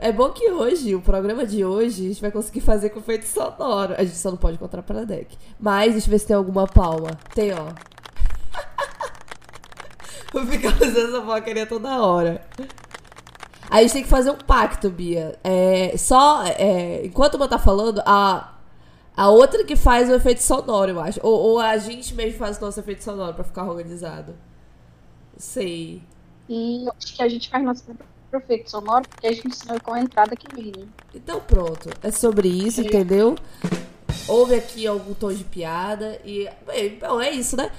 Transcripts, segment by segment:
É bom que hoje, o programa de hoje, a gente vai conseguir fazer com efeito sonoro. A gente só não pode encontrar para deck. Mas deixa eu ver se tem alguma palma. Tem, ó. Vou ficar usando essa porcaria toda hora. Aí a gente tem que fazer um pacto, Bia. É, só. É, enquanto uma tá falando, a, a outra que faz o efeito sonoro, eu acho. Ou, ou a gente mesmo faz o nosso efeito sonoro pra ficar organizado. Sei. E acho que a gente faz nosso efeito sonoro porque a gente sabe qual a entrada que vem. Né? Então pronto. É sobre isso, é. entendeu? Houve aqui algum tom de piada. E. Bem, então é isso, né?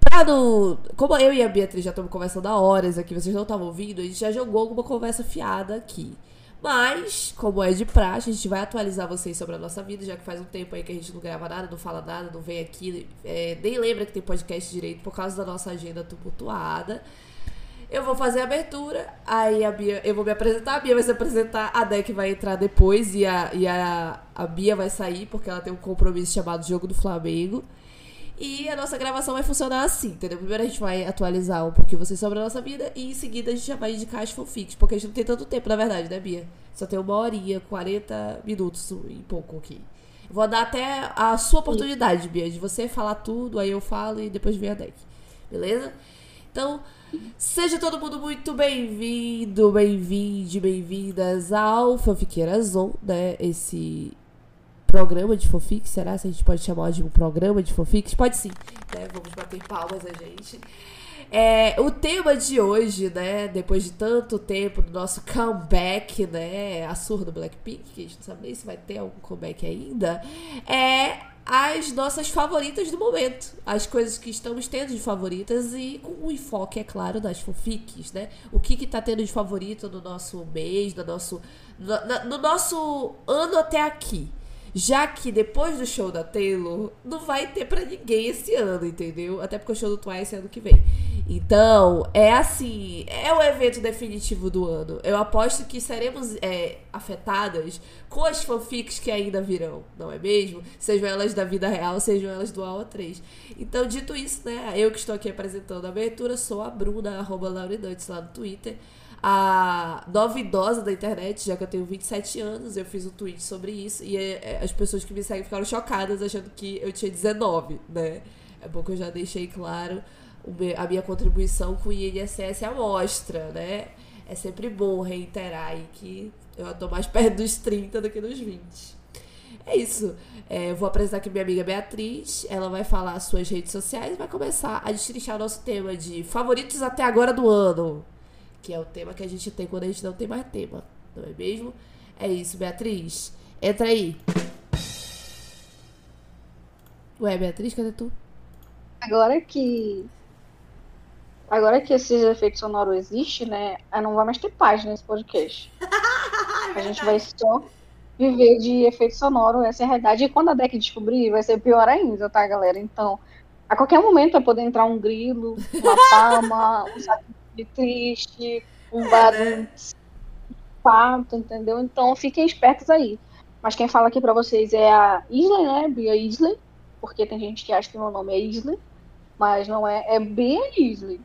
Pra no, como eu e a Beatriz já estamos conversando há horas aqui, vocês não estavam ouvindo, a gente já jogou alguma conversa fiada aqui. Mas, como é de praxe, a gente vai atualizar vocês sobre a nossa vida, já que faz um tempo aí que a gente não grava nada, não fala nada, não vem aqui, é, nem lembra que tem podcast direito por causa da nossa agenda tumultuada. Eu vou fazer a abertura, aí a Bia, eu vou me apresentar, a Bia vai se apresentar, a Deck vai entrar depois e a, e a, a Bia vai sair, porque ela tem um compromisso chamado Jogo do Flamengo. E a nossa gravação vai funcionar assim, entendeu? Primeiro a gente vai atualizar um pouquinho vocês sobre a nossa vida e em seguida a gente já vai indicar as fanfics, porque a gente não tem tanto tempo, na verdade, né, Bia? Só tem uma horinha, 40 minutos e pouco aqui. Vou dar até a sua oportunidade, Bia, de você falar tudo, aí eu falo e depois vem a deck. Beleza? Então, seja todo mundo muito bem-vindo, bem-vinde, bem-vindas ao Fanfiqueiras On, né? Esse programa de fanfic, será se a gente pode chamar de um programa de fanfics? Pode sim, né? Vamos bater palmas a gente. É, o tema de hoje, né, depois de tanto tempo do nosso comeback, né, a surra do Blackpink, que a gente não sabe nem se vai ter algum comeback ainda, é as nossas favoritas do momento. As coisas que estamos tendo de favoritas e com o enfoque, é claro, das fanfics, né? O que que tá tendo de favorito no nosso mês, no nosso, no, no nosso ano até aqui. Já que depois do show da Taylor, não vai ter para ninguém esse ano, entendeu? Até porque o show do Twice é ano que vem. Então, é assim, é o evento definitivo do ano. Eu aposto que seremos é, afetadas com as fanfics que ainda virão, não é mesmo? Sejam elas da vida real, sejam elas do AO 3. Então, dito isso, né, eu que estou aqui apresentando a abertura, sou a Bruna, arroba Laurinantes lá no Twitter a nova idosa da internet, já que eu tenho 27 anos, eu fiz um tweet sobre isso e é, é, as pessoas que me seguem ficaram chocadas achando que eu tinha 19, né? É bom que eu já deixei claro a minha contribuição com o INSS à mostra, né? É sempre bom reiterar aí que eu tô mais perto dos 30 do que dos 20. É isso. É, vou apresentar aqui minha amiga Beatriz. Ela vai falar as suas redes sociais e vai começar a destrinchar o nosso tema de favoritos até agora do ano que é o tema que a gente tem quando a gente não tem mais tema, não é mesmo? É isso, Beatriz. Entra aí. Ué, Beatriz, cadê tu? Agora que. Agora que esses efeitos sonoros existem, né? Não vai mais ter paz nesse podcast. a gente vai só viver de efeito sonoro, essa é a realidade. E quando a deck descobrir, vai ser pior ainda, tá, galera? Então, a qualquer momento vai poder entrar um grilo, uma palma, um saco triste, um é, barulho né? fato, entendeu? Então fiquem espertos aí. Mas quem fala aqui para vocês é a Isley, né? Bia Isley, porque tem gente que acha que meu nome é Isley, mas não é, é Bia Isley.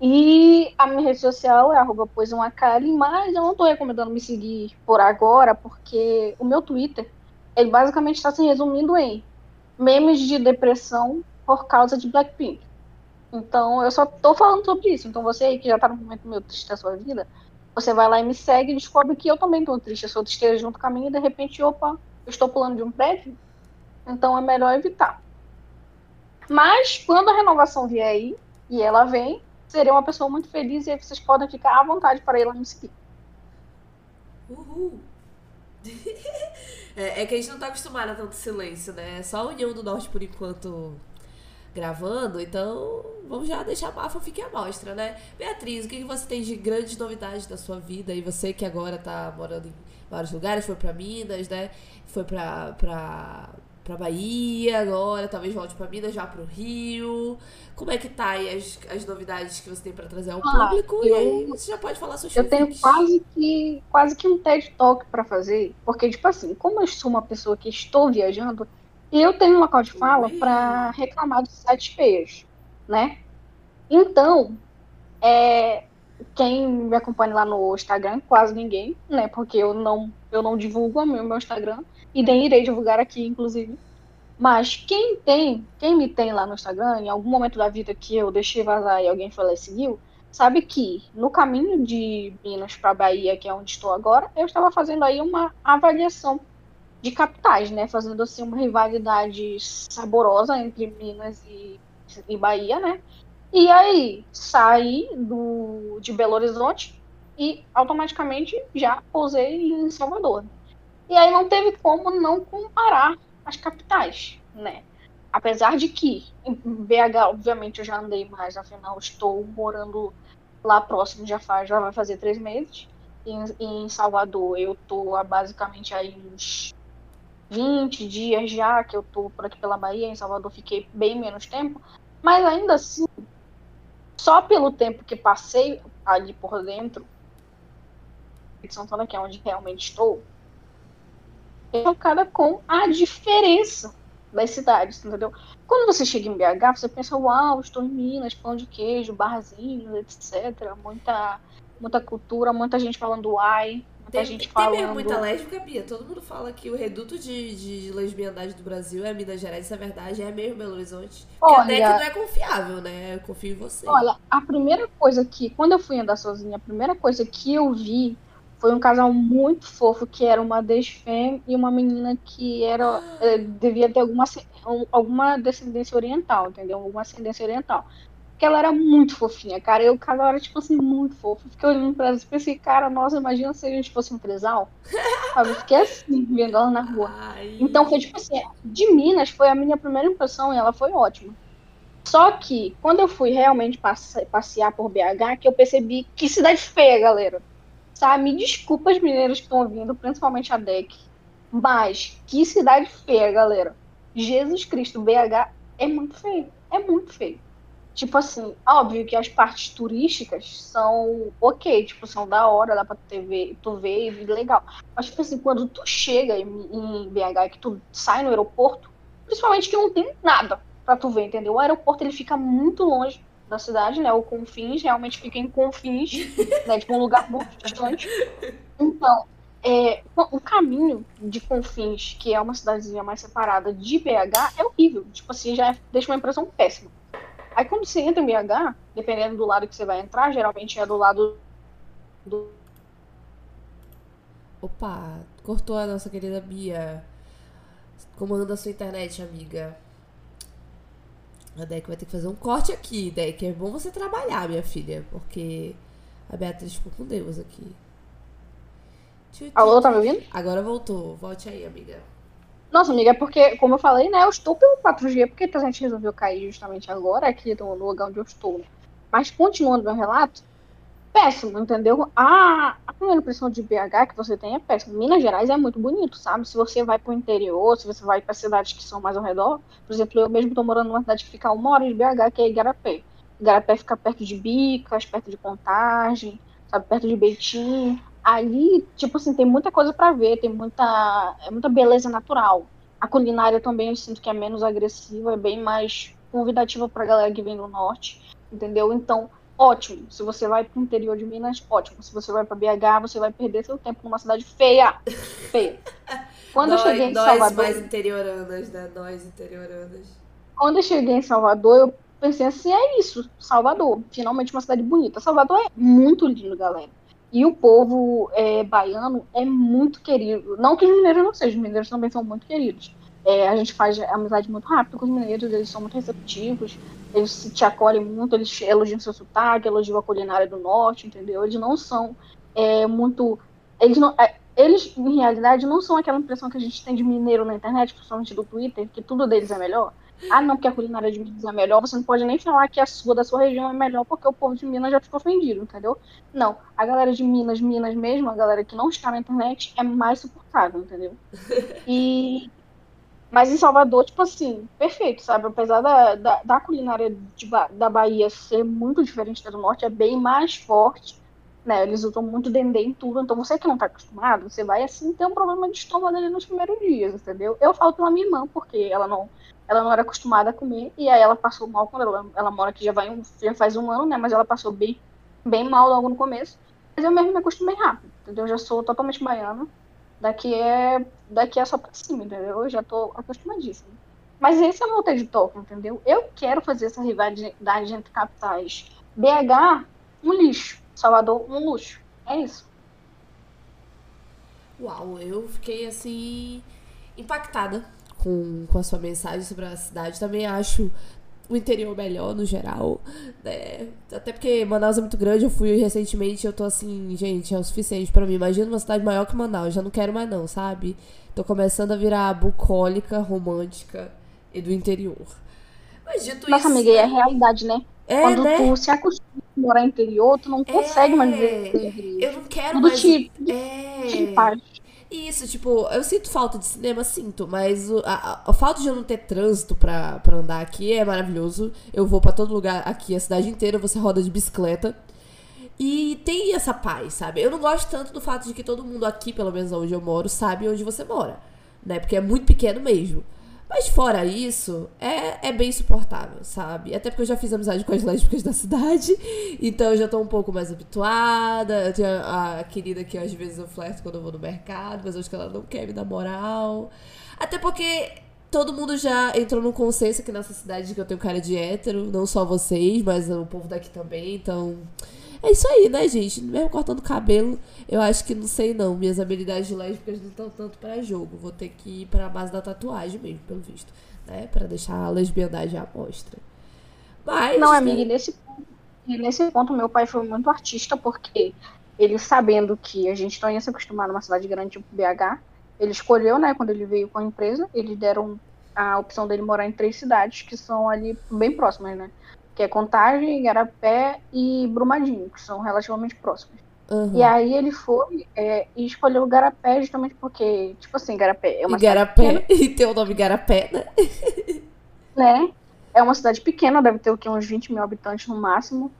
E a minha rede social é arroba uma mas eu não estou recomendando me seguir por agora, porque o meu Twitter, ele basicamente está se resumindo em memes de depressão por causa de Blackpink. Então, eu só tô falando sobre isso. Então, você aí que já tá no momento meio triste da sua vida, você vai lá e me segue e descobre que eu também tô triste. Eu sou tristeza junto com a minha e de repente, opa, eu estou pulando de um prédio. Então, é melhor evitar. Mas, quando a renovação vier aí, e ela vem, serei uma pessoa muito feliz e aí vocês podem ficar à vontade para ir lá me seguir. Uhul! é, é, que a gente não tá acostumado a tanto silêncio, né? Só a União do Norte, por enquanto, gravando, então vamos já deixar a Bafa fique à mostra, né? Beatriz, o que você tem de grandes novidades da sua vida? E você que agora tá morando em vários lugares, foi para Minas, né? Foi para pra, pra Bahia agora, talvez volte para Minas, já pro Rio. Como é que tá aí as, as novidades que você tem para trazer ao ah, público? Eu, e aí você já pode falar suas Eu tenho quase que, quase que um TED Talk para fazer, porque, tipo assim, como eu sou uma pessoa que estou viajando, eu tenho um local de fala para reclamar dos sites feios, né? Então, é, quem me acompanha lá no Instagram, quase ninguém, né? Porque eu não, eu não divulgo o meu, meu Instagram e nem irei divulgar aqui, inclusive. Mas quem tem, quem me tem lá no Instagram, em algum momento da vida que eu deixei vazar e alguém foi lá e seguiu, sabe que no caminho de Minas para Bahia, que é onde estou agora, eu estava fazendo aí uma avaliação de capitais, né? Fazendo assim uma rivalidade saborosa entre Minas e, e Bahia, né? E aí saí do, de Belo Horizonte e automaticamente já posei em Salvador. E aí não teve como não comparar as capitais, né? Apesar de que em BH, obviamente, eu já andei mais, afinal, estou morando lá próximo, já, faz, já vai fazer três meses. Em, em Salvador, eu tô basicamente aí uns 20 dias já que eu tô por aqui pela Bahia. Em Salvador fiquei bem menos tempo. Mas ainda assim, só pelo tempo que passei ali por dentro, de Santana, que é onde realmente estou, eu chocada com a diferença das cidades, entendeu? Quando você chega em BH, você pensa, uau, estou em Minas, pão de queijo, barzinhos, etc. Muita, muita cultura, muita gente falando ai, tem, gente falando... Tem mesmo muita lésbica, Bia. Todo mundo fala que o reduto de, de lesbiandade do Brasil é Minas Gerais, isso é verdade, é mesmo Belo Horizonte. Olha, até que não é confiável, né? Eu confio em você. Olha, a primeira coisa que, quando eu fui andar sozinha, a primeira coisa que eu vi foi um casal muito fofo, que era uma desfem e uma menina que era eh, devia ter alguma, alguma descendência oriental, entendeu? Alguma ascendência oriental. Porque ela era muito fofinha, cara. E o casal era, tipo assim, muito fofo. Fiquei olhando pra ela e pensei, cara, nossa, imagina se a gente fosse um trisal. Sabe? Fiquei assim, vendo ela na rua. Ai. Então foi tipo assim, de Minas foi a minha primeira impressão e ela foi ótima. Só que, quando eu fui realmente passear por BH, que eu percebi que cidade feia, galera. Sabe? Me desculpa os mineiros que estão ouvindo, principalmente a DEC. Mas que cidade feia, galera. Jesus Cristo, BH é muito feio. É muito feio. Tipo assim, óbvio que as partes turísticas são ok, tipo, são da hora, dá pra tu ver, tu ver e legal. Mas, tipo assim, quando tu chega em, em BH, que tu sai no aeroporto, principalmente que não tem nada pra tu ver, entendeu? O aeroporto ele fica muito longe da cidade, né? O Confins realmente fica em Confins, né? Tipo um lugar muito distante. Então, é, o caminho de Confins, que é uma cidadezinha mais separada de BH, é horrível. Tipo assim, já deixa uma impressão péssima. Aí quando você entra em BH, dependendo do lado que você vai entrar, geralmente é do lado do. Opa, cortou a nossa querida Bia. Como anda a sua internet, amiga? A Deck vai ter que fazer um corte aqui, Deck. É bom você trabalhar, minha filha, porque a Beatriz ficou com Deus aqui. Alô, tá me ouvindo? Agora voltou. Volte aí, amiga. Nossa, amiga, é porque, como eu falei, né, eu estou pelo 4G, porque a gente resolveu cair justamente agora, aqui no lugar onde eu estou. Mas, continuando meu relato, péssimo, entendeu? A, a primeira impressão de BH que você tem é péssima. Minas Gerais é muito bonito, sabe? Se você vai para o interior, se você vai para cidades que são mais ao redor, por exemplo, eu mesmo estou morando numa cidade que fica uma hora de BH, que é Igarapé. Igarapé fica perto de Bicas, perto de Contagem, sabe? Perto de Betim. Ali, tipo assim, tem muita coisa para ver, tem muita, é muita beleza natural. A culinária também eu sinto que é menos agressiva, é bem mais convidativa para a galera que vem do norte, entendeu? Então, ótimo. Se você vai para o interior de Minas, ótimo. Se você vai para BH, você vai perder seu tempo numa cidade feia. Feia. Quando nós, eu cheguei em Salvador. Nós mais interioranas, né? Nós interioranas. Quando eu cheguei em Salvador, eu pensei assim: é isso, Salvador. Finalmente uma cidade bonita. Salvador é muito lindo, galera. E o povo é, baiano é muito querido. Não que os mineiros não sejam, os mineiros também são muito queridos. É, a gente faz amizade muito rápido com os mineiros, eles são muito receptivos, eles te acolhem muito, eles elogiam seu sotaque, elogiam a culinária do norte, entendeu? Eles não são é, muito. Eles, não, é, eles, em realidade, não são aquela impressão que a gente tem de mineiro na internet, principalmente do Twitter, que tudo deles é melhor. Ah, não, porque a culinária de Minas é melhor, você não pode nem falar que a sua, da sua região é melhor, porque o povo de Minas já ficou ofendido, entendeu? Não, a galera de Minas, Minas mesmo, a galera que não está na internet, é mais suportável, entendeu? E mas em Salvador, tipo assim, perfeito, sabe? Apesar da, da, da culinária de, da Bahia ser muito diferente da do norte, é bem mais forte, né? Eles usam muito dendê em tudo, então você que não tá acostumado, você vai assim ter um problema de estômago ali nos primeiros dias, entendeu? Eu falo pela minha irmã, porque ela não, ela não era acostumada a comer, e aí ela passou mal quando ela, ela mora aqui já, vai um, já faz um ano, né? Mas ela passou bem bem mal logo no começo, mas eu mesmo me acostumei rápido, entendeu? Eu já sou totalmente baiana. Daqui é, daqui é só pra cima, entendeu? Eu já tô acostumadíssima. Mas esse é o meu TED Talk, entendeu? Eu quero fazer essa rivalidade entre capitais. BH, um lixo. Salvador, um luxo. É isso. Uau, eu fiquei assim impactada com, com a sua mensagem sobre a cidade. Também acho o interior melhor no geral, né? Até porque Manaus é muito grande, eu fui recentemente, eu tô assim, gente, é o suficiente para mim. Imagina uma cidade maior que Manaus, já não quero mais não, sabe? Tô começando a virar bucólica, romântica e do interior. Mas dito Nossa, isso, amiga, é a realidade, né? É, Quando né? tu se acostuma a morar no interior, tu não é, consegue mais ver. Eu não quero Tudo mais. Tipo, é. Te isso, tipo, eu sinto falta de cinema, sinto, mas o, a, a, falta de eu não ter trânsito pra, pra andar aqui é maravilhoso. Eu vou para todo lugar aqui, a cidade inteira, você roda de bicicleta. E tem essa paz, sabe? Eu não gosto tanto do fato de que todo mundo aqui, pelo menos onde eu moro, sabe onde você mora, né? Porque é muito pequeno mesmo. Mas fora isso, é, é bem suportável, sabe? Até porque eu já fiz amizade com as lésbicas da cidade, então eu já tô um pouco mais habituada. Eu tenho a, a querida que às vezes eu flerto quando eu vou no mercado, mas acho que ela não quer me dar moral. Até porque todo mundo já entrou no consenso aqui nessa cidade de que eu tenho cara de hétero, não só vocês, mas o povo daqui também, então. É isso aí, né, gente? Mesmo cortando cabelo, eu acho que não sei não. Minhas habilidades lésbicas não estão tanto para jogo. Vou ter que ir para base da tatuagem mesmo, pelo visto. Né? Para deixar a lesbiandade à mostra. Mas. Não, amiga, né? nesse, nesse ponto, meu pai foi muito artista, porque ele sabendo que a gente não ia se acostumar numa cidade grande tipo BH, ele escolheu, né, quando ele veio com a empresa, eles deram a opção dele morar em três cidades que são ali bem próximas, né? Que é Contagem, Igarapé e Brumadinho, que são relativamente próximos. Uhum. E aí ele foi é, e escolheu Garapé justamente porque, tipo assim, Garapé é uma Igarapé, e tem o nome Garapé, né? né? É uma cidade pequena, deve ter o que, uns 20 mil habitantes no máximo.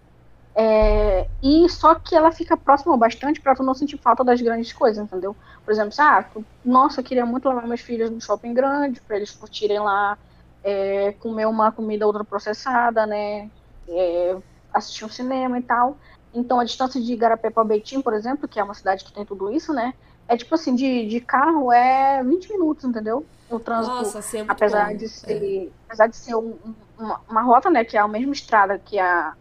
É, e só que ela fica próxima bastante para tu não sentir falta das grandes coisas, entendeu? Por exemplo, ah, tu, nossa, eu queria muito levar meus filhos no shopping grande para eles curtirem lá é, comer uma comida ultraprocessada, né? É, assistir um cinema e tal. Então a distância de Igarapé para Betim, por exemplo, que é uma cidade que tem tudo isso, né? É tipo assim, de, de carro é 20 minutos, entendeu? O trânsito, Nossa, é apesar, bom. de ser, é. apesar de ser um, uma, uma, rota, né, que é a mesma estrada que a,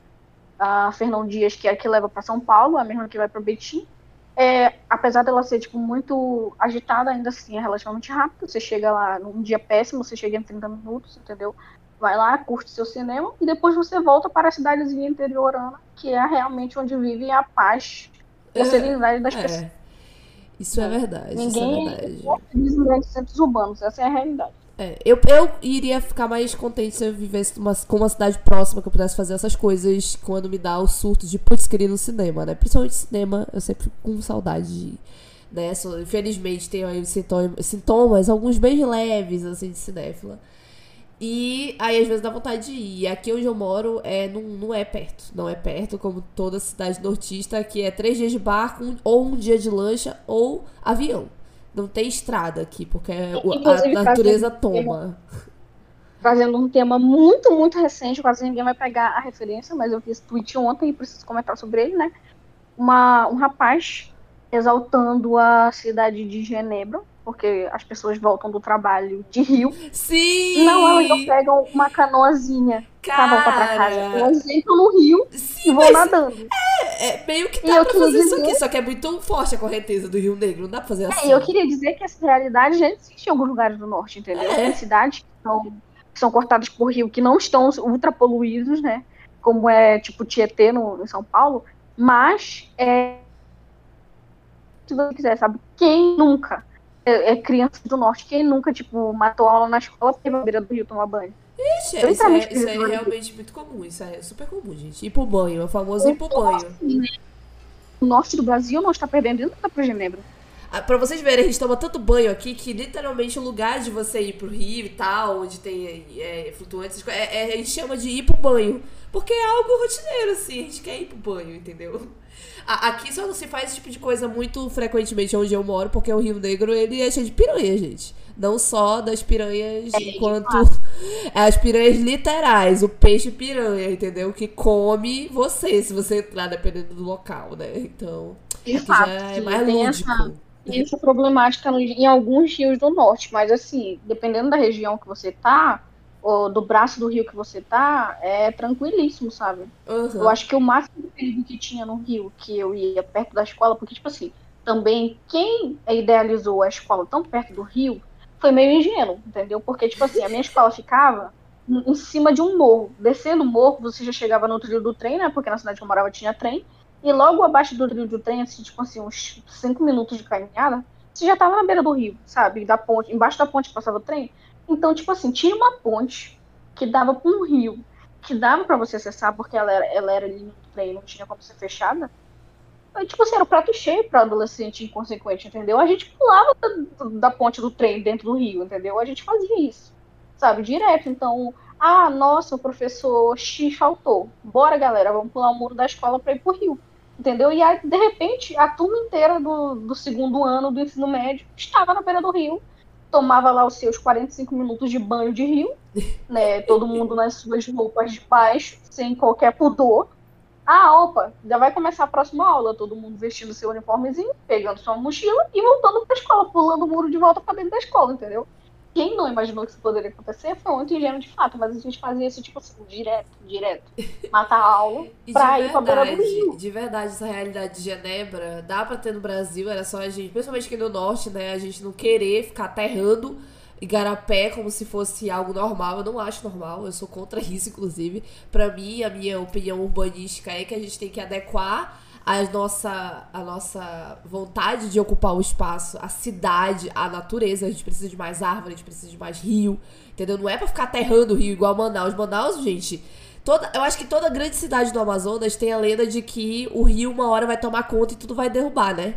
a Fernão Dias, que é a que leva para São Paulo, a mesma que vai para Betim, é, apesar dela ser, tipo, muito agitada, ainda assim é relativamente rápido. Você chega lá num dia péssimo, você chega em 30 minutos, entendeu? Vai lá, curte seu cinema e depois você volta para a cidadezinha interiorana, que é realmente onde vive a paz e a serenidade das é. pessoas. Isso é verdade. Ninguém isso é verdade. em grandes centros urbanos, essa é a realidade. É, eu, eu iria ficar mais contente se eu vivesse uma, com uma cidade próxima que eu pudesse fazer essas coisas quando me dá o surto de putz, querer no cinema, né? Principalmente cinema, eu sempre fico com saudade de, né? Infelizmente tenho aí sintomas, sintomas, alguns bem leves, assim, de cinéfila. E aí, às vezes, dá vontade de ir. Aqui onde eu moro é, não, não é perto. Não é perto, como toda cidade nortista, que é três dias de barco, ou um dia de lancha, ou avião. Não tem estrada aqui, porque a natureza toma. Fazendo um tema muito, muito recente, quase ninguém vai pegar a referência, mas eu fiz tweet ontem e preciso comentar sobre ele, né? Uma, um rapaz exaltando a cidade de Genebra, porque as pessoas voltam do trabalho de rio. Sim! Não, elas não pegam uma canoazinha Cara, pra voltar pra casa. Elas entram no rio Sim, e vão nadando. É, é, meio que dá pra fazer dizer... isso aqui, só que é muito forte a correnteza do Rio Negro, não dá pra fazer assim. É, eu queria dizer que essa realidade já existe em alguns lugares do norte, entendeu? É. Tem cidades que são, que são cortadas por rio que não estão ultra poluídos, né? Como é tipo Tietê no, em São Paulo, mas é, se você quiser, sabe? Quem nunca é, é, criança do norte. Quem nunca, tipo, matou aula na escola porque na beira do rio tomar banho? Ixi, isso, é, isso é realmente muito comum. Isso é super comum, gente. Ir pro banho, é o famoso ir pro banho. O norte do Brasil não está perdendo nada pro Genebra. Ah, pra vocês verem, a gente toma tanto banho aqui que literalmente o lugar de você ir pro rio e tal, onde tem é, flutuantes, é, é, a gente chama de ir pro banho. Porque é algo rotineiro, assim, a gente quer ir pro banho, entendeu? Aqui só não se faz esse tipo de coisa muito frequentemente onde eu moro, porque o Rio Negro ele é cheio de piranha, gente. Não só das piranhas é, enquanto. É as piranhas literais, o peixe piranha, entendeu? Que come você, se você entrar dependendo do local, né? Então. Exato, já é mais lúdico. Essa, essa problemática em alguns rios do norte, mas assim, dependendo da região que você tá, ou do braço do rio que você tá, é tranquilíssimo, sabe? Uhum. Eu acho que o máximo de perigo que tinha no rio, que eu ia perto da escola, porque, tipo assim, também quem idealizou a escola tão perto do rio foi meio ingênuo, entendeu? Porque, tipo assim, a minha escola ficava em cima de um morro. Descendo o morro, você já chegava no trilho do trem, né? Porque na cidade que eu morava tinha trem. E logo abaixo do trilho do trem, assim, tipo assim, uns 5 minutos de caminhada, você já tava na beira do rio, sabe? Da ponte, embaixo da ponte passava o trem. Então, tipo assim, tinha uma ponte que dava para um rio, que dava para você acessar, porque ela era, ela era ali no trem, não tinha como ser fechada. Tipo assim, era um prato cheio para adolescente inconsequente, entendeu? A gente pulava da, da, ponte do trem dentro do rio, entendeu? A gente fazia isso, sabe? Direto. Então, ah, nossa, o professor X faltou. Bora, galera, vamos pular o muro da escola para ir pro rio. Entendeu? E aí, de repente, a turma inteira do, do segundo ano do ensino médio estava na beira do rio, tomava lá os seus 45 minutos de banho de rio, né? Todo mundo nas suas roupas de baixo, sem qualquer pudor ah, opa, já vai começar a próxima aula, todo mundo vestindo seu uniformezinho, pegando sua mochila e voltando para a escola, pulando o muro de volta para dentro da escola, entendeu? Quem não imaginou que isso poderia acontecer foi muito ingênuo de fato, mas a gente fazia isso, tipo assim, direto, direto. Matar a aula pra ir pra beira do rio. De verdade, essa realidade de Genebra dá pra ter no Brasil, era só a gente, principalmente aqui no norte, né, a gente não querer ficar aterrando Igarapé como se fosse algo normal. Eu não acho normal, eu sou contra isso, inclusive. Para mim, a minha opinião urbanística é que a gente tem que adequar a nossa, a nossa vontade de ocupar o espaço, a cidade, a natureza. A gente precisa de mais árvore, a gente precisa de mais rio, entendeu? Não é pra ficar aterrando o rio igual Manaus. Manaus, gente. Toda, eu acho que toda grande cidade do Amazonas tem a lenda de que o rio uma hora vai tomar conta e tudo vai derrubar, né?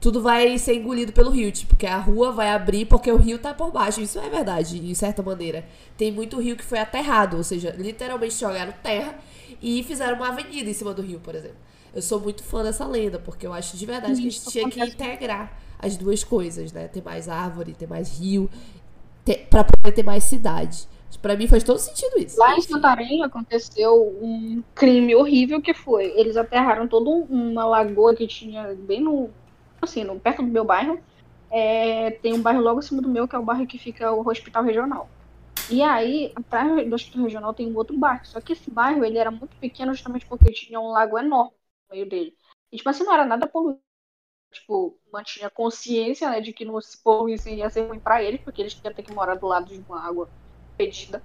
tudo vai ser engolido pelo rio, tipo, que a rua vai abrir porque o rio tá por baixo. Isso é verdade, de certa maneira. Tem muito rio que foi aterrado, ou seja, literalmente jogaram terra e fizeram uma avenida em cima do rio, por exemplo. Eu sou muito fã dessa lenda, porque eu acho de verdade que a gente tinha que integrar as duas coisas, né? Ter mais árvore, ter mais rio, ter, pra poder ter mais cidade. Para mim faz todo sentido isso. Lá em Santarém aconteceu um crime horrível que foi. Eles aterraram toda uma lagoa que tinha bem no assim, no, perto do meu bairro, é, tem um bairro logo acima do meu, que é o bairro que fica o hospital regional. E aí, atrás do hospital regional tem um outro bairro. Só que esse bairro, ele era muito pequeno justamente porque tinha um lago enorme no meio dele. E, tipo assim, não era nada poluído. Tipo, mantinha consciência, né, de que não se poluísse ia ser ruim pra eles, porque eles iam ter que morar do lado de uma água pedida.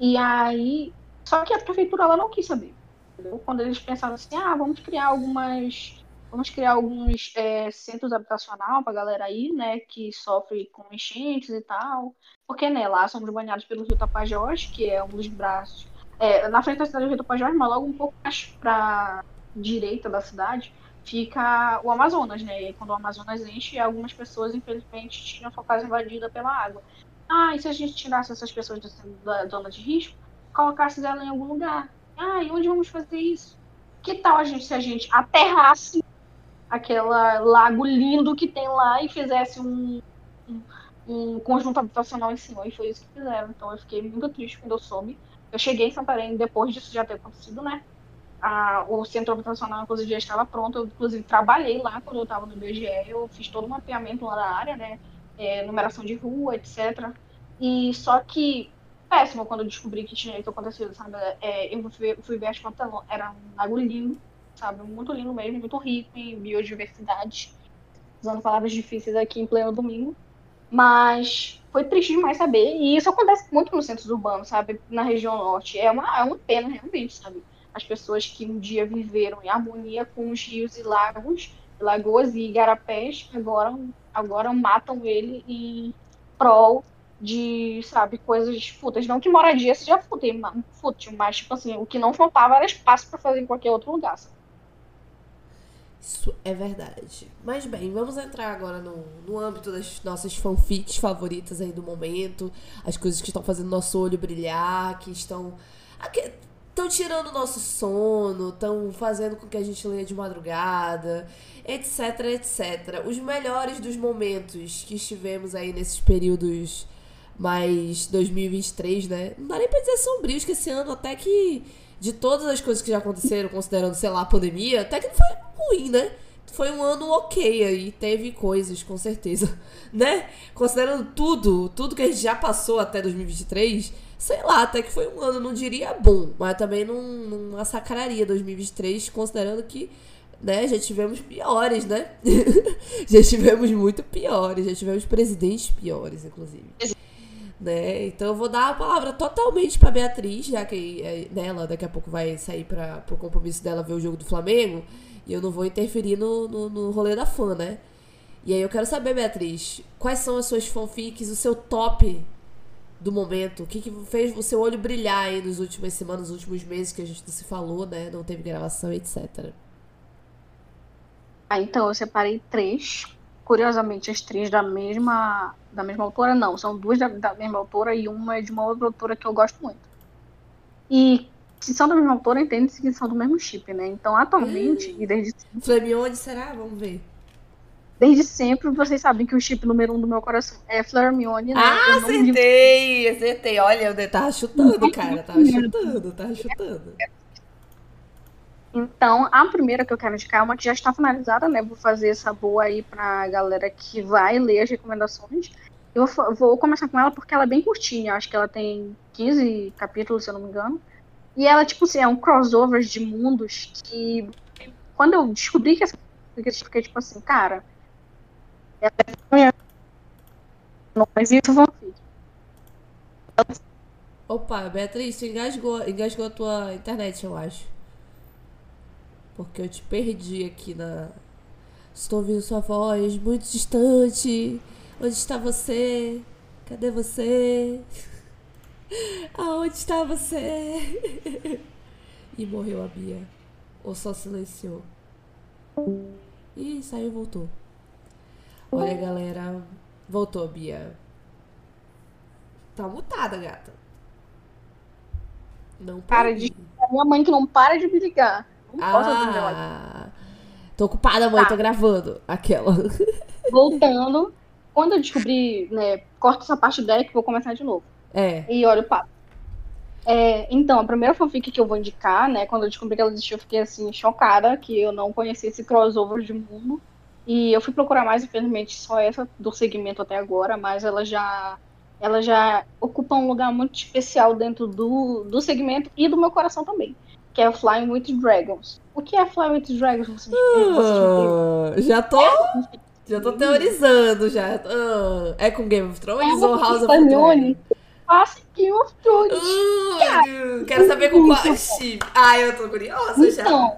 E aí, só que a prefeitura, ela não quis saber. Entendeu? Quando eles pensaram assim, ah, vamos criar algumas Vamos criar alguns é, centros habitacional para galera aí, né, que sofre com enchentes e tal. Porque, né, lá somos banhados pelo Rio Tapajós, que é um dos braços. É, na frente da cidade do Rio Tapajós, mas logo um pouco mais para direita da cidade, fica o Amazonas, né? E quando o Amazonas enche, algumas pessoas, infelizmente, tinham sua casa invadida pela água. Ah, e se a gente tirasse essas pessoas da zona de risco, colocasse ela em algum lugar? Ah, e onde vamos fazer isso? Que tal a gente se a gente aterrasse aquela lago lindo que tem lá e fizesse um, um, um, conjunto habitacional em cima. E foi isso que fizeram. Então eu fiquei muito triste quando eu soube. Eu cheguei em Santarém depois disso já ter acontecido, né? A, o centro habitacional, inclusive, já estava pronto. Eu, inclusive, trabalhei lá quando eu estava no IBGE. Eu fiz todo o mapeamento lá da área, né? É, numeração de rua, etc. E só que péssimo quando eu descobri que tinha isso acontecido, sabe? É, eu fui, fui ver as fotos, era um lago lindo sabe? Muito lindo mesmo, muito rico em biodiversidade. Usando palavras difíceis aqui em pleno domingo. Mas foi triste demais saber. E isso acontece muito nos centros urbanos, sabe? Na região norte. É uma, é uma pena, realmente, sabe? As pessoas que um dia viveram em harmonia com os rios e lagos, lagoas e igarapés, agora, agora matam ele em prol de, sabe, coisas fúteis. Não que moradia seja fútil, mas, tipo assim, o que não faltava era espaço para fazer em qualquer outro lugar, sabe? Isso é verdade. Mas bem, vamos entrar agora no, no âmbito das nossas fanfics favoritas aí do momento. As coisas que estão fazendo nosso olho brilhar, que estão. Aqui, estão tirando o nosso sono, estão fazendo com que a gente leia de madrugada, etc, etc. Os melhores dos momentos que estivemos aí nesses períodos mais 2023, né? Não dá nem pra dizer sombrios que esse ano até que de todas as coisas que já aconteceram, considerando, sei lá, a pandemia, até que não foi ruim, né? Foi um ano ok aí, teve coisas, com certeza, né? Considerando tudo, tudo que a gente já passou até 2023, sei lá, até que foi um ano, não diria bom, mas também não, não massacraria 2023, considerando que, né, já tivemos piores, né? já tivemos muito piores, já tivemos presidentes piores, inclusive. Né? Então eu vou dar a palavra totalmente para Beatriz, já que é, né, ela daqui a pouco vai sair para o compromisso dela ver o jogo do Flamengo. E eu não vou interferir no, no, no rolê da fã, né? E aí eu quero saber, Beatriz, quais são as suas fanfics, o seu top do momento? O que, que fez o seu olho brilhar aí nas últimas semanas, nos últimos meses que a gente se falou, né? Não teve gravação, etc. Ah, então eu separei três. Curiosamente, as três da mesma da mesma autora, não. São duas da, da mesma autora e uma é de uma outra autora que eu gosto muito. E se são da mesma autora, entende-se que são do mesmo chip, né? Então, atualmente, hum. e desde. Flamione será? Vamos ver. Desde sempre, vocês sabem que o chip número um do meu coração é Flareon, né? Ah, acertei! Acertei. Olha, eu tava chutando, cara. Tava chutando, tava chutando. Então, a primeira que eu quero indicar é uma que já está finalizada, né? Vou fazer essa boa aí pra galera que vai ler as recomendações. Eu vou começar com ela porque ela é bem curtinha. Acho que ela tem 15 capítulos, se eu não me engano. E ela, tipo assim, é um crossover de mundos que. Quando eu descobri que essa. Eu fiquei tipo assim, cara. Mas isso fanfic. Opa, Beatriz, engasgou, engasgou a tua internet, eu acho. Porque eu te perdi aqui na. Estou ouvindo sua voz muito distante. Onde está você? Cadê você? Aonde está você? e morreu a Bia. Ou só silenciou? Ih, saiu e voltou. Olha, galera. Voltou, Bia. Tá mutada, gata. Não para de. Minha mãe que não para de me ligar. Não ah, Tô ocupada, mãe, tá. tô gravando. Aquela. Voltando. Quando eu descobri, né, corta essa parte do deck, vou começar de novo. É. E olha o papo. É, então, a primeira fanfic que eu vou indicar, né, quando eu descobri que ela existiu, eu fiquei assim, chocada, que eu não conhecia esse crossover de mundo. E eu fui procurar mais, infelizmente, só essa do segmento até agora, mas ela já ela já ocupa um lugar muito especial dentro do, do segmento e do meu coração também, que é Flying with Dragons. O que é Flying with Dragons? Vocês, uh, já tô já tô teorizando já. Uh, é com Game of Thrones é ou House of Dragons? Faça Game of Thrones. Uh, quero saber com qual. Ah, eu tô curiosa. Então, já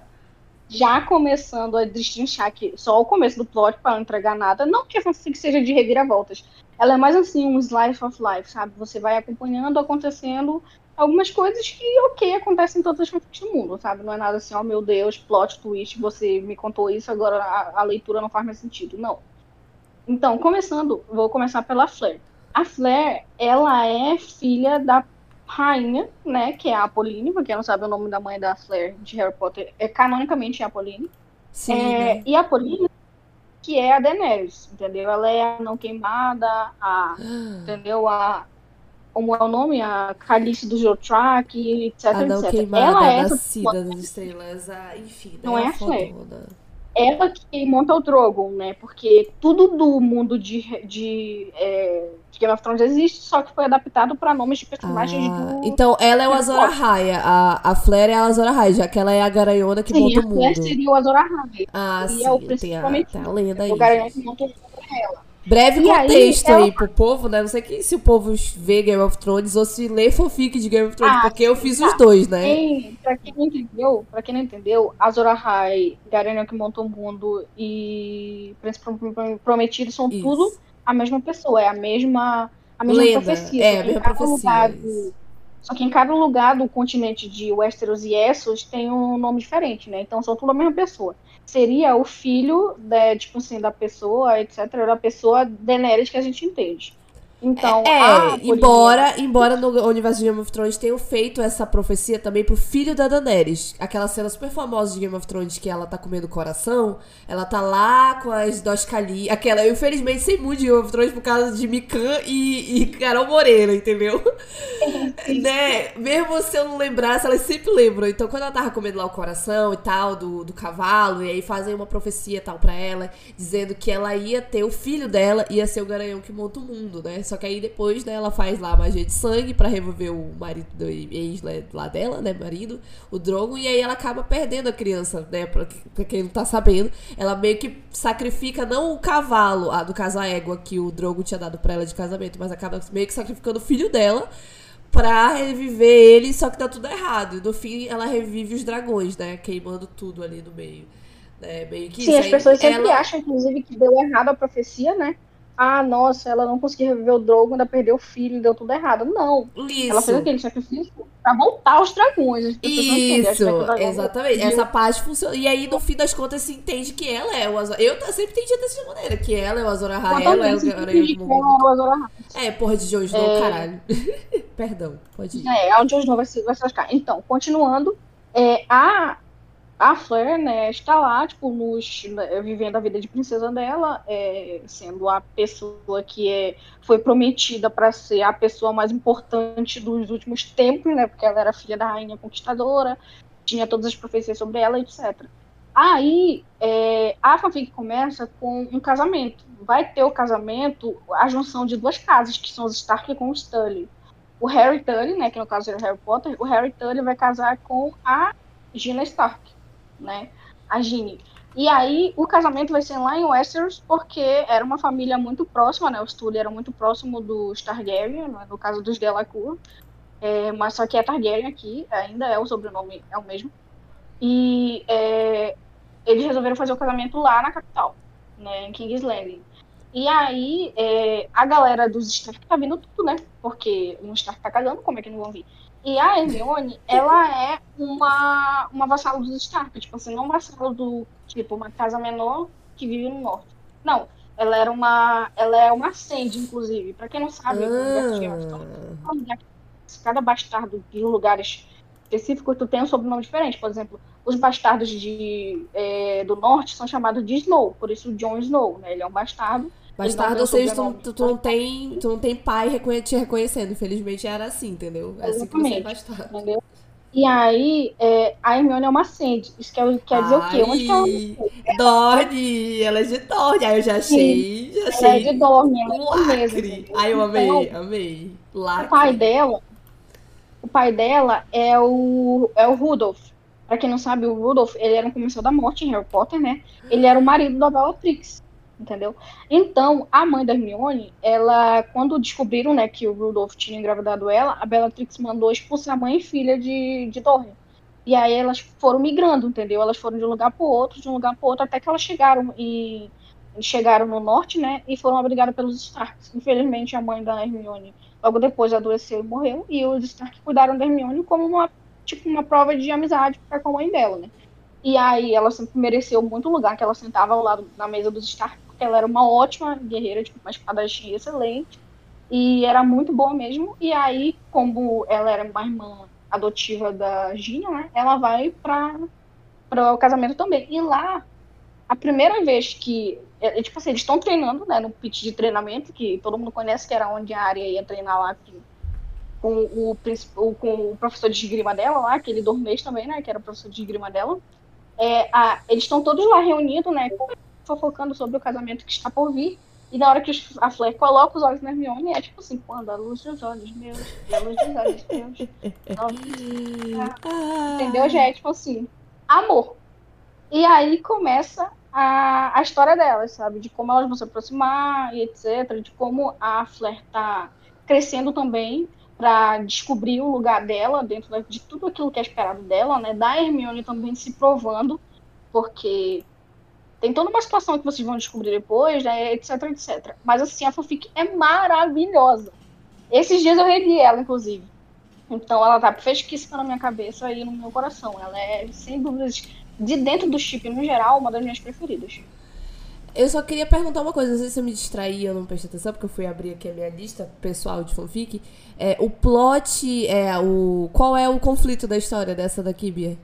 começando a destrinchar aqui só o começo do plot para não entregar nada, não que essa que seja de reviravoltas. Ela é mais assim um slice of life, sabe? Você vai acompanhando, acontecendo algumas coisas que, ok, acontecem em todas as fanfics do mundo, sabe? Não é nada assim, oh meu Deus, plot twist, você me contou isso, agora a, a leitura não faz mais sentido. Não. Então, começando, vou começar pela Flair. A Flair, ela é filha da rainha, né, que é a Apolline, pra quem não sabe o nome da mãe da Flair de Harry Potter, é canonicamente a Apolline. Sim, é, né? E a Apolline, que é a Daenerys, entendeu? Ela é a não queimada, a, entendeu? A, como é o nome? A Calice do Jotrak, etc, a não etc. Queimada, ela é essa... nascida das estrelas, a, enfim, não é a Flair ela que monta o Drogon, né? Porque tudo do mundo de, de, é, de Game of Thrones existe, só que foi adaptado para nomes de personagens ah, do. Então ela é o Azor Ahai, a, a Flair é a Azor Ahai, já que ela é a garanhona que sim, monta o mundo. Sim, a Flair seria o Azor Ahai. Ah, sim, é o tem a, tem a lenda aí. O garanhão que monta o mundo é ela. Breve e contexto aí, ela... aí pro povo, né? Não sei que, se o povo vê Game of Thrones ou se lê fanfic de Game of Thrones, ah, porque eu fiz tá. os dois, né? Ei, pra quem não entendeu, pra quem não entendeu, Azor Ahai, Garena que montou o mundo e Príncipe Prometido são Isso. tudo a mesma pessoa, é a mesma, a mesma Lenda. profecia. É, a mesma profecia. Só que em cada lugar do continente de Westeros e Essos tem um nome diferente, né? Então são tudo a mesma pessoa seria o filho, da, tipo assim, da pessoa, etc., da pessoa Daenerys que a gente entende. Então, é, a embora, embora no universo de Game of Thrones tenham feito essa profecia também pro filho da Daenerys. Aquela cena super famosa de Game of Thrones que ela tá comendo o coração, ela tá lá com as Dos Cali, aquela, eu infelizmente sei muito de Game of Thrones por causa de Mikan e, e Carol Moreira, entendeu? né? Mesmo se eu não lembrasse, elas sempre lembram. Então, quando ela tava comendo lá o coração e tal, do, do cavalo, e aí fazem uma profecia e tal pra ela, dizendo que ela ia ter o filho dela, ia ser o garanhão que monta o mundo, né? Só que aí depois, né, ela faz lá a magia de sangue para remover o marido do ex lá dela, né, marido, o Drogo, e aí ela acaba perdendo a criança, né, pra, pra quem não tá sabendo. Ela meio que sacrifica não o cavalo a, do casa égua que o Drogo tinha dado pra ela de casamento, mas acaba meio que sacrificando o filho dela pra reviver ele, só que tá tudo errado. E no fim ela revive os dragões, né, queimando tudo ali no meio. É, meio que Sim, as pessoas sempre ela- acham, inclusive, que deu errado a profecia, né? Ah, nossa, ela não conseguiu reviver o Drogo, ainda perdeu o filho, deu tudo errado. Não. Isso. Ela fez aquele sacrifício pra voltar aos dragões. Isso, o exatamente. Essa parte funciona. E aí, no fim das contas, se entende que ela é o Azor. Eu sempre entendi dessa maneira, que ela é o Azor Ahai, ela é o mundo. ela era o Azor Ahai. É, porra de Snow, É. caralho. Perdão, pode ir. É, a Jon Snow vai se, vai se lascar. Então, continuando, é, a, a Fleur, né, está lá, tipo, nos, né, vivendo a vida de princesa dela, é, sendo a pessoa que é, foi prometida para ser a pessoa mais importante dos últimos tempos, né, porque ela era filha da rainha conquistadora, tinha todas as profecias sobre ela, etc. Aí, é, a fanfic começa com um casamento. Vai ter o casamento, a junção de duas casas, que são os Stark com os Tully o Harry Tully, né, que no caso era o Harry Potter, o Harry Tully vai casar com a Gina Stark, né, a Ginny. E aí o casamento vai ser lá em Westeros porque era uma família muito próxima, né, os Tully eram muito próximo dos Targaryen, né, no caso dos Delacour, é, mas só que é Targaryen aqui, ainda é o sobrenome, é o mesmo. E é, eles resolveram fazer o casamento lá na capital, né, em King's Landing. E aí, é, a galera dos Stark tá vindo tudo, né? Porque um Stark tá cagando, como é que não vão vir? E a Hermione, ela é uma, uma vassala dos Stark. Tipo assim, não vassalo do, tipo, uma casa menor que vive no norte. Não, ela era uma, ela é uma Sandy, inclusive. Pra quem não sabe, o Thrones, Ah, cada bastardo de lugares específicos, tu tem um sobrenome diferente. Por exemplo, os bastardos de, é, do norte são chamados de Snow, por isso Jon Snow, né? Ele é um bastardo. Bastardo, Ele ou seja, tu, tu, tu não tem, tu não tem pai reconhe- te reconhecendo. Infelizmente era assim, entendeu? É assim é Exatamente. entendeu? E aí, é, a Hermione é uma Sandy. Isso quer, quer dizer o quê? Onde que ela, Ai, Dorne, ela é de Dorne. Aí eu já achei, já ela é achei. de Dorne, é um lacre. Ai, eu amei, Então, amei. o Lacre. pai dela, o pai dela é o, é o Rudolph. Pra quem não sabe, o Rudolph, ele era um comensal da morte em Harry Potter, né? Ele era o marido da Bellatrix, entendeu? Então, a mãe da Hermione, ela, quando descobriram, né, que o Rudolph tinha engravidado ela, a Bellatrix mandou expulsar mãe e filha de, de Dorne. E aí elas foram migrando, entendeu? Elas foram de um lugar pro outro, de um lugar pro outro, até que elas chegaram e chegaram no norte, né? E foram abrigadas pelos Starks. Infelizmente, a mãe da Hermione logo depois adoeceu e morreu. E os Stark cuidaram da Hermione como uma, tipo, uma prova de amizade para com a mãe dela, né? E aí ela sempre mereceu muito lugar que ela sentava ao lado na mesa dos Stark, porque ela era uma ótima guerreira, tipo, uma espadachim excelente. E era muito boa mesmo. E aí, como ela era uma irmã adotiva da Gina, né? Ela vai para o casamento também. E lá, a primeira vez que é, é, tipo assim, eles estão treinando, né, no pitch de treinamento, que todo mundo conhece, que era onde a área ia treinar lá com o- com o professor de esgrima dela lá, aquele dormês também, né, que era o professor de esgrima dela. É, a- eles estão todos lá reunidos, né, fofocando sobre o casamento que está por vir. E na hora que a Flair coloca os olhos na Hermione, é tipo assim, quando a luz dos olhos meus, a luz dos olhos meus. Ah. Entendeu? Já é tipo assim, amor. E aí começa a, a história delas, sabe? De como elas vão se aproximar e etc. De como a Flair tá crescendo também para descobrir o lugar dela dentro de tudo aquilo que é esperado dela, né? Da Hermione também se provando, porque tem toda uma situação que vocês vão descobrir depois, né? Etc, etc. Mas assim, a fanfic é maravilhosa. Esses dias eu reli ela, inclusive. Então ela tá fresquíssima na minha cabeça e no meu coração. Ela é, sem dúvidas, de dentro do chip no geral, uma das minhas preferidas. Eu só queria perguntar uma coisa, não sei se eu me distraí ou não prestei atenção, porque eu fui abrir aqui a minha lista pessoal de fanfic. É, o plot, é o. Qual é o conflito da história dessa daqui, Bia?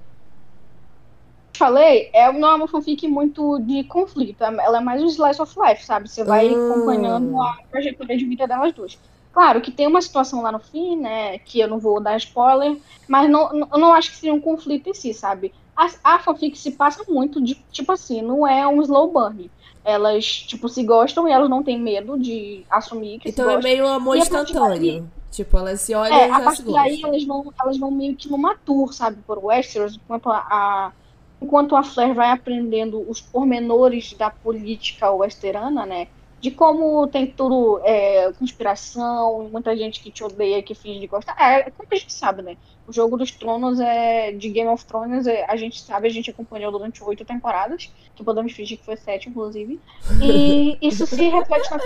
Falei, é, não é uma fanfic muito de conflito, é, ela é mais um slice of life, sabe? Você vai Hum. acompanhando a trajetória de vida delas duas. Claro que tem uma situação lá no fim, né, que eu não vou dar spoiler, mas não, eu não acho que seja um conflito em si, sabe? A, a fanfic se passa muito de, tipo assim, não é um slow burn. Elas, tipo, se gostam e elas não têm medo de assumir que Então se é meio amor a instantâneo. Tipo, elas se olham É, e a já se partir daí gostam. elas vão, elas vão meio que numa tour, sabe, por Westeros, enquanto a, a- enquanto a Flair vai aprendendo os pormenores da política westerana, né, de como tem tudo é, conspiração, muita gente que te odeia, que finge de gostar. É, como a gente sabe, né, o Jogo dos Tronos é de Game of Thrones, é, a gente sabe, a gente acompanhou durante oito temporadas, que podemos fingir que foi sete, inclusive, e isso se reflete na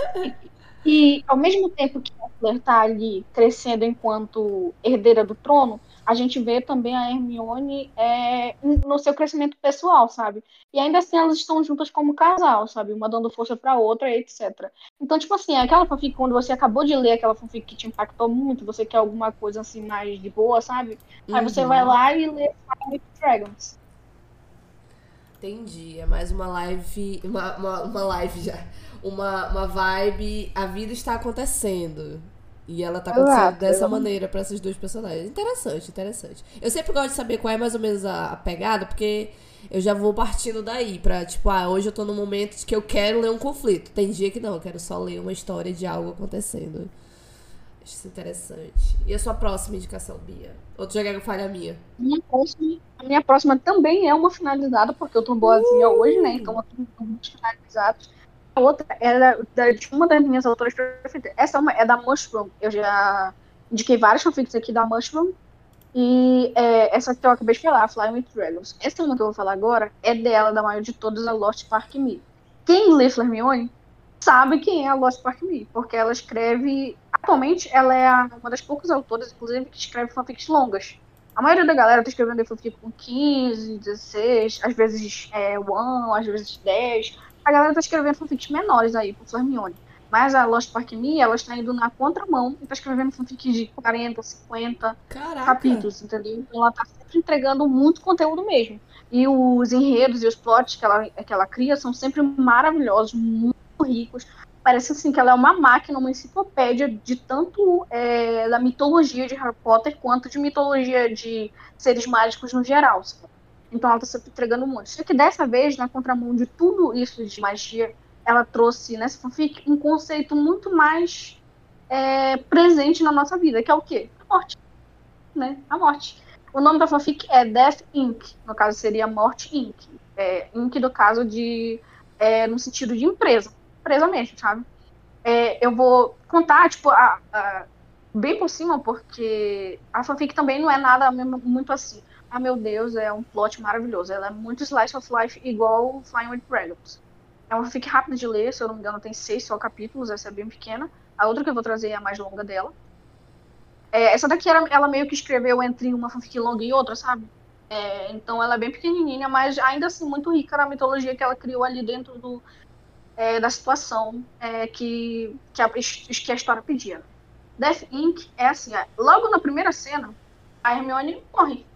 e ao mesmo tempo que a Claire tá ali crescendo enquanto herdeira do trono, a gente vê também a Hermione é, no seu crescimento pessoal, sabe? E ainda assim elas estão juntas como casal, sabe? Uma dando força pra outra, etc. Então, tipo assim, aquela fanfic quando você acabou de ler aquela fanfic que te impactou muito, você quer alguma coisa assim mais de boa, sabe? Aí você Uhum. vai lá e lê Fire Dragons. Entendi. É mais uma live. Uma, uma, uma live já. Uma, uma vibe. A vida está acontecendo. E ela tá acontecendo Exato, dessa eu- maneira pra esses dois personagens. Interessante, interessante. Eu sempre gosto de saber qual é mais ou menos a, a pegada, porque eu já vou partindo daí pra, tipo, ah, hoje eu tô num momento de que eu quero ler um conflito. Tem dia que não, eu quero só ler uma história de algo acontecendo. Acho isso interessante. E a sua próxima indicação, Bia? Ou tu já quer que eu fale a minha? Minha próxima, a minha próxima também é uma finalizada, porque eu tô boazinha hoje, né? Então eu tô com muitos finalizados. A outra é da, da- de uma das minhas autoras preferidas. Essa é, uma, é da Mushroom. Eu já indiquei vários fanfics aqui da Mushroom. E é, essa que eu acabei de falar, Flying with Dragons. Essa uma que eu vou falar agora é dela, da maior de todas, a Lost Park Me. Quem lê Hermione sabe quem é a Lost Park Me, porque ela escreve. Atualmente, ela é uma das poucas autoras, inclusive, que escreve fanfics longas. A maioria da galera tá escrevendo fanfic com 15, 16, às vezes é, 1, às vezes 10. A galera tá escrevendo fanfics menores aí, por Hermione. Mas a Lost Park Me, ela está indo na contramão e tá escrevendo fanfics de 40, 50 Caraca! capítulos, entendeu? Então ela tá sempre entregando muito conteúdo mesmo. E os enredos e os plots que ela, que ela cria são sempre maravilhosos, muito ricos. Parece assim que ela é uma máquina, uma enciclopédia de tanto é, da mitologia de Harry Potter quanto de mitologia de seres mágicos no geral. sabe? Então ela tá sempre entregando muito. Só que dessa vez, na contramão de tudo isso de magia, ela trouxe nessa fanfic um conceito muito mais é, presente na nossa vida, que é o quê? A morte. Né? A morte. O nome da fanfic é Death Inc. No caso, seria Morte Inc. É, Inc. do caso de. É, no sentido de empresa. Empresa mesmo, sabe? É, eu vou contar, tipo, a- a- bem por cima, porque a fanfic também não é nada muito assim. Ah, meu Deus, é um plot maravilhoso. Ela é muito slice of life, igual Flying with Dragons. É uma fanfic rápida de ler, se eu não me engano, tem seis só capítulos, essa é bem pequena. A outra que eu vou trazer é a mais longa dela. É, essa daqui era, ela meio que escreveu entre uma fanfic longa e outra, sabe? É, então ela é bem pequenininha, mas ainda assim muito rica na mitologia que ela criou ali dentro do, é, da situação é, que, que, a, que a história pedia. Death Inc. é assim, é, logo na primeira cena, a Hermione morre.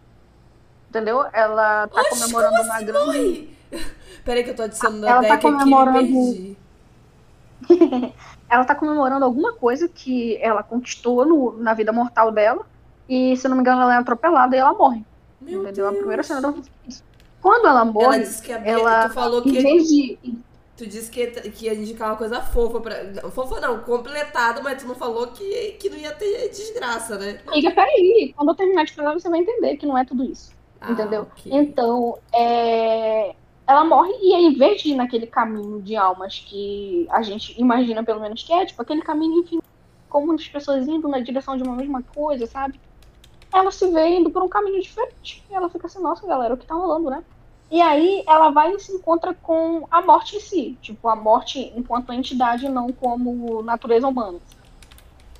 Entendeu? Ela tá Oxe, comemorando uma assim grande. morre? Peraí que eu tô adicionando Ela a tá deck aqui me comemorando- perdi. ela tá comemorando alguma coisa que ela conquistou no- na vida mortal dela. E, se eu não me engano, ela é atropelada e ela morre. Meu entendeu? A Deus. primeira cena da Quando ela Ela morre, disse que a ela- tu falou em que vez de. tu disse que, que ia indicar uma coisa fofa pra. não, Fofa não, completado, mas tu não falou que, que não ia ter desgraça, né? Amiga, peraí. Quando eu terminar de falar, você vai entender que não é tudo isso. Ah, entendeu? ok. Então, é, ela morre e de ir naquele caminho de almas que a gente imagina, pelo menos, que é, tipo, aquele caminho infinito, com muitas pessoas indo na direção de uma mesma coisa, sabe? Ela se vê indo por um caminho diferente. E ela fica assim, nossa, galera, o que tá rolando, né? E aí ela vai e se encontra com a morte em si. Tipo, a morte enquanto entidade, não como natureza humana.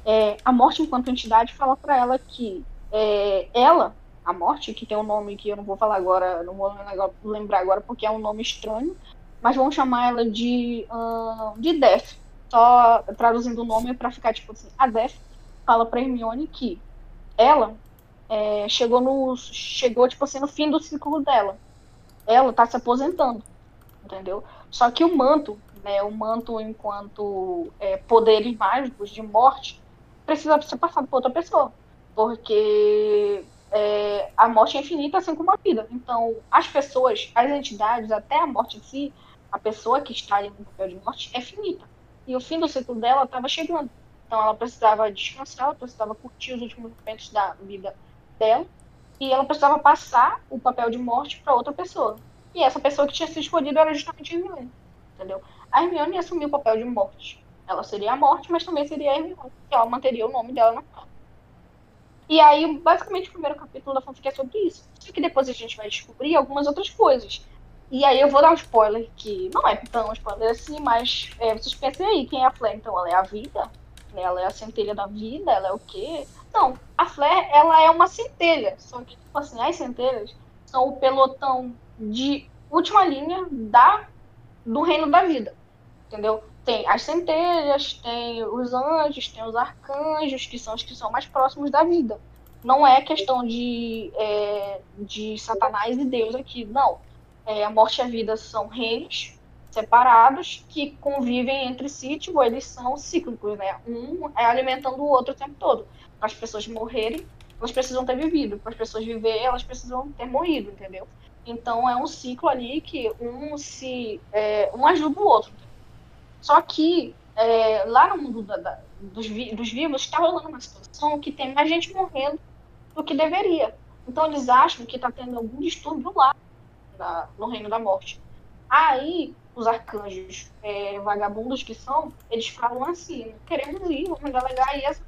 É, a morte enquanto entidade fala pra ela que é, ela, a morte, que tem um nome que eu não vou falar agora, não vou lembrar agora porque é um nome estranho, mas vão chamar ela de, de Death. Só traduzindo o nome para ficar tipo assim, a Death fala pra Hermione que ela é, chegou no. chegou, tipo assim, no fim do ciclo dela. Ela tá se aposentando. Entendeu? Só que o manto, né? O manto enquanto é, poderes mágicos de morte precisa ser passado por outra pessoa. Porque é, a morte é infinita, assim como a vida. Então, as pessoas, as entidades, até a morte em si, a pessoa que está ali no papel de morte é finita. E o fim do ciclo dela estava chegando. Então, ela precisava descansar, ela precisava curtir os últimos momentos da vida dela. E ela precisava passar o papel de morte para outra pessoa. E essa pessoa que tinha sido escolhida era justamente a Hermione. Entendeu? A Hermione assumiu o papel de morte. Ela seria a morte, mas também seria a Hermione. Que ela manteria o nome dela na cara. E aí, basicamente, o primeiro capítulo da fanfic é sobre isso. Só que depois a gente vai descobrir algumas outras coisas. E aí eu vou dar um spoiler, que não é tão spoiler assim, mas é, vocês pensem aí, quem é a Flair? Então, ela é a vida? Ela é a centelha da vida? Ela é o quê? Não, a Flair, ela é uma centelha. Só que, tipo assim, as centelhas são o pelotão de última linha da, do reino da vida. Entendeu? Tem as centelhas, tem os anjos, tem os arcanjos, que são os que são mais próximos da vida. Não é questão de, é, de Satanás e Deus aqui, não. É, a morte e a vida são reinos separados que convivem entre si, tipo, eles são cíclicos, né? Um é alimentando o outro o tempo todo. Para as pessoas morrerem, elas precisam ter vivido. Para as pessoas viver, elas precisam ter morrido, entendeu? Então é um ciclo ali que um se é, um ajuda o outro. Só que é, lá no mundo da, da, dos, vi, dos vivos está rolando uma situação que tem mais gente morrendo do que deveria. Então eles acham que está tendo algum distúrbio lá na, no reino da morte. Aí os arcanjos é, vagabundos que são, eles falam assim, queremos ir, vamos delegar essa,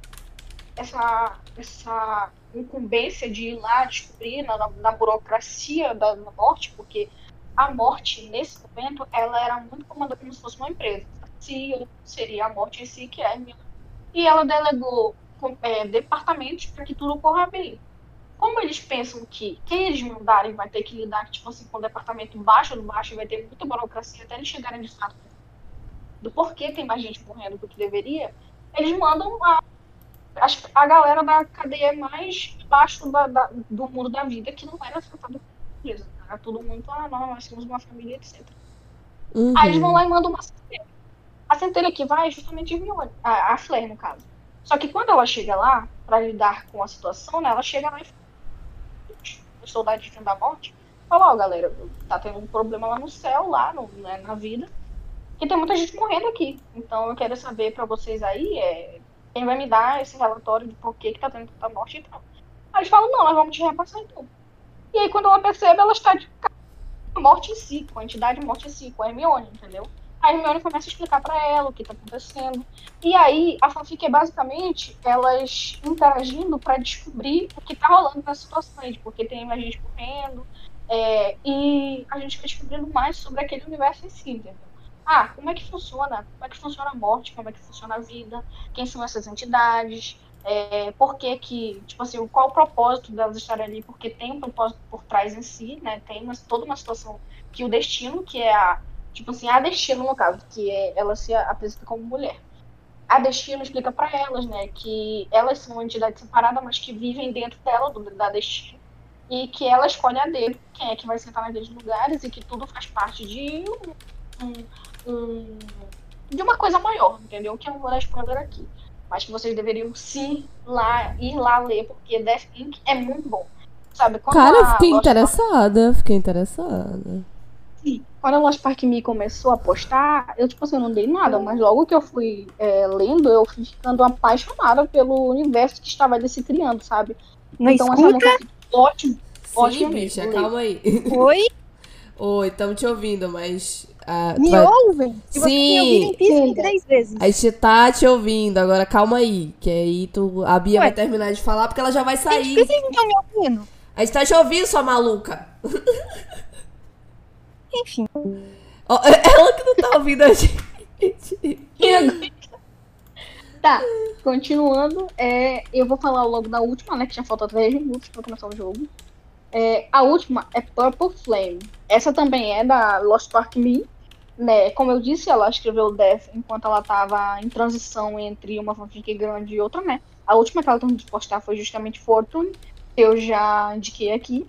essa, essa incumbência de ir lá descobrir na, na burocracia da, da morte, porque a morte, nesse momento, ela era muito comandada como se fosse uma empresa se seria a morte em si, que é. E ela delegou é, departamentos para que tudo corra bem. Como eles pensam que quem eles mandarem vai ter que lidar tipo assim, com o departamento baixo do baixo, vai ter muita burocracia até eles chegarem de fato do porquê tem mais gente morrendo do que deveria, eles mandam a, a, galera da cadeia mais baixo da, da, do mundo da vida, que não era tratada como Era tudo muito, ah, não, nós temos uma família, etc. Uhum. Aí eles vão lá e mandam uma a centelha que vai é justamente Hermione, a, a Flair, no caso. Só que quando ela chega lá, para lidar com a situação, né, ela chega lá e os soldados de da morte fala, ó, galera, tá tendo um problema lá no céu, lá no, né, na vida, e tem muita gente morrendo aqui. Então eu quero saber para vocês aí, é, quem vai me dar esse relatório de por que, que tá tendo tanta morte e tal. Aí eles falam, não, nós vamos te repassar então. E aí quando ela percebe, ela está de morte em si, com a entidade morte em si, com a Hermione, entendeu? A Hermione começa a explicar para ela o que tá acontecendo. E aí, a fanfic é basicamente elas interagindo para descobrir o que tá rolando nas situações, porque tem mais gente correndo. É, e a gente vai descobrindo mais sobre aquele universo em si, entendeu? Ah, como é que funciona? Como é que funciona a morte? Como é que funciona a vida? Quem são essas entidades? É, por que que, tipo assim, qual o propósito delas estarem ali? Porque tem um propósito por trás em si, né? Tem uma, toda uma situação que o destino, que é a Tipo assim, a Destino, no caso, que é, ela se apresenta como mulher. A Destino explica para elas, né, que elas são uma entidade separada, mas que vivem dentro dela, do, da Destino. E que ela escolhe a dedo quem é que vai sentar naqueles lugares e que tudo faz parte de um, um, de uma coisa maior, entendeu? Que eu não vou dar spoiler aqui. Mas que vocês deveriam sim lá, ir lá ler, porque Death Inc. é muito bom. Sabe? Quando Cara, eu fiquei interessada, fiquei interessada. Sim. Quando a Lost Park Me começou a postar, eu, tipo assim, eu não dei nada, mas logo que eu fui é, lendo, eu fui ficando apaixonada pelo universo que estava ali se criando, sabe? Não então, escuta? essa ótimo. Sim, ótimo bicha, calma aí. Oi? Oi, estamos te ouvindo, mas. Uh, me vai... ouvem? Se Sim. você me três vezes. A gente tá te ouvindo, agora calma aí. Que aí tu, a Bia Ué? vai terminar de falar porque ela já vai sair. Gente, por que vocês não estão me ouvindo? A gente tá te ouvindo, sua maluca. Enfim. Oh, ela que não tá ouvindo a gente. tá, continuando. É, eu vou falar logo da última, né? Que já falta 3 minutos pra começar o jogo. É, a última é Purple Flame. Essa também é da Lost Park Me. né, como eu disse, ela escreveu Death enquanto ela tava em transição entre uma fanfic grande e outra, né? A última que ela de postar foi justamente Fortune, que eu já indiquei aqui,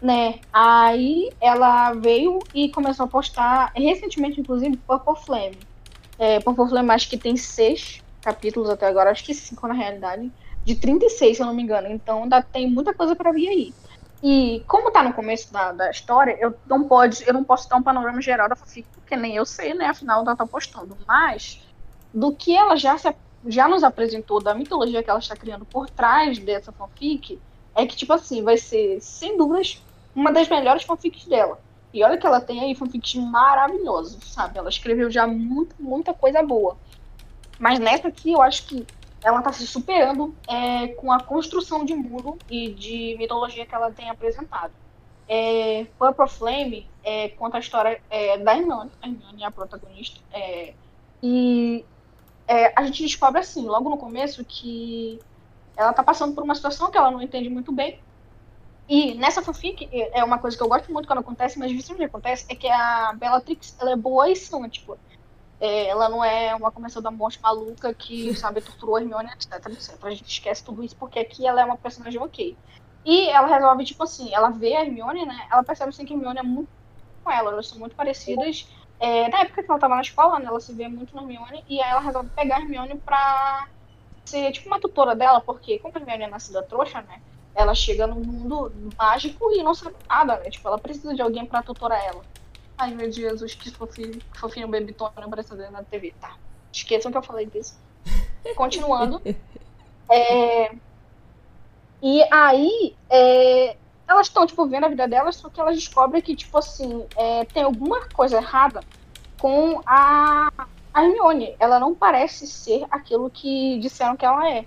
né? Aí ela veio e começou a postar recentemente, inclusive, Purple Flame. É, Purple Flame acho que tem seis capítulos até agora, acho que cinco na realidade, de 36, se eu não me engano. Então ainda tem muita coisa para vir aí. E como tá no começo da, da história, eu não pode, eu não posso dar um panorama geral da fanfic, porque nem eu sei, né? Afinal, ela tá postando. Mas do que ela já, se, já nos apresentou, da mitologia que ela está criando por trás dessa fanfic, é que, tipo assim, vai ser, sem dúvidas, uma das melhores fanfics dela. E olha que ela tem aí fanfics maravilhosos, sabe? Ela escreveu já muito, muita coisa boa. Mas nessa aqui, eu acho que ela está se superando é, com a construção de mundo e de mitologia que ela tem apresentado. É, Purple Flame é, conta a história é, da Hermione, a Hermione é a protagonista, é, e é, a gente descobre assim, logo no começo, que ela está passando por uma situação que ela não entende muito bem, e nessa fanfic, é uma coisa que eu gosto muito quando acontece, mas não acontece, é que a Bellatrix, ela é boa e sã, tipo, é, ela não é uma comensal da morte maluca que, sabe, torturou a Hermione, etc, etc. A gente esquece tudo isso porque aqui ela é uma personagem ok. E ela resolve, tipo assim, ela vê a Hermione, né? Ela percebe assim que a Hermione é muito com ela, elas são muito parecidas. É, na época que ela tava na escola, né, ela se vê muito na Hermione, e aí ela resolve pegar a Hermione pra ser, tipo, uma tutora dela, porque como a Hermione é nascida trouxa, né? Ela chega no mundo mágico e não sabe nada, né? Tipo, ela precisa de alguém pra tutorar ela. Ai, meu Jesus, que fofinho, que fofinho Tony aparecendo na TV. Tá. Esqueçam que eu falei disso. Continuando. É... E aí, é... elas estão, tipo, vendo a vida delas, só que elas descobrem que, tipo assim, é... tem alguma coisa errada com a... a Hermione. Ela não parece ser aquilo que disseram que ela é,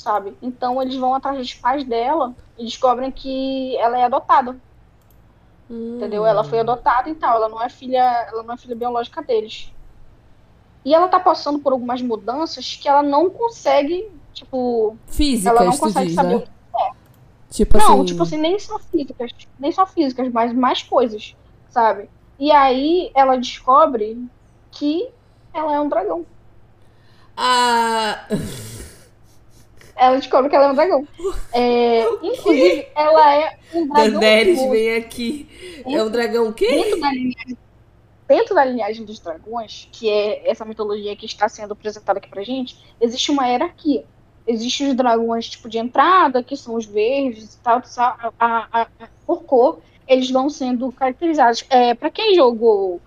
sabe? Então eles vão atrás dos pais dela e descobrem que ela é adotada. Hum. Entendeu? Ela foi adotada e tal, ela não é filha, ela não é filha biológica deles. E ela tá passando por algumas mudanças que ela não consegue, tipo, físicas, ela não consegue diz, saber né? o que é. Tipo não, assim... tipo assim, nem só físicas, nem só físicas, mas mais coisas, sabe? E aí ela descobre que ela é um dragão. Ah... Ela descobre que ela é um dragão. É, inclusive, ela é um dragão. Daenerys vem aqui. É um dragão o quê? Dentro da, linhagem, dentro da linhagem dos dragões, que é essa mitologia que está sendo apresentada aqui pra gente, existe uma hierarquia. Existem os dragões tipo de entrada, que são os verdes e tal, a, a, a, por cor, eles vão sendo caracterizados. É, para quem jogou,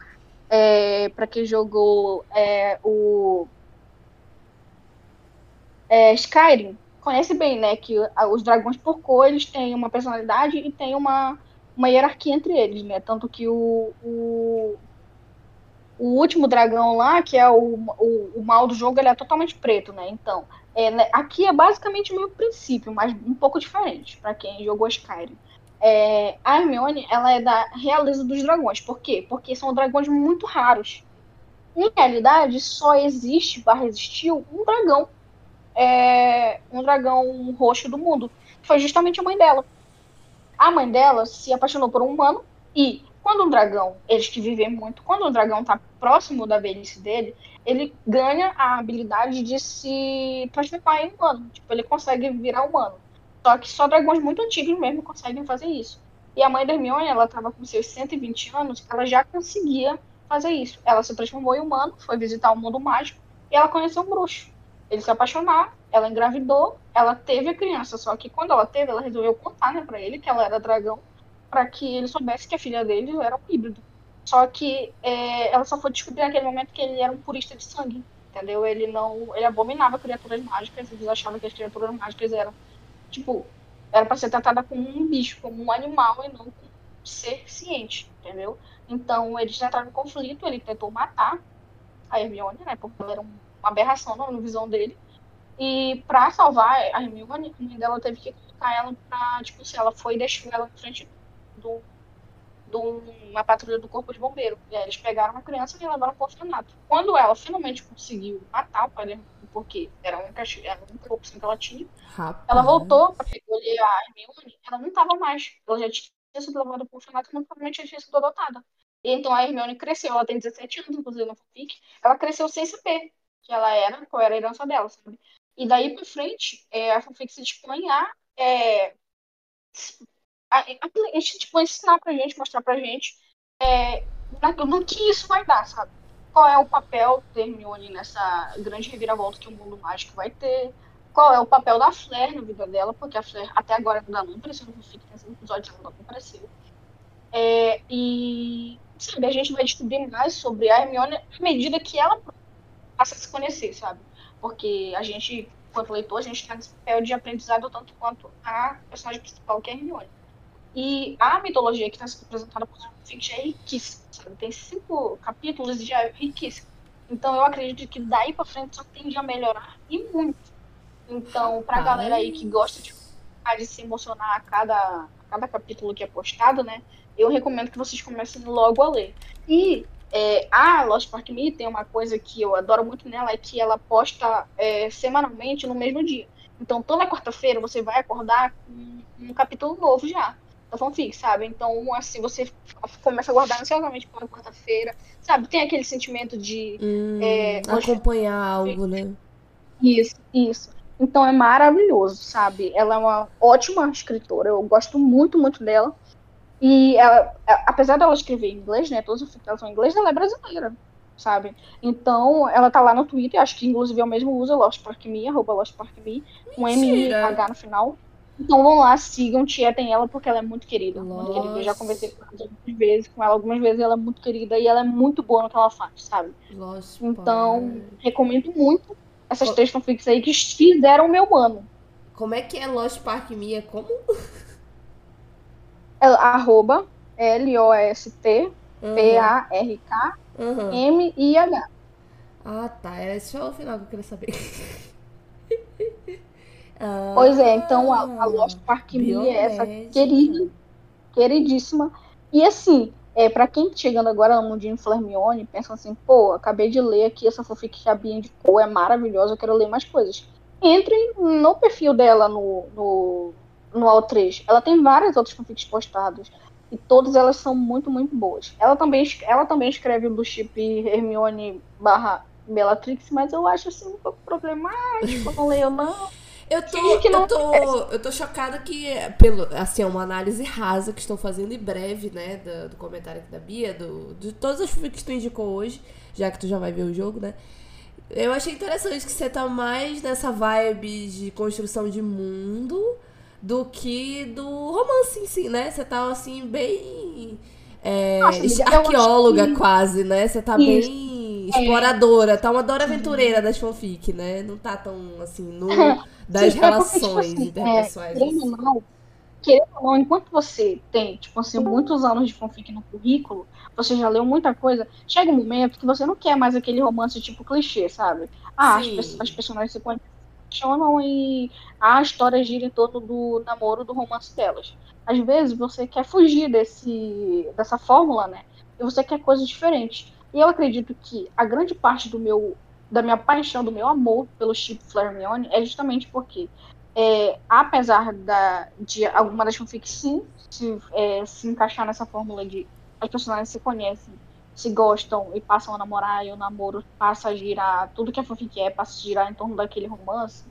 é, para quem jogou é, o é, Skyrim, conhece bem, né, que os dragões por cor, eles têm uma personalidade e tem uma, uma hierarquia entre eles, né, tanto que o, o, o último dragão lá, que é o, o, o mal do jogo, ele é totalmente preto, né, então, é, né, aqui é basicamente o mesmo princípio, mas um pouco diferente, para quem jogou Skyrim. É, a Hermione, ela é da realeza dos dragões, por quê? Porque são dragões muito raros. Em realidade, só existe, barra existiu, um dragão é, um dragão roxo do mundo. Foi justamente a mãe dela. A mãe dela se apaixonou por um humano e quando um dragão, eles que vivem muito, quando um dragão está próximo da velhice dele, ele ganha a habilidade de se transformar em humano. Tipo, ele consegue virar humano. Só que só dragões muito antigos mesmo conseguem fazer isso. E a mãe da Hermione, ela estava com seus 120 anos, ela já conseguia fazer isso. Ela se transformou em humano, foi visitar o mundo mágico e ela conheceu um bruxo. Eles se apaixonaram, ela engravidou, ela teve a criança, só que quando ela teve, ela resolveu contar, né, para ele que ela era dragão, para que ele soubesse que a filha dele era um híbrido. Só que é, ela só foi descobrir naquele momento que ele era um purista de sangue, entendeu? Ele não, ele abominava criaturas mágicas, eles achavam que as criaturas mágicas eram, tipo, era para ser tratada como um bicho, como um animal e não como um ser ciente, entendeu? Então eles entraram em conflito, ele tentou matar a Hermione, né, porque ela era um aberração na visão dele. E pra salvar a Hermione, a mãe dela teve que colocar ela pra, tipo, se ela foi e deixou ela na frente do, de uma patrulha do corpo de bombeiro. E aí eles pegaram a criança e levaram pro orfanato. Quando ela finalmente conseguiu matar o pai porque era a única, era a única opção que ela tinha, Rapaz. ela voltou pra recolher a Hermione, ela não tava mais. Ela já tinha sido levada pro orfanato e provavelmente já tinha sido adotada. Então a Hermione cresceu, ela tem 17 anos, inclusive, na fanfic. Ela cresceu sem saber que ela era, qual era a herança dela, sabe? E daí pra frente, é, a fanfic se dispõe a, é, a, a, a, tipo, ensinar pra gente, mostrar pra gente é, no que isso vai dar, sabe? Qual é o papel da Hermione nessa grande reviravolta que o mundo mágico vai ter? Qual é o papel da Flair na vida dela? Porque a Flair até agora ainda não apareceu no fanfic, tem episódios ela não apareceu. É, e sabe, a gente vai descobrir mais sobre a Hermione à medida que ela a se conhecer, sabe? Porque a gente, quanto leitor, a gente está nesse papel de aprendizado tanto quanto a personagem principal, que é a Hermione. E a mitologia que está sendo apresentada por Finch é riquíssima, sabe? Tem cinco capítulos e já é riquíssima. Então eu acredito que daí para frente só tende a melhorar e muito. Então, pra Ai. galera aí que gosta de, de se emocionar a cada, a cada capítulo que é postado, né? Eu recomendo que vocês comecem logo a ler. E é, a Lost Park Me tem uma coisa que eu adoro muito nela, é que ela posta é, semanalmente no mesmo dia. Então, toda quarta-feira você vai acordar com um capítulo novo já da fanfic, sabe? Então, assim, você começa a guardar ansiosamente para quarta-feira, sabe? Tem aquele sentimento de... Hum, é, acompanhar algo, né? Isso, isso. Então, é maravilhoso, sabe? Ela é uma ótima escritora, eu gosto muito, muito dela. E ela, apesar dela escrever em inglês, né? Todas as dela são em inglês, ela é brasileira, sabe? Então, ela tá lá no Twitter, acho que inclusive é o mesmo usa, Lost Park Me, arroba Lost Park Me, com M-I-H no final. Então vão lá, sigam, tietem ela, porque ela é muito querida. Muito querida. Eu já conversei com ela algumas vezes, com ela algumas vezes, ela é muito querida e ela é muito boa no que ela faz, sabe? Lost então, recomendo muito essas três fanfics aí que fizeram o meu mano. Como é que é Lost Park Mia? Como? É, arroba L-O-S-T P-A-R-K M-I-H. Ah, tá. Era só o final que eu queria saber. Ah, pois é, então a, a Lost Park Me é essa querida, queridíssima. E assim, é, para quem tá chegando agora no Mundinho Flermione, pensa assim, pô, acabei de ler aqui essa fanfic que a Bia indicou, é maravilhosa, eu quero ler mais coisas. Entrem no perfil dela no, no, no All3. Ela tem várias outras fanfics postadas. E todas elas são muito, muito boas. Ela também, ela também escreve do chip Hermione barra Bellatrix, mas eu acho assim um pouco problemático, não leio não. Eu tô, eu tô, eu tô chocada que, pelo, assim, é uma análise rasa que estou fazendo em breve, né, do, do comentário aqui da Bia, do, de todas as filmes que tu indicou hoje, já que tu já vai ver o jogo, né. Eu achei interessante que você tá mais nessa vibe de construção de mundo do que do romance em si, né? Você tá, assim, bem... É, Nossa, arqueóloga que... quase, né? Você tá Isso. bem exploradora, tá uma Dora Aventureira das fanfic, né? Não tá tão, assim, no... das Sim, relações é porque, tipo assim, interpessoais. É, querendo, ou não, querendo ou não, enquanto você tem, tipo assim, muitos anos de fanfic no currículo, você já leu muita coisa, chega um momento que você não quer mais aquele romance tipo clichê, sabe? Ah, as, as, personagens se apaixonam e a história gira em torno do namoro, do romance delas. Às vezes você quer fugir desse, dessa fórmula, né? E você quer coisas diferentes. E eu acredito que a grande parte do meu da minha paixão, do meu amor pelo Chip Flareon é justamente porque, é, apesar da, de alguma das fanfics sim se, é, se encaixar nessa fórmula de as personagens se conhecem, se gostam e passam a namorar, e o namoro passa a girar, tudo que a fanfic é passa a girar em torno daquele romance,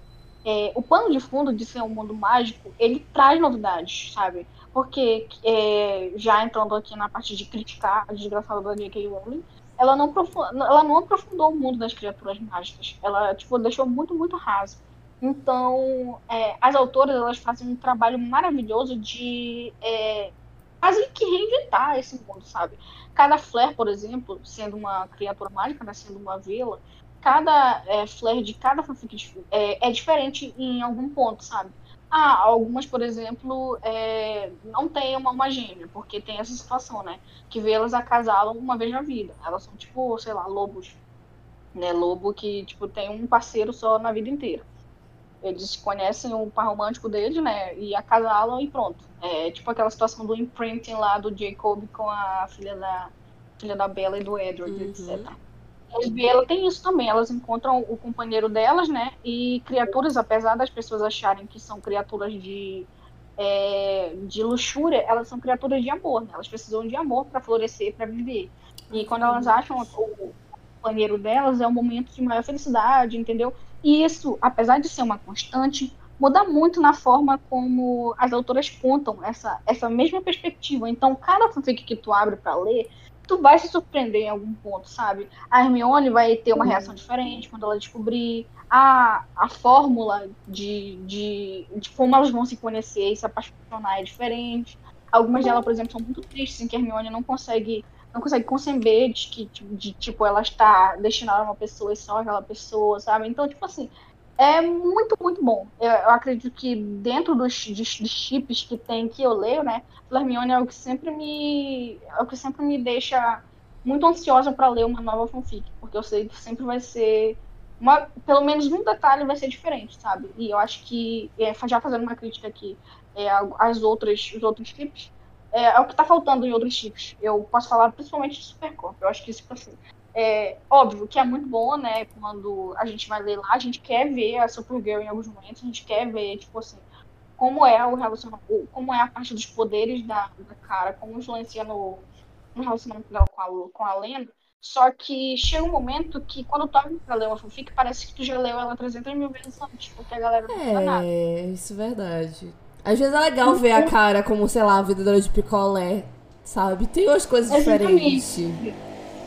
é, o pano de fundo de ser um mundo mágico, ele traz novidades, sabe? Porque, é, já entrando aqui na parte de criticar a desgraçada da J.K. Rowling, ela não, ela não aprofundou o mundo das criaturas mágicas. Ela, tipo, deixou muito, muito raso. Então, é, as autoras, elas fazem um trabalho maravilhoso de é, quase que reinventar esse mundo, sabe? Cada flare, por exemplo, sendo uma criatura mágica, né, sendo uma vila, cada é, flare de cada fanfic é, é diferente em algum ponto, sabe? Ah, algumas, por exemplo, é, não têm uma alma gêmea, porque tem essa situação, né? Que vê elas acasalam uma vez na vida. Elas são, tipo, sei lá, lobos. Né? Lobo que, tipo, tem um parceiro só na vida inteira. Eles conhecem o par romântico dele, né? E acasalam e pronto. É tipo aquela situação do imprinting lá do Jacob com a filha da, filha da Bella e do Edward, uhum. etc. E ela tem isso também, elas encontram o companheiro delas, né? E criaturas, apesar das pessoas acharem que são criaturas de é, de luxúria, elas são criaturas de amor, né? Elas precisam de amor para florescer, para viver. E quando elas acham o companheiro delas, é um momento de maior felicidade, entendeu? E isso, apesar de ser uma constante, muda muito na forma como as autoras contam essa, essa mesma perspectiva. Então, cada fanfic que tu abre para ler, tu vai se surpreender em algum ponto, sabe? A Hermione vai ter uma reação diferente quando ela descobrir a, a fórmula de, de, de como elas vão se conhecer e se apaixonar é diferente. Algumas delas, por exemplo, são muito tristes em que a Hermione não consegue não consegue conceber de que de, de, tipo ela está destinada a uma pessoa e só aquela pessoa, sabe? Então, tipo assim, é muito, muito bom. Eu, eu acredito que dentro dos, dos, dos, chips que tem que eu leio, né, Hermione é o que sempre me é o que sempre me deixa muito ansiosa para ler uma nova fanfic, porque eu sei que sempre vai ser uma, pelo menos um detalhe vai ser diferente, sabe? E eu acho que é, já fazendo uma crítica aqui é, as outras os outros chips é, é, o que está faltando em outros chips. Eu posso falar principalmente de Supercorp. Eu acho que isso, tipo assim, é óbvio que é muito bom, né? Quando a gente vai ler lá, a gente quer ver a Supergirl em alguns momentos, a gente quer ver, tipo assim, como é o relacionamento, como é a parte dos poderes da, da cara, como influencia no, no relacionamento dela com a, com a Lena. Só que chega um momento que quando tu abre pra ler uma fanfic, parece que tu já leu ela 300 mil vezes antes, porque a galera não é, nada. É, isso é verdade. Às vezes é legal ver a cara como, sei lá, a vendedora de picolé, sabe? Tem umas coisas Exatamente. diferentes.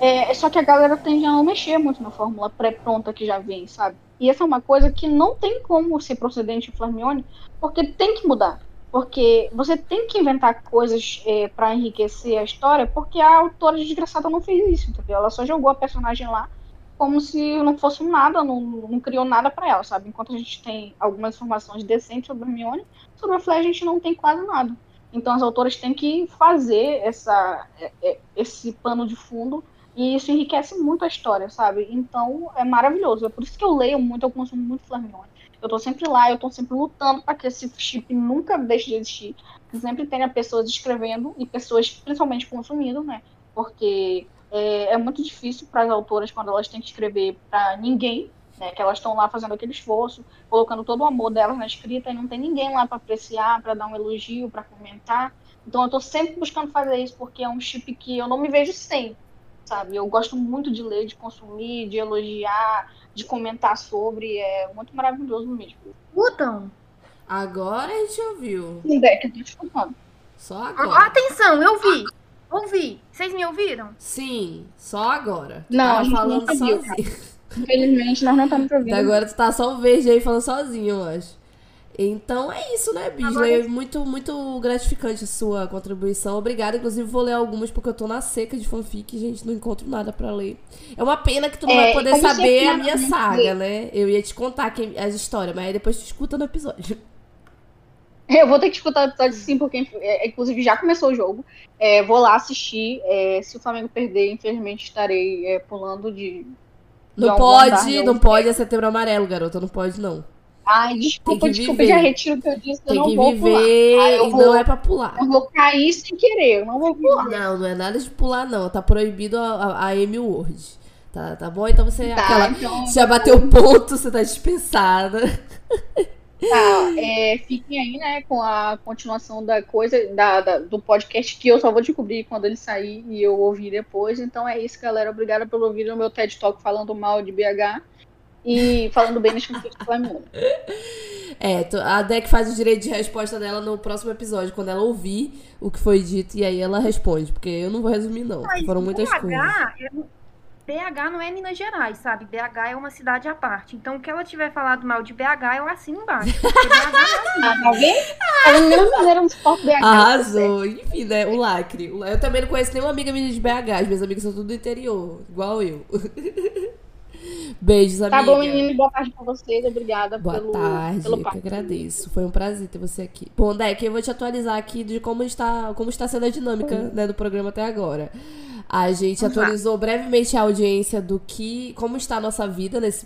É, só que a galera tende a não mexer muito na fórmula pré-pronta que já vem, sabe? E essa é uma coisa que não tem como ser procedente em Flameone, porque tem que mudar. Porque você tem que inventar coisas é, para enriquecer a história, porque a autora desgraçada não fez isso, entendeu? Ela só jogou a personagem lá como se não fosse nada, não, não criou nada para ela, sabe? Enquanto a gente tem algumas informações decentes sobre a Hermione, sobre a Flash a gente não tem quase nada. Então as autoras têm que fazer essa, é, é, esse pano de fundo e isso enriquece muito a história, sabe? Então é maravilhoso. É por isso que eu leio muito, eu consumo muito Flaminone. Eu tô sempre lá, eu tô sempre lutando para que esse chip nunca deixe de existir. Que sempre tenha pessoas escrevendo e pessoas principalmente consumindo, né? Porque é, é muito difícil para as autoras quando elas têm que escrever para ninguém, né? Que elas estão lá fazendo aquele esforço, colocando todo o amor delas na escrita e não tem ninguém lá para apreciar, para dar um elogio, para comentar. Então eu tô sempre buscando fazer isso porque é um chip que eu não me vejo sem sabe? Eu gosto muito de ler, de consumir, de elogiar, de comentar sobre. É muito maravilhoso mesmo. Escutam! Agora a gente ouviu. Sim, Deck, eu tô escutando. Só agora. Atenção, eu vi! Ouvi! Vocês me ouviram? Sim, só agora. não, tava falando não sozinho. Infelizmente, nós não estamos ouvindo. Agora tu tá só o verde aí falando sozinho, eu acho. Então é isso, né, Bisley? É muito, muito gratificante a sua contribuição. Obrigada. Inclusive, vou ler algumas porque eu tô na seca de fanfic e, gente, não encontro nada para ler. É uma pena que tu não é, vai poder saber a minha saga, né? Eu ia te contar quem, as histórias, mas aí depois tu escuta no episódio. Eu vou ter que escutar o episódio sim, porque é, inclusive já começou o jogo. É, vou lá assistir. É, se o Flamengo perder, infelizmente estarei é, pulando de. de não pode, não pode, é setembro amarelo, garota. Não pode, não. Ai, desculpa, desculpa, já retiro o que eu disse, Tem eu não que vou viver pular. e vou, não é pra pular. Eu vou cair sem querer, eu não vou pular. Não, não é nada de pular, não. Tá proibido a, a, a M Word. Tá, tá bom? Então você, tá, aquela, então, já bateu o ponto, você tá dispensada. Tá, é, fiquem aí, né, com a continuação da coisa, da, da, do podcast que eu só vou descobrir quando ele sair e eu ouvir depois. Então é isso, galera. Obrigada por ouvir o meu TED Talk falando mal de BH e falando bem nas conflitos do Flamengo. É, a Deck faz o direito de resposta dela no próximo episódio, quando ela ouvir o que foi dito, e aí ela responde, porque eu não vou resumir, não. Mas Foram muitas BH, coisas. BH não é Minas Gerais, sabe? BH é uma cidade à parte. Então, o que ela tiver falado mal de BH, eu assino embaixo. Porque BH não é tá vendo? Ela maneira um BH. Arrasou. Enfim, né? O lacre. Eu também não conheço nenhuma amiga minha de BH. As minhas amigas são tudo do interior, igual eu. Beijos, amiga. Tá bom, menino. Boa tarde pra vocês. Obrigada Boa pelo, tarde, pelo eu que agradeço. Foi um prazer ter você aqui. Bom, Deck, eu vou te atualizar aqui de como está, como está sendo a dinâmica né, do programa até agora. A gente atualizou brevemente a audiência do que, como está a nossa vida nesse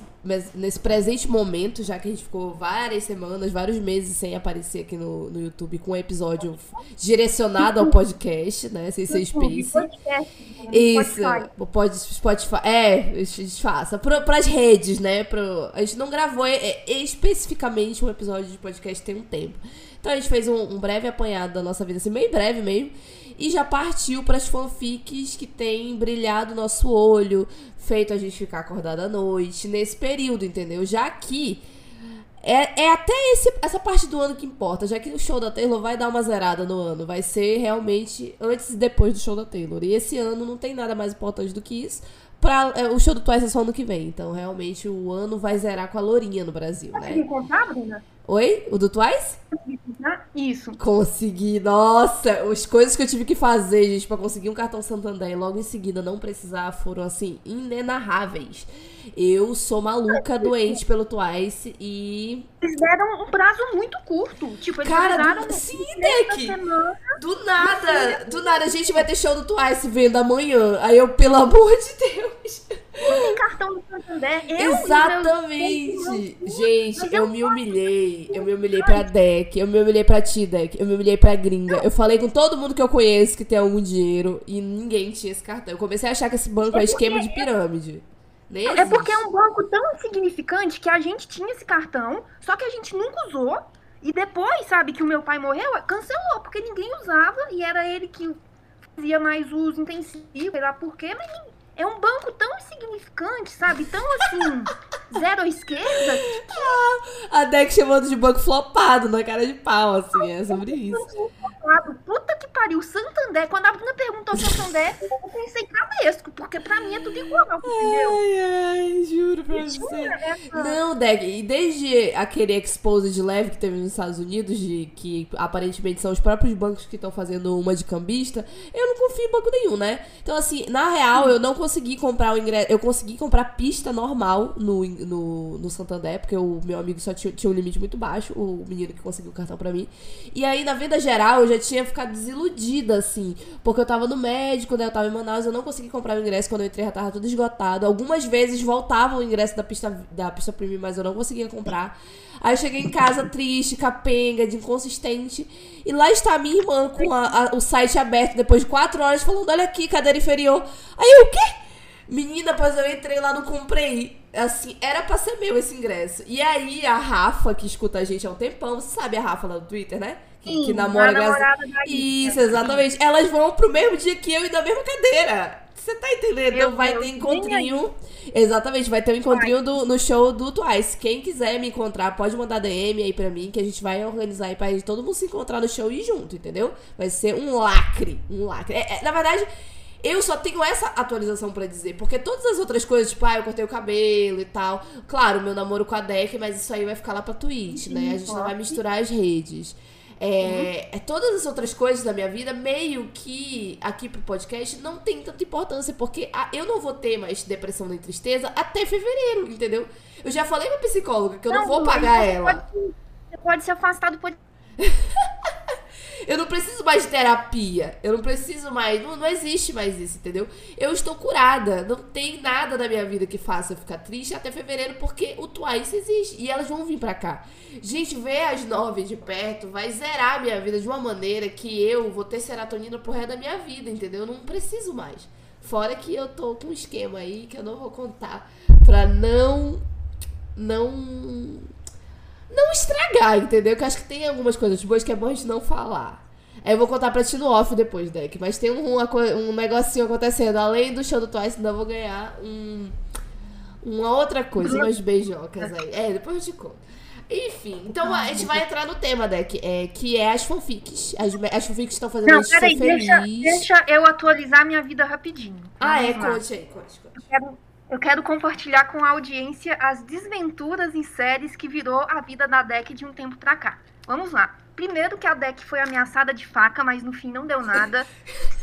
nesse presente momento, já que a gente ficou várias semanas, vários meses sem aparecer aqui no, no YouTube com um episódio direcionado ao podcast, né? Sem ser Space. Isso, o pod, Spotify. É, disfarça. Para as redes, né? Pro, a gente não gravou é, é, especificamente um episódio de podcast tem um tempo. Então a gente fez um, um breve apanhado da nossa vida, assim, bem breve mesmo. E já partiu para as fanfics que tem brilhado nosso olho, feito a gente ficar acordado à noite, nesse período, entendeu? Já que é, é até esse, essa parte do ano que importa, já que o show da Taylor vai dar uma zerada no ano. Vai ser realmente antes e depois do show da Taylor. E esse ano não tem nada mais importante do que isso. Pra, é, o show do Twice é só ano que vem. Então, realmente, o ano vai zerar com a Lourinha no Brasil, né? Oi? O do Twice? Isso. Consegui. Nossa, as coisas que eu tive que fazer, gente, pra conseguir um cartão Santander e logo em seguida não precisar foram, assim, inenarráveis. Eu sou maluca, doente pelo Twice e. Eles deram um prazo muito curto. Tipo, eles Cara, do... sim, Deck! Do nada, do nada. A gente vai ter show do Twice vendo amanhã. Aí eu, pelo amor de Deus. Tem cartão do Santander. Eu, Exatamente. Gente, eu me humilhei. Eu me humilhei pra Deck. Eu me humilhei pra ti, Deck. Eu me humilhei pra gringa. Eu falei com todo mundo que eu conheço que tem algum dinheiro e ninguém tinha esse cartão. Eu comecei a achar que esse banco é esquema de pirâmide. É porque é um banco tão insignificante que a gente tinha esse cartão, só que a gente nunca usou. E depois, sabe, que o meu pai morreu, cancelou, porque ninguém usava e era ele que fazia mais uso intensivo, sei lá por quê, mas é um banco tão insignificante, sabe? Tão assim, zero à esquerda. a Deck chamando de banco flopado na cara de pau, assim, é sobre isso. Puta que pariu, Santander. Quando a Bruna perguntou Santander, eu pensei cabesco, porque pra mim é tudo igual, entendeu? Ai, ai, juro pra você. Não, Deck, e desde aquele expose de leve que teve nos Estados Unidos, de que aparentemente são os próprios bancos que estão fazendo uma de cambista, eu não confio em banco nenhum, né? Então, assim, na real, eu não consegui comprar o ingresso. Eu consegui comprar pista normal no, no, no Santander, porque o meu amigo só tinha, tinha um limite muito baixo, o menino que conseguiu o cartão pra mim. E aí, na venda geral, eu já tinha ficado desiludida, assim. Porque eu tava no médico, né? Eu tava em Manaus, eu não consegui comprar o ingresso. Quando eu entrei já tava tudo esgotado. Algumas vezes voltava o ingresso da pista, da pista premium, mas eu não conseguia comprar. Aí cheguei em casa triste, capenga, de inconsistente. E lá está a minha irmã com a, a, o site aberto depois de quatro horas, falando: Olha aqui, cadeira inferior. Aí eu, o quê? Menina, pois eu entrei lá, não comprei. Assim, era pra ser meu esse ingresso. E aí, a Rafa, que escuta a gente há um tempão, você sabe a Rafa lá do Twitter, né? Que, Sim, que namora namorada Isso, exatamente. Elas vão pro mesmo dia que eu e da mesma cadeira. Você tá entendendo? Então vai ter encontrinho. Exatamente, vai ter um encontrinho do, no show do Twice. Quem quiser me encontrar, pode mandar DM aí pra mim, que a gente vai organizar aí pra todo mundo se encontrar no show e ir junto, entendeu? Vai ser um lacre. Um lacre. É, é, na verdade. Eu só tenho essa atualização para dizer, porque todas as outras coisas, tipo, ah, eu cortei o cabelo e tal. Claro, meu namoro com a Deck, mas isso aí vai ficar lá pra Twitch, né? A gente não vai misturar as redes. É, é, todas as outras coisas da minha vida, meio que aqui pro podcast, não tem tanta importância, porque a, eu não vou ter mais depressão nem tristeza até fevereiro, entendeu? Eu já falei pra psicóloga que eu não, não vou pagar ela. Pode, você pode se afastar do podcast. Eu não preciso mais de terapia. Eu não preciso mais. Não, não existe mais isso, entendeu? Eu estou curada. Não tem nada na minha vida que faça eu ficar triste até fevereiro, porque o Twice existe. E elas vão vir pra cá. Gente, ver as nove de perto vai zerar a minha vida de uma maneira que eu vou ter serotonina pro resto da minha vida, entendeu? Eu não preciso mais. Fora que eu tô com um esquema aí que eu não vou contar pra não. Não não estragar, entendeu? Que eu acho que tem algumas coisas boas que é bom a gente não falar. Aí eu vou contar pra ti no off depois, Deck. Mas tem um, um negocinho acontecendo. Além do show do Twice, ainda vou ganhar um, uma outra coisa, umas beijocas aí. É, depois eu te conto. Enfim, então a gente vai entrar no tema, Deck, é, que é as fanfics. As, as fanfics estão fazendo Não, peraí, deixa, deixa eu atualizar minha vida rapidinho. Ah, é? Conte aí, conte, conte. Eu quero eu quero compartilhar com a audiência as desventuras em séries que virou a vida da Deck de um tempo pra cá. Vamos lá. Primeiro que a Deck foi ameaçada de faca, mas no fim não deu nada.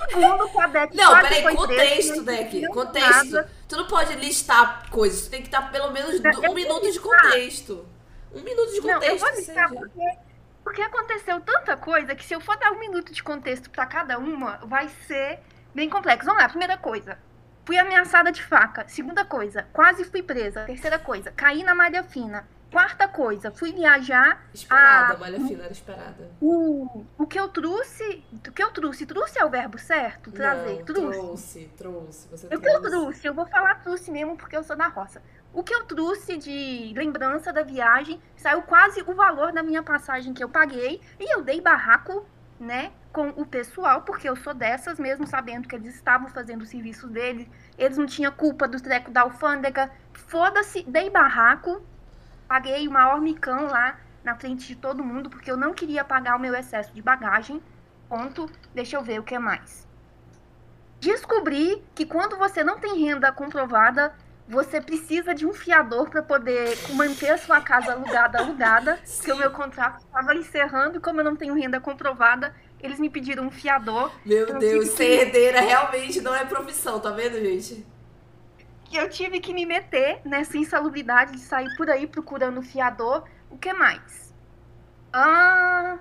Segundo que a Deck Não, peraí, foi contexto, Deck. Contexto. nada. Tu não pode listar coisas. Tu tem que dar pelo menos Eu um minuto de contexto. Um minuto de Não, eu contexto. vou que listar seja. porque, porque aconteceu tanta coisa que se eu for dar um minuto de contexto pra cada uma, vai ser bem complexo. Vamos lá, primeira coisa. Fui ameaçada de faca. Segunda coisa, quase fui presa. Terceira coisa, caí na malha fina. Quarta coisa, fui viajar. Esperada, a- malha fina era esperada. O, o que eu trouxe. O que eu trouxe? Trouxe é o verbo certo? Trazer. Não, trouxe. trouxe, trouxe. Você O que eu trouxe. trouxe? Eu vou falar trouxe mesmo porque eu sou da roça. O que eu trouxe de lembrança da viagem saiu quase o valor da minha passagem que eu paguei e eu dei barraco, né, com o pessoal, porque eu sou dessas, mesmo sabendo que eles estavam fazendo o serviço deles, eles não tinham culpa do treco da alfândega. Foda-se, dei barraco, paguei o maior micão lá na frente de todo mundo, porque eu não queria pagar o meu excesso de bagagem. Ponto. Deixa eu ver o que mais. Descobri que quando você não tem renda comprovada, você precisa de um fiador para poder manter a sua casa alugada, alugada, porque o meu contrato estava encerrando e como eu não tenho renda comprovada, eles me pediram um fiador Meu Eu Deus, que- ser herdeira realmente não é profissão, tá vendo, gente? eu tive que me meter nessa insalubridade de sair por aí procurando fiador. O que mais? Ah,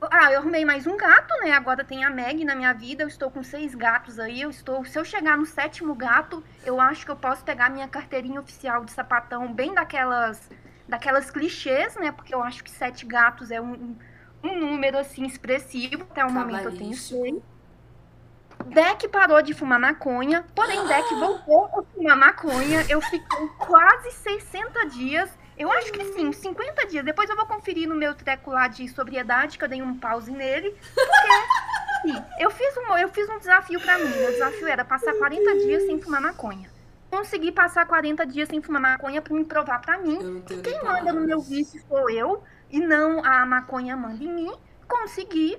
ah, eu arrumei mais um gato, né? Agora tem a Meg na minha vida. Eu estou com seis gatos aí. Eu estou. Se eu chegar no sétimo gato, eu acho que eu posso pegar minha carteirinha oficial de sapatão, bem daquelas, daquelas clichês, né? Porque eu acho que sete gatos é um, um número assim expressivo. Até o momento eu tenho seis. Deck parou de fumar maconha, porém Deck voltou a fumar maconha. Eu fiquei quase 60 dias. Eu acho que sim, 50 dias. Depois eu vou conferir no meu treco lá de sobriedade, que eu dei um pause nele. Porque sim, eu, fiz um, eu fiz um desafio pra mim. Meu desafio era passar 40 dias sem fumar maconha. Consegui passar 40 dias sem fumar maconha pra me provar pra mim quem manda no meu vício sou eu e não a maconha manda em mim. Consegui.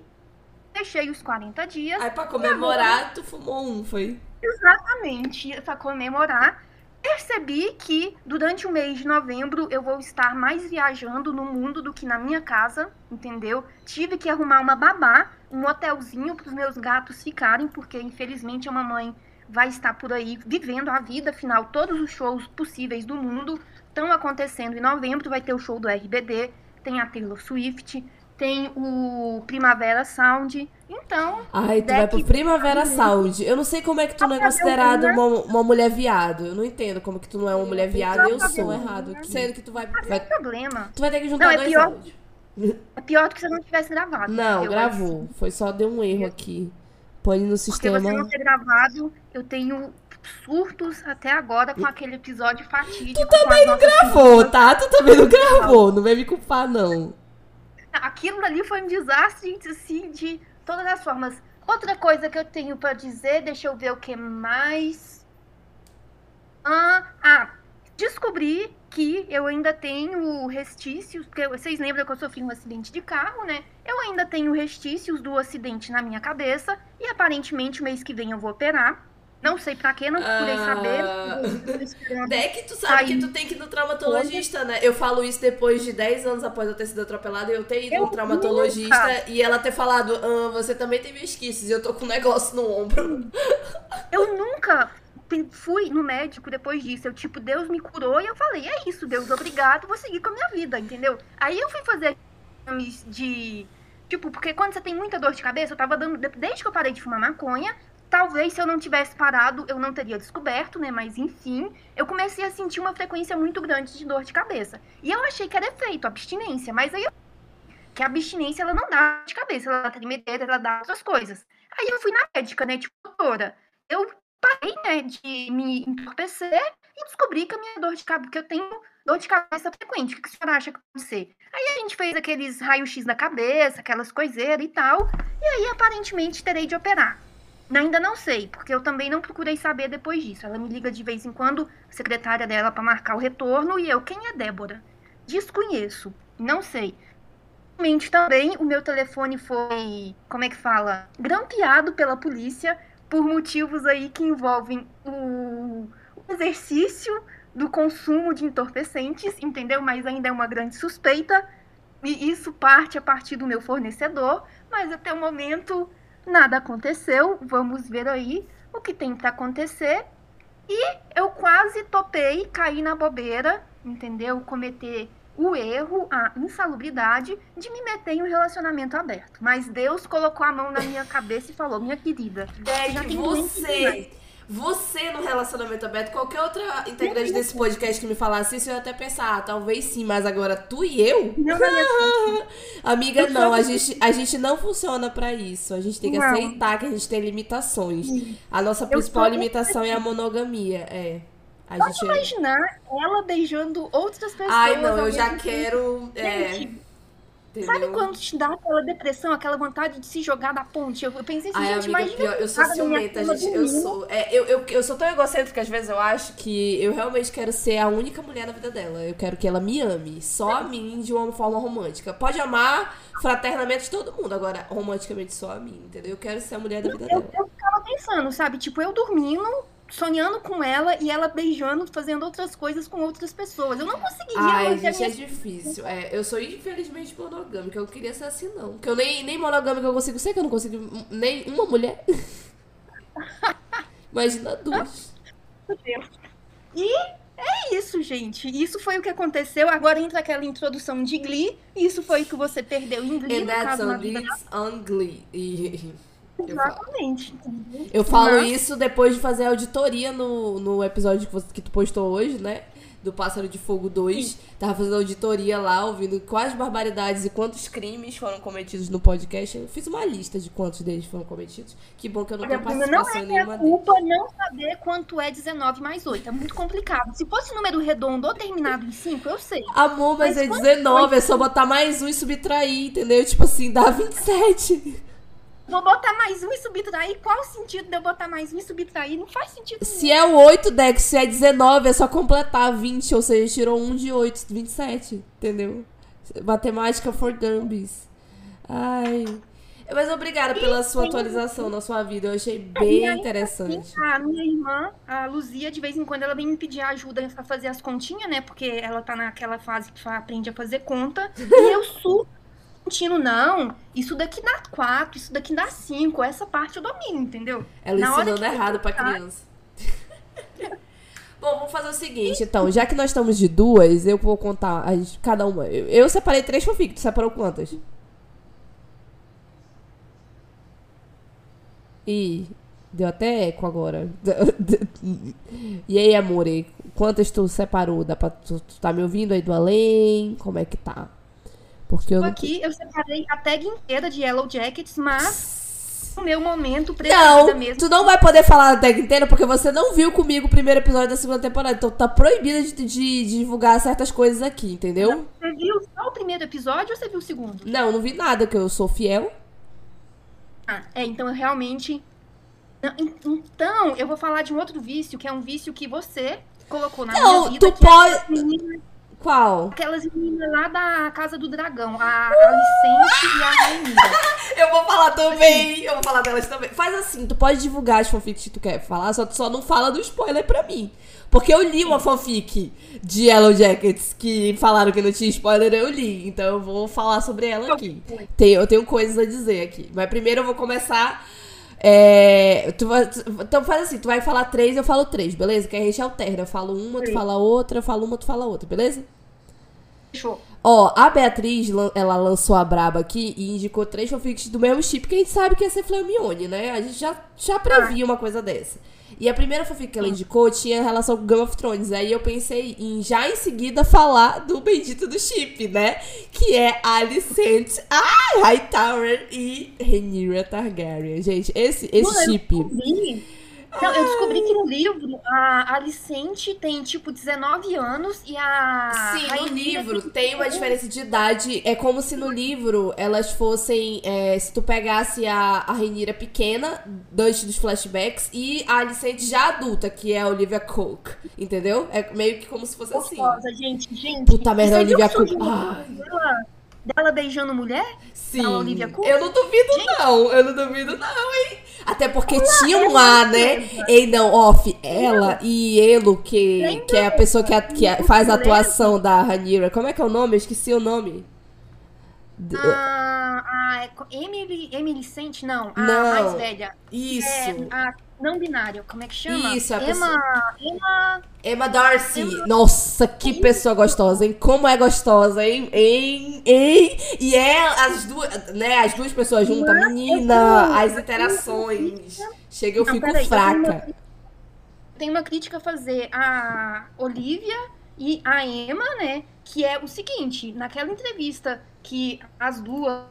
Deixei os 40 dias. Aí pra comemorar, tu fumou um, foi? Exatamente, para comemorar. Percebi que durante o mês de novembro eu vou estar mais viajando no mundo do que na minha casa, entendeu? Tive que arrumar uma babá, um hotelzinho para os meus gatos ficarem, porque infelizmente a mamãe vai estar por aí vivendo a vida, afinal todos os shows possíveis do mundo estão acontecendo em novembro, vai ter o show do RBD, tem a Taylor Swift, tem o Primavera Sound. Então, Ai, tu vai pro Primavera Sound. Eu não sei como é que tu não é considerado uma, uma mulher viado. Eu não entendo como que tu não é uma mulher viada e eu sou tá errado. bom. Sendo que tu vai, não vai- tem problema. tu vai ter que juntar Não, é dois pior- áudios. É pior do que se eu não tivesse gravado. Não, gravou. Foi só deu um erro aqui. Põe no Porque sistema. você não ter gravado, eu tenho surtos até agora com aquele episódio fatídico. Tu também não Gravou, tá? Tu também não gravou. Não vai me culpar, não. Aquilo ali foi um desastre, assim, de todas as formas. Outra coisa que eu tenho pra dizer, deixa eu ver o que mais. Ah, ah, descobri que eu ainda tenho restícios, porque vocês lembram que eu sofri um acidente de carro, né? Eu ainda tenho restícios do acidente na minha cabeça e aparentemente mês que vem eu vou operar. Não sei pra quê, não procurei Ah. saber. Esperando. Deck, tu sabe Aí. que tu tem que ir no traumatologista, né? Eu falo isso depois de 10 anos após eu ter sido atropelada e eu ter ido Eu no traumatologista nunca. e ela ter falado, ah, você também teve esquisses e eu tô com um negócio no ombro. Eu nunca fui no médico depois disso. Eu, tipo, Deus me curou e eu falei, é isso, Deus, obrigado, vou seguir com a minha vida, entendeu? Aí eu fui fazer exames de. Tipo, porque quando você tem muita dor de cabeça, eu tava dando. de- Desde que eu parei de fumar maconha, talvez se eu não tivesse parado, eu não teria descoberto, né? Mas enfim, eu comecei a sentir uma frequência muito grande de dor de cabeça. E eu achei que era efeito, abstinência. Mas aí eu que a abstinência ela não dá de cabeça, ela dá tremedeira, ela dá outras coisas. Aí eu fui na médica, né, tipo, doutora, eu parei, né, de me entorpecer e descobri que a minha dor de cabeça, que eu tenho dor de cabeça frequente. O que a senhora acha que pode ser? Aí a gente fez aqueles raio-x da cabeça, aquelas coiseiras e tal, e aí aparentemente terei de operar. Ainda não sei, porque eu também não procurei saber depois disso. Ela me liga de vez em quando, a secretária dela, para marcar o retorno, e eu, quem é Débora? Desconheço, não sei. Realmente também o meu telefone foi, como é que fala? Grampeado pela polícia por motivos aí que envolvem o exercício do consumo de entorpecentes, entendeu? Mas ainda é uma grande suspeita. E isso parte a partir do meu fornecedor, mas até o momento nada aconteceu. Vamos ver aí o que tem para acontecer. E eu quase topei, caí na bobeira, entendeu? Cometer o erro, a insalubridade de me meter em um relacionamento aberto. Mas Deus colocou a mão na minha cabeça e falou: Minha querida, já Deck, tem você. Você no relacionamento aberto, qualquer outra integrante desse podcast que me falasse isso, eu ia até pensar, ah, talvez sim, mas agora tu e eu? Não, não, não. Amiga, não, a gente, a gente não funciona pra isso. A gente tem que Não. aceitar que a gente tem limitações. A nossa principal limitação é a monogamia. É. A Pode gente. imaginar ela beijando outras pessoas. Ai, não, eu já quero. É, entendeu? Sabe quando te dá aquela depressão, aquela vontade de se jogar da ponte? Eu, eu pensei assim, Ai, gente, amiga, pior, eu sou ciumenta, gente. Eu sou, é, eu, eu, eu sou tão egocêntrica que às vezes eu acho que eu realmente quero ser a única mulher na vida dela. Eu quero que ela me ame. Só a mim de uma forma romântica. Pode amar fraternamente todo mundo, agora romanticamente só a mim, entendeu? Eu quero ser a mulher da vida Eu, dela. eu ficava pensando, sabe? Tipo, eu dormindo, sonhando com ela e ela beijando, fazendo outras coisas com outras pessoas. Eu não conseguiria Ai, gente, é minha difícil. É, eu sou infelizmente monogâmica. Eu queria ser assim, não. Porque eu nem, nem monogâmica eu consigo ser, que eu não consigo nem uma mulher. Imagina duas. E é isso, gente. Isso foi o que aconteceu. Agora entra aquela introdução de Glee. Isso foi o que você perdeu em Glee, And that's on on Glee. Eu falo, Exatamente. eu falo Mas- isso depois de fazer a auditoria no, no episódio que, você, que tu postou hoje, né? Do Pássaro de Fogo 2. Tava fazendo auditoria lá, ouvindo quais barbaridades e quantos crimes foram cometidos no podcast. Eu fiz uma lista de quantos deles foram cometidos. Que bom que eu não tenho Bruna, não participação é nenhuma deles. culpa não saber quanto é 19 mais 8. É muito complicado. Se fosse número redondo ou terminado em 5, eu sei. Amor, mas, Mas é quanto 19, é só botar mais um e subtrair, entendeu? Tipo assim, dá 27. Vou botar mais um e subtrair. Qual o sentido de eu botar mais um e subtrair? Não faz sentido. Se é o 8, Dex, se é 19, é só completar 20, ou seja, tirou 1 de 8, 27, entendeu? Matemática for Gambis. Ai. Mas obrigada pela sua atualização na sua vida, eu achei bem E aí, interessante. A minha irmã, a Luzia, de vez em quando ela vem me pedir ajuda pra fazer as continhas, né? Porque ela tá naquela fase que aprende a fazer conta. E eu super sentindo, não, isso daqui dá 4, isso daqui dá 5. Essa parte eu domino, entendeu? Ela Na hora ensinando errado pra criança. Bom, vamos fazer o seguinte, então. Já que nós estamos de duas, eu vou contar as, cada uma. Eu, eu separei três fanfics, tu separou quantas? Ih, deu até eco agora. E aí, amore, quantas tu separou? Dá pra, tu, tu tá me ouvindo aí do além? Como é que tá? Porque eu não... Aqui eu separei a tag inteira de Yellow Jackets, mas o meu momento preferido Não, mesmo. tu não vai poder falar da tag inteira porque você não viu comigo o primeiro episódio da segunda temporada. Então tá proibida de, de divulgar certas coisas aqui, entendeu? Você viu só o primeiro episódio ou você viu o segundo? Não, não vi nada, que eu sou fiel. Ah, é, então eu realmente. Não, en- Então, eu vou falar de um outro vício, que é um vício que você colocou na Não, minha vida. tu que é pode- meninas- Qual? Aquelas meninas lá da Casa do Dragão, a Alicente e a Rainha. Eu vou falar também. Eu vou falar delas também. Faz assim, tu pode divulgar as fanfics que tu quer falar, só, só não fala do spoiler pra mim. Porque eu li uma fanfic de Yellow Jackets que falaram que não tinha spoiler, eu li. Então eu vou falar sobre ela aqui. Tem, eu tenho coisas a dizer aqui. Mas primeiro eu vou começar. É, tu tu- então faz assim, tu vai falar três, eu falo três, beleza? Que a gente alterna. Eu falo uma, tu Sim. fala outra, eu falo uma, tu fala outra, beleza? Fechou. Ó, a Beatriz, ela lançou a braba aqui e indicou três fanfics do mesmo chip que a gente sabe que ia ser Flameone, né? A gente já, já previa uma coisa dessa. E a primeira fanfic que ela indicou tinha relação com Game of Thrones. Aí eu pensei em já em seguida falar do bendito do chip, né? Que é Alicent, ai, Hightower e Rhaenyra Targaryen. Gente, esse, esse Mano, eu chip... Não, eu descobri que no livro a Alicente tem tipo 19 anos e a. Sim, no livro tem uma diferença de idade. É como se no livro elas fossem. é, se tu pegasse a, a Renira pequena, antes dos flashbacks, e a Alicente já adulta, que é a Olivia Cook. Entendeu? É meio que como se fosse assim. Gente, gente. Puta merda, Olivia uma Ai. Dela, beijando mulher? Sim. Olivia? Eu não duvido, não. Eu não duvido, não, hein? Até porque tinha é um A, uma né? Ei, não, off, ela e Elo, que, que é a pessoa que, a- que a- faz a atuação da Ranira. Como é que é o nome? Eu esqueci o nome. Ah, a é co- Emily, Emily Sente, não, a Não. mais velha. Isso. É, a não binária, como é que chama? Isso, a Emma, Emma, Emma Darcy. Nossa, que pessoa gostosa, hein? Como é gostosa, hein? Hein? Hein? E é as duas, né? As duas pessoas juntas, Mas menina, as interações. Chega, eu Não, fico peraí, eu fraca. tenho uma crítica a fazer a Olivia e a Emma, né? Que é o seguinte, naquela entrevista que as duas.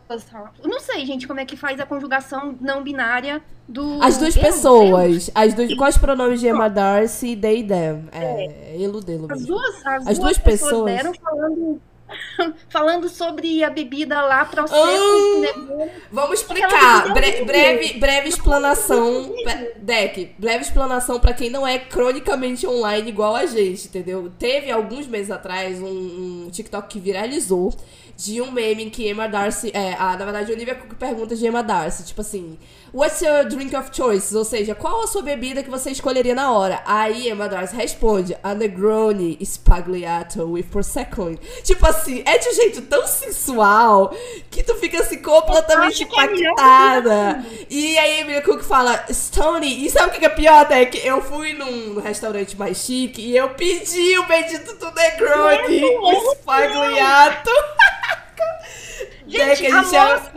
Eu não sei, gente, como é que faz a conjugação não binária do. As duas eu, pessoas. As duas, quais pronomes de Emma Darcy, they, them? É, elo, delo. As duas, as As duas, duas pessoas, pessoas. deram falando, falando sobre a bebida lá para o Ah! Vamos explicar. Bre- breve, breve explanação. Deck, breve explanação pra quem não é cronicamente online igual a gente, entendeu? Teve alguns meses atrás um, um TikTok que viralizou de um meme em que Emma Darcy. É, a, na verdade, Olivia Cook pergunta de Emma Darcy, tipo assim. What's your drink of choice? Ou seja, qual a sua bebida que você escolheria na hora? Aí Emma Darcy responde: A Negroni Spagliato with Prosecco. Tipo assim, é de um jeito tão sensual que tu fica assim completamente a impactada. E aí a Emilia Cook fala: Stone, e sabe o que é pior, Deck? Eu fui num restaurante mais chique e eu pedi o bendito do Negroni, Spagliato. Gente, Deck, a gente é- moça-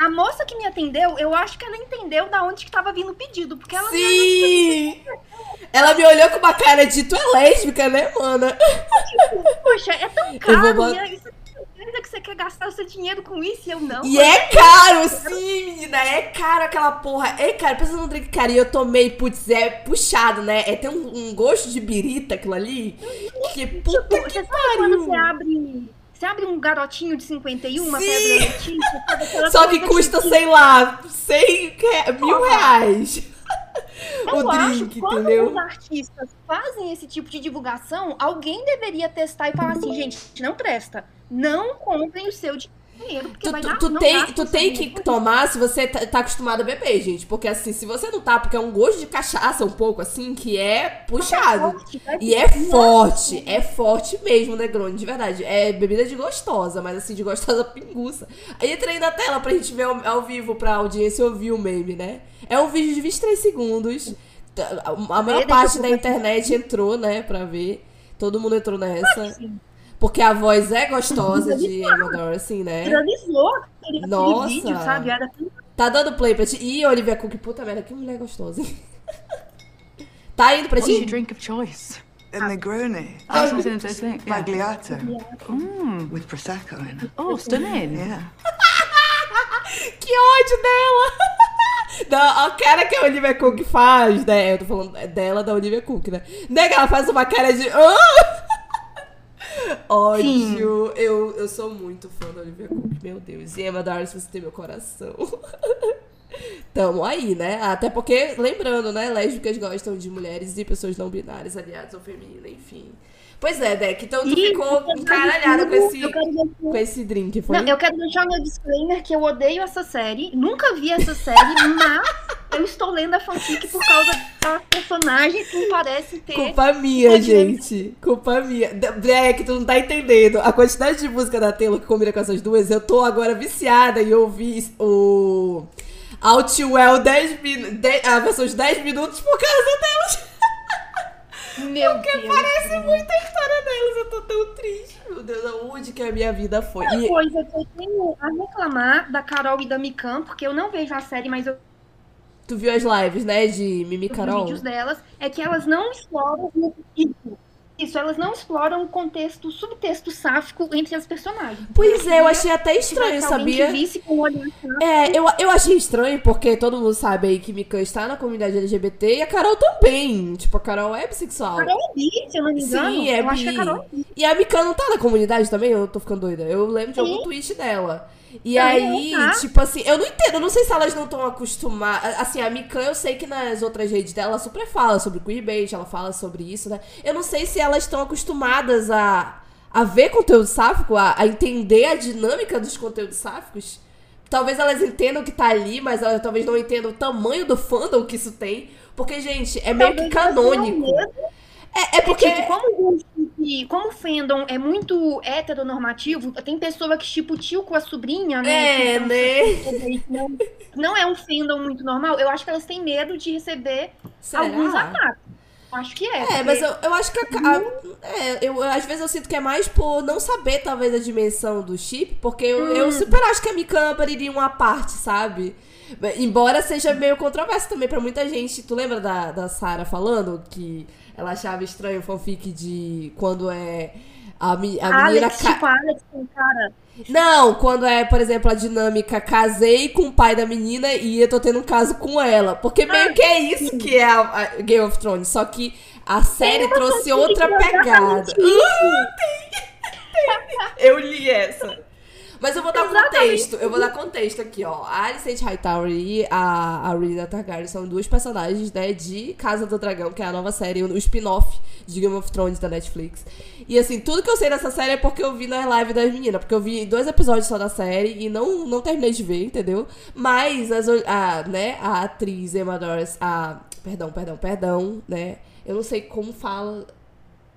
A moça que me atendeu, eu acho que ela entendeu da onde que tava vindo o pedido, porque ela Sim! Ela me olhou com uma cara de tu é lésbica, né, mana? Poxa, é tão caro. bot- E aí, você certeza que você quer gastar o seu dinheiro com isso e eu não. E é caro, sim, menina. É caro aquela porra. É caro. Pensa num drink caro. E eu tomei, putz, é puxado, né? É, tem um, um gosto de birita aquilo ali. Que puta Tipo, que sabe quando pariu. você abre. Você abre um garotinho de 51, uma Sim. pedra sabe Só que custa, sei lá, 100, re- mil reais. Eu o acho drink, quando entendeu? os artistas fazem esse tipo de divulgação, alguém deveria testar e falar assim, gente, não presta. Não comprem o seu dinheiro, porque Tu, vai tu- dar tu tem, tu tem que tomar se você tá, tá acostumado a beber, gente. Porque assim, se você não tá, porque é um gosto de cachaça um pouco assim, que é puxado. forte, vai E é forte, é forte mesmo, Negroni, de verdade. É bebida de gostosa, mas assim, de gostosa pinguça. Aí entrei na tela pra gente ver ao, ao vivo, pra audiência ouvir o meme, né? É um vídeo de 23 segundos. A maior parte da internet entrou, né, pra ver. Todo mundo entrou nessa. Assim, Porque a voz é gostosa de Emma Darcy, né? Viralizou aquele, Nossa. vídeo, sabe? Era tão Tá dando play pra ti. Ih, Olivia Cook, puta merda, que mulher gostosa. tá indo pra What's your ti? drink of choice? A Negroni. I was going to say, yeah. Magliato. With Prosecco in it. Oh, stunning. Yeah. Que ódio dela! Não, a cara que a Olivia Cook faz, né? Eu tô falando dela, da Olivia Cook, né? Nega, ela faz uma cara de. "Ah!" Ódio. Eu, eu sou muito fã da Olivia Cook, meu Deus. E Emma Darcy, você tem meu coração. Tamo aí, né? Até porque, lembrando, né? Lésbicas gostam de mulheres e pessoas não binárias, aliadas ou femininas, enfim. Pois é, Deck, então tu E, ficou encaralhada com esse, com esse drink, foi? Não, eu quero deixar meu disclaimer que eu odeio essa série. Nunca vi essa série, mas eu estou lendo a fanfic por causa da personagem que parece ter. Culpa minha, gente. Culpa minha. Black, tu não tá entendendo. A quantidade de música da Taylor que combina com essas duas, eu tô agora viciada em ouvir o Outwell 10 min... de- a versão de 10 minutos por causa delas. Meu Porque Deus. parece muito a história delas. Eu tô tão triste. Meu Deus, aonde que a minha vida foi? Uma E coisa que eu tenho a reclamar da Carol e da Mikan, porque eu não vejo a série, mas eu tu viu as lives, né, de Mimi vi os Carol? vídeos delas, é que elas não exploram isso. Isso, elas não exploram o contexto, o subtexto sáfico entre as personagens. Pois é, eu achei até estranho, sabia? É, eu, eu achei estranho porque todo mundo sabe aí que Mikan está na comunidade LGBT e a Carol também. Tipo, a Carol é bissexual. Carol é bi, se eu não me engano. Sim, é eu acho que a bi. Carol é bi. E a Mikan não tá na comunidade também? Eu tô ficando doida. Eu lembro de algum tweet dela. E aí, tá. tipo assim, eu não entendo, eu não sei se elas não estão acostumadas. Assim, a Mikan, eu sei que nas outras redes dela, ela super fala sobre queerbait, ela fala sobre isso, né? Eu não sei se elas estão acostumadas a, a ver conteúdo sáfico, a, a entender a dinâmica dos conteúdos sáficos. Talvez elas entendam que tá ali, mas elas talvez não entendam o tamanho do fandom que isso tem. Porque, gente, é meio que canônico. É, é porque. Como, o- como o fandom é muito heteronormativo, tem pessoa que tipo tio com a sobrinha, né? É, que né? Não, não é um fandom muito normal. Eu acho que elas têm medo de receber Será? alguns ataques. Acho que é. É, porque- mas eu, eu acho que a, a- é, eu, às vezes eu sinto que é mais por não saber, talvez, a dimensão do chip, porque eu, Hum. eu super acho que a Mika Amber iria uma parte, sabe? Embora seja meio controverso também pra muita gente. Tu lembra da, da Sarah falando que ela achava estranho o fanfic de quando é a, mi- a menina. Alex, ca- tipo, a Alex com cara. Não, quando é, por exemplo, a dinâmica casei com o pai da menina e eu tô tendo um caso com ela. Porque meio que é isso que é a, a Game of Thrones. Só que a série trouxe outra pegada. exatamente isso. Eu li essa. Mas eu vou dar Exatamente. contexto. Eu vou dar contexto aqui, ó. A Alicent Hightower e a, a Rhaenyra Targaryen são duas personagens, né, de Casa do Dragão, que é a nova série, o spin-off de Game of Thrones da Netflix. E assim, tudo que eu sei dessa série é porque eu vi na live das meninas. Porque eu vi dois episódios só da série e não, não terminei de ver, entendeu? Mas as, a, né, a atriz Emma Doris, a. Perdão, perdão, perdão, né? Eu não sei como fala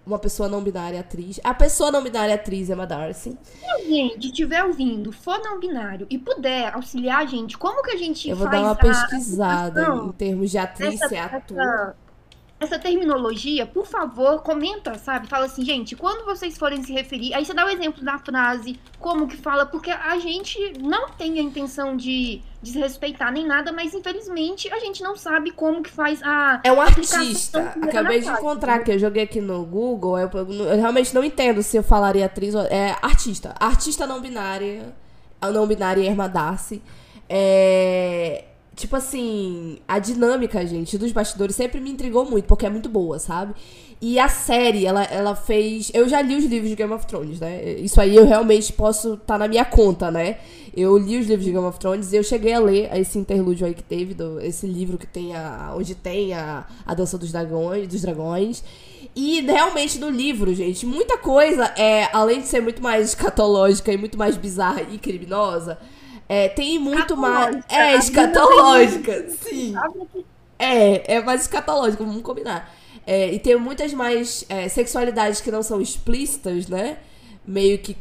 uma pessoa não binária atriz. A pessoa não binária atriz Emma Darcy. Se alguém que estiver ouvindo for não binário e puder auxiliar a gente, como que a gente Eu vou dar uma pesquisada em termos de atriz e ator. Essa, terminologia, por favor, comenta, sabe? Fala assim, gente, quando vocês forem se referir, aí você dá o exemplo da frase, como que fala, porque a gente não tem a intenção de desrespeitar nem nada, mas infelizmente a gente não sabe como que faz a É um artista. Acabei de encontrar que eu joguei aqui no Google. Eu, eu realmente não entendo se eu falaria atriz ou. É artista. Artista não binária. A não binária Irma Darcy. É. Tipo assim, a dinâmica, gente, dos bastidores sempre me intrigou muito, porque é muito boa, sabe? E a série, ela, ela fez. Eu já li os livros de Game of Thrones, né? Isso aí eu realmente posso estar na minha conta, né? Eu li os livros de Game of Thrones e eu cheguei a ler esse interlúdio aí que teve, do, esse livro que tem a. onde tem a, a dança dos dragões, dos dragões. E realmente no livro, gente, muita coisa é, além de ser muito mais escatológica e muito mais bizarra e criminosa, é, tem muito mais. Escatológica. É, escatológica, sim. É, é mais escatológico, vamos combinar. É, e tem muitas mais é, sexualidades que não são explícitas, né? Meio que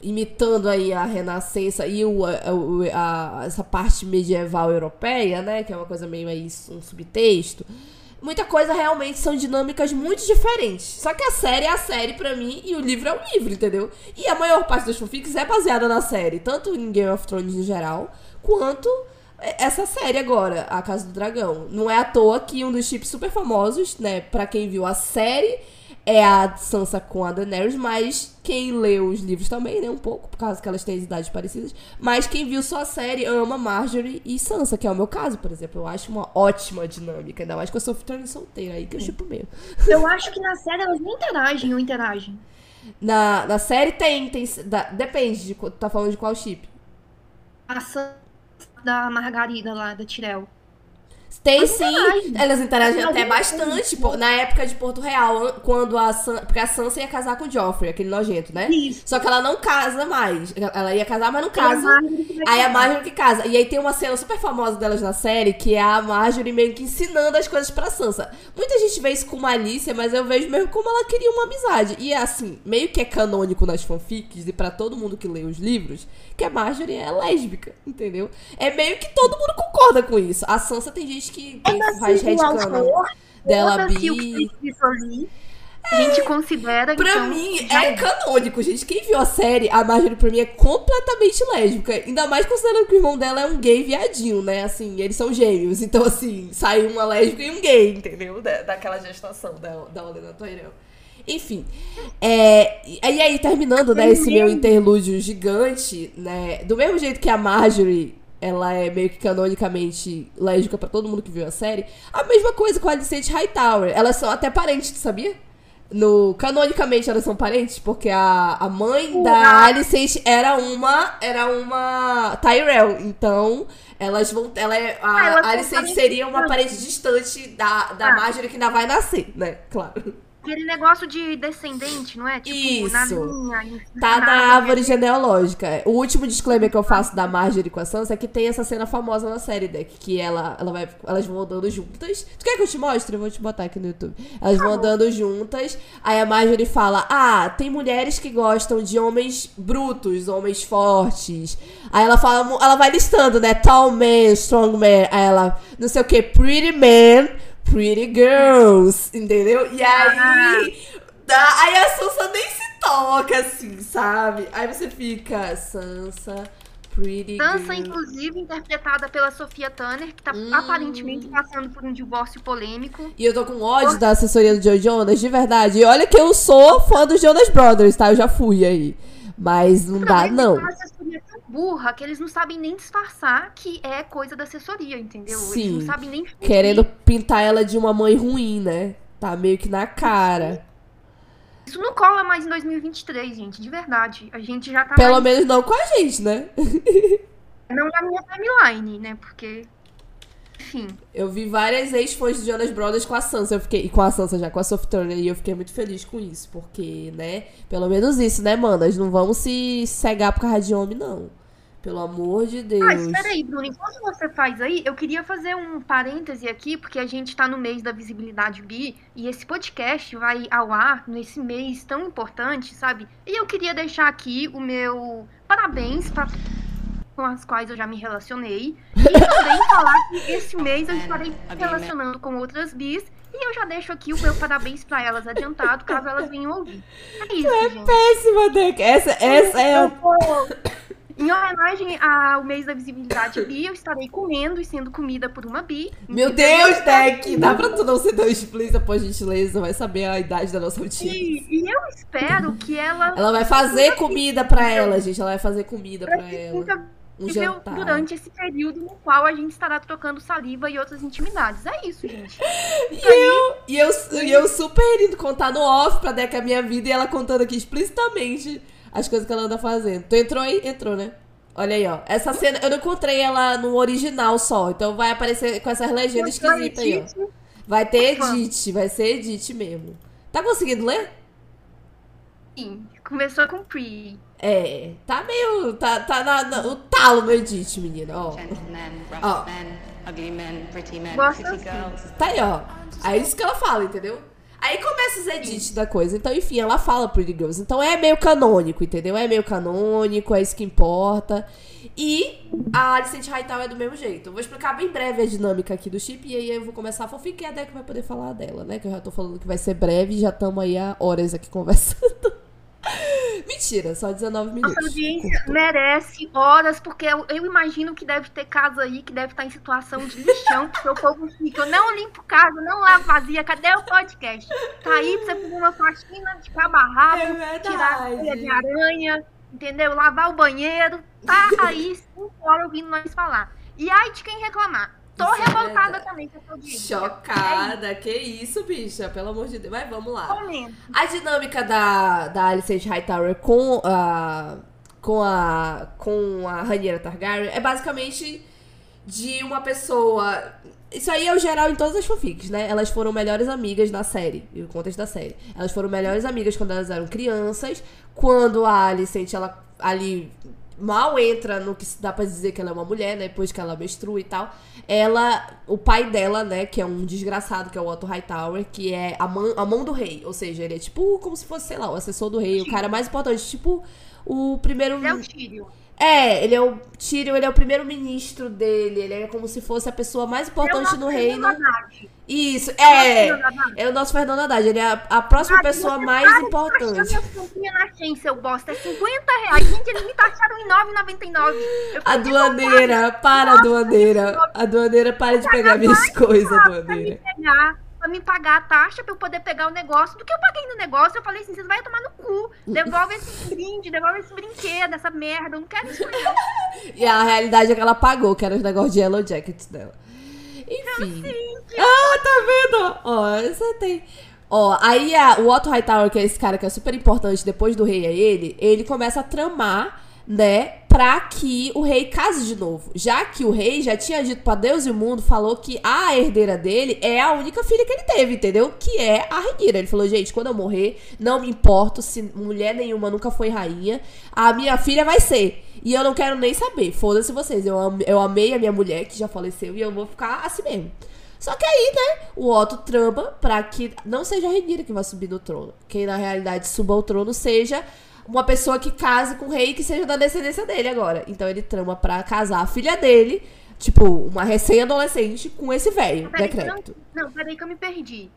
imitando aí a renascença e o, a- a- essa parte medieval europeia, né? Que é uma coisa meio aí, um subtexto. Muita coisa realmente são dinâmicas muito diferentes. Só que a série é a série pra mim e o livro é o livro, entendeu? E a maior parte das fanfics é baseada na série, tanto em Game of Thrones em geral, quanto essa série agora, A Casa do Dragão. Não é à toa que um dos chips super famosos, né, pra quem viu a série, é a Sansa com a Daenerys, mas quem leu os livros também, né, um pouco, por causa que elas têm idades parecidas, mas quem viu só a série ama Marjorie e Sansa, que é o meu caso, por exemplo. Eu acho uma ótima dinâmica, ainda mais que eu sou futuramente solteira, aí que eu chipo mesmo. Eu acho que na série elas nem interagem ou interagem. Na, na série tem, tem da- depende de qual- tá falando de qual chip. A Sansa da Margarida lá, da Tirel. Tem Mas sim, interagem. elas interagem até bastante. pô, na época de Porto Real, an- quando a Sansa. Porque a Sansa ia casar com o Joffrey, aquele nojento, né? Isso. Só que ela não casa mais. Ela ia casar, mas não a casa. Vai Aí a. Marjorie que casa. E aí tem uma cena super famosa delas na série, que é a Marjorie meio que ensinando as coisas pra Sansa. Muita gente vê isso com malícia, mas eu vejo mesmo como ela queria uma amizade. E assim, meio que é canônico nas fanfics e pra todo mundo que lê os livros, que a Marjorie é lésbica, entendeu? É meio que todo mundo concorda com isso. A Sansa tem gente que tem, faz Foda-se o headcanon dela que bi. A gente considera. Pra então, mim, já é canônico, gente. Quem viu a série, a Marjorie pra mim é completamente lésbica. Ainda mais considerando que o irmão dela é um gay viadinho, né? Assim, eles são gêmeos. Então, assim, saiu uma lésbica e um gay, entendeu? Da, daquela gestação da, da Olena Toirel. Enfim. É, e aí, terminando, né, esse meu interlúdio gigante, né? Do mesmo jeito que a Marjorie, ela é meio que canonicamente lésbica pra todo mundo que viu a série, a mesma coisa com a Alicent Hightower. Elas são até parentes, tu sabia? No, canonicamente elas são parentes, porque a, a mãe da Alicent era uma era uma Tyrell, então elas vão ela é, Ah, a, elas a são Alicent parentes seria uma parente distante da, da Ah. Marjorie que ainda vai nascer, né? Claro. Aquele negócio de descendente, não é? Tipo, na Isso. linha. em- Tá na na árvore genealógica. O último disclaimer que eu faço da Marjorie com a Sansa é que tem essa cena famosa na série, Deck, que ela, ela vai, elas vão andando juntas. Tu quer que eu te mostre? Eu vou te botar aqui no YouTube. Elas vão andando juntas. Aí a Marjorie fala: Ah, tem mulheres que gostam de homens brutos, homens fortes. Aí ela fala, ela vai listando, né? Tall man, strong man. Aí ela, não sei o que, pretty man, Pretty Girls, entendeu? E aí, dá, aí a Sansa nem se toca, assim, sabe? Aí você fica, Sansa, Pretty Girl. inclusive, interpretada pela Sofia Turner, que tá Hum. aparentemente passando por um divórcio polêmico. E eu tô com ódio da assessoria do Joe Jonas, de verdade. E olha que eu sou fã dos Jonas Brothers, tá? Eu já fui aí. Mas não dá, não. É uma assessoria burra que eles não sabem nem disfarçar que é coisa da assessoria, entendeu? Sim. Eles não sabem nem. Querendo pintar ela de uma mãe ruim, né? Tá meio que na cara. Isso não cola mais em 2023, gente, de verdade. A gente já tá Pelo mais... menos não com a gente, né? Não na minha timeline, né? Porque. Enfim. Eu vi várias ex-fãs de Jonas Brothers com a Sansa. Eu fiquei, e com a Sansa já, com a Sophie Turner. E eu fiquei muito feliz com isso. Porque, né? Pelo menos isso, né, manas? Não vamos se cegar por causa de homem, não. Pelo amor de Deus. Ah, espera aí, Bruno. Enquanto você faz aí, eu queria fazer um parêntese aqui, porque a gente tá no mês da visibilidade bi, e esse podcast vai ao ar nesse mês tão importante, sabe? E eu queria deixar aqui o meu parabéns para com as quais eu já me relacionei. E também falar que esse mês eu estarei me relacionando com outras bis. E eu já deixo aqui o meu parabéns pra elas adiantado, caso elas venham ouvir. É isso, gente. Péssima, Deck. Essa, essa é a. Em homenagem ao mês da visibilidade bi, eu estarei comendo e sendo comida por uma bi. Meu Deus, Deck! Dá pra tu não ser tão explícita, por gentileza? Vai saber a idade da nossa audiência. E, e eu espero que ela Ela vai fazer comida pra ela, gente. Ela vai fazer comida pra ela. Um viveu jantar. durante esse período no qual a gente estará trocando saliva e outras intimidades. É isso, gente. E eu, e, eu, e eu super indo contar no off pra Deca a minha vida e ela contando aqui explicitamente as coisas que ela anda fazendo. Tu entrou aí? Entrou, né? Olha aí, ó. Essa cena, eu não encontrei ela no original só. Então vai aparecer com essas legendas esquisitas aí, ó. Vai ter Ufa. edit, vai ser edit mesmo. Tá conseguindo ler? Sim, começou com Pri. É, tá meio. Tá, tá na, na- o talo no edit, menina, ó. Gentlemen, rough Oh. men, ugly men, pretty men, pretty assim. girls. Tá aí, ó. É isso que ela fala, entendeu? Aí começa os edits da coisa. Então, enfim, ela fala Pretty Girls. Então é meio canônico, entendeu? É meio canônico, é isso que importa. E a Alicent Hightower é do mesmo jeito. Eu vou explicar bem breve a dinâmica aqui do chip. E aí eu vou começar a fofica e a Deck vai poder falar dela, né? Que eu já tô falando que vai ser breve e já estamos aí há horas aqui conversando. Mentira, só 19 minutos. Nossa audiência Curto. merece horas, porque eu, eu imagino que deve ter casa aí que deve estar em situação de lixão, porque o povo fica, eu não limpo casa, não lavo vazia, cadê o podcast? Tá aí pra você fazer uma faxina de cabo a rabo, É tirar a teia de aranha, entendeu? Lavar o banheiro, tá aí cinco horas ouvindo nós falar. E aí de quem reclamar. Tô Isso é revoltada também com essa audiência. Chocada, que isso, bicha, pelo amor de Deus. Mas vamos lá. Comenta. A dinâmica da, da Alicent Hightower com a, com a com a Rhaenyra Targaryen é basicamente de uma pessoa... Isso aí é o geral em todas as fanfics, né? Elas foram melhores amigas na série, no contexto da série. Elas foram melhores amigas quando elas eram crianças. Quando a Alicent, ela ali mal entra no que se dá pra dizer que ela é uma mulher, né? Depois que ela menstrua e tal. Ela, o pai dela, né? Que é um desgraçado, que é o Otto Hightower, que é a, mão a mão do rei. Ou seja, ele é tipo como se fosse, sei lá, o assessor do rei, o cara mais importante. Tipo, o primeiro. Ele é o Tírio. É, ele é o Tyrion, ele é o primeiro-ministro dele. Ele é como se fosse a pessoa mais importante no reino. Isso, é. É o nosso Fernando Haddad. Ele é a, a próxima pessoa mais importante. na Shein, seu bosta. É 50 reais. Gente, eles me taxaram em 9,99. Eu A doaneira, para, doaneira. A doaneira, para de pegar minhas coisas, pegar, pra me pagar a taxa pra eu poder pegar o negócio. Do que eu paguei no negócio, eu falei assim: vocês vão tomar no cu. Devolve esse brinde, devolve esse brinquedo, essa merda. Eu não quero isso. E a realidade é que ela pagou, que era os negócios de Yellow Jackets dela. Enfim. Ah, tá vendo? Ó, você tem. Ó, aí a- o Otto Hightower, que é esse cara que é super importante depois do rei é ele, ele começa a tramar, né, pra que o rei case de novo. Já que o rei já tinha dito pra Deus e o mundo, falou que a herdeira dele é a única filha que ele teve, entendeu? Que é a Rhaenyra. Ele falou, gente, quando eu morrer, não me importo se mulher nenhuma nunca foi rainha, a minha filha vai ser. E eu não quero nem saber, foda-se vocês. Eu, am- eu amei a minha mulher, que já faleceu, e eu vou ficar assim mesmo. Só que aí, né, o Otto trama pra que não seja a Rhaenyra que vai subir no trono. Quem na realidade suba ao trono seja uma pessoa que case com o rei que seja da descendência dele agora. Então ele trama pra casar a filha dele Tipo, uma recém-adolescente com esse velho decrépito. Não, não, peraí que eu me perdi.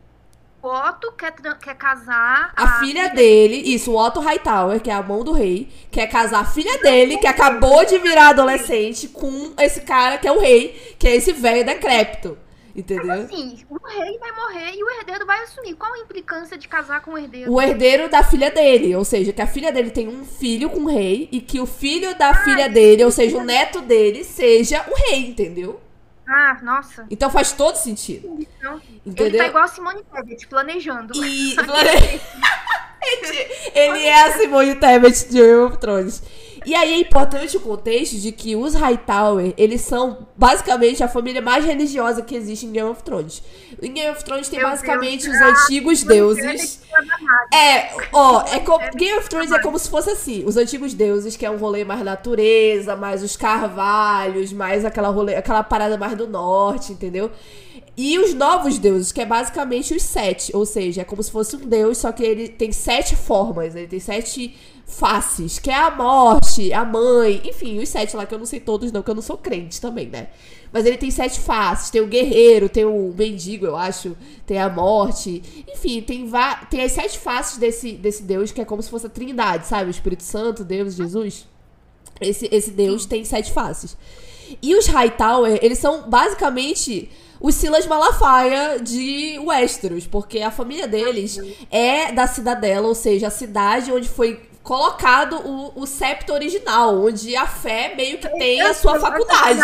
O Otto quer, quer casar A filha dele, isso, o Otto Hightower, que é a mão do rei, quer casar a filha dele, que acabou de virar adolescente, com esse cara que é o rei, que é esse velho decrépito. Entendeu? Assim, o rei vai morrer e o herdeiro vai assumir. Qual a implicância de casar com o herdeiro? O herdeiro da filha dele, ou seja, que a filha dele tem um filho com o rei e que o filho da filha dele, ou seja, o neto dele, seja o rei, entendeu? Ah, nossa. Então faz todo sentido. Então, ele Entendeu? tá igual a Simone Tebet, planejando. E ele é a Simone Tebet de Game of Thrones. E aí é importante o contexto de que os Hightower, eles são basicamente a família mais religiosa que existe em Game of Thrones. Em Game of Thrones tem Meu basicamente Deus. os antigos deuses. É. É, ó, é como, Game of Thrones é como se fosse assim, os antigos deuses, que é um rolê mais natureza, mais os carvalhos, mais aquela rolê, aquela parada mais do norte, entendeu? E os novos deuses, que é basicamente os sete, ou seja, é como se fosse um deus, só que ele tem sete formas, ele tem sete faces, que é a morte, a mãe, enfim, os sete lá que eu não sei todos não, que eu não sou crente também, né? Mas ele tem sete faces, tem o guerreiro, tem o mendigo, eu acho, tem a morte, enfim, tem, tem as sete faces desse, desse deus, que é como se fosse a trindade, sabe? O Espírito Santo, Deus, Jesus. Esse, esse deus tem sete faces. E os Hightower, eles são basicamente os Silas Malafaia de Westeros, porque a família deles é da cidadela, ou seja, a cidade onde foi colocado o, o septo original, onde a fé meio que tem a sua faculdade.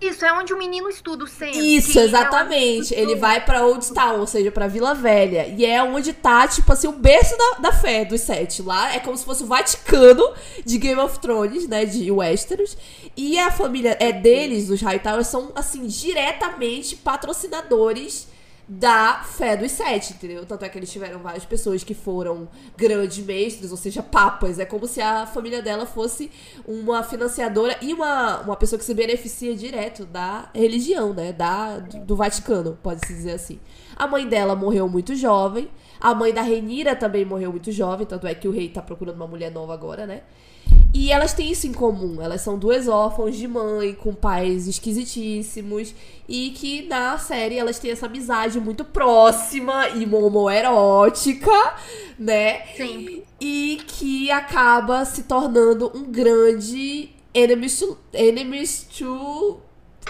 Isso, é onde o menino estuda o centro. Isso, é exatamente. onde- Ele vai pra Old Town, ou seja, pra Vila Velha. E é onde tá, tipo assim, o berço da, da fé dos sete. Lá é como se fosse o Vaticano de Game of Thrones, né? De Westeros. E a família é deles, os Hightower, são, assim, diretamente patrocinadores da fé dos sete, entendeu? Tanto é que eles tiveram várias pessoas que foram grandes mestres, ou seja, papas. É como se a família dela fosse uma financiadora e uma, uma pessoa que se beneficia direto da religião, né? Da, do, Vaticano, pode-se dizer assim. A mãe dela morreu muito jovem. A mãe da Renira também morreu muito jovem, tanto é que o rei tá procurando uma mulher nova agora, né? E elas têm isso em comum. Elas são duas órfãos de mãe, com pais esquisitíssimos. E que na série elas têm essa amizade muito próxima e homoerótica, né? Sempre. E que acaba se tornando um grande enemies to. Enemies to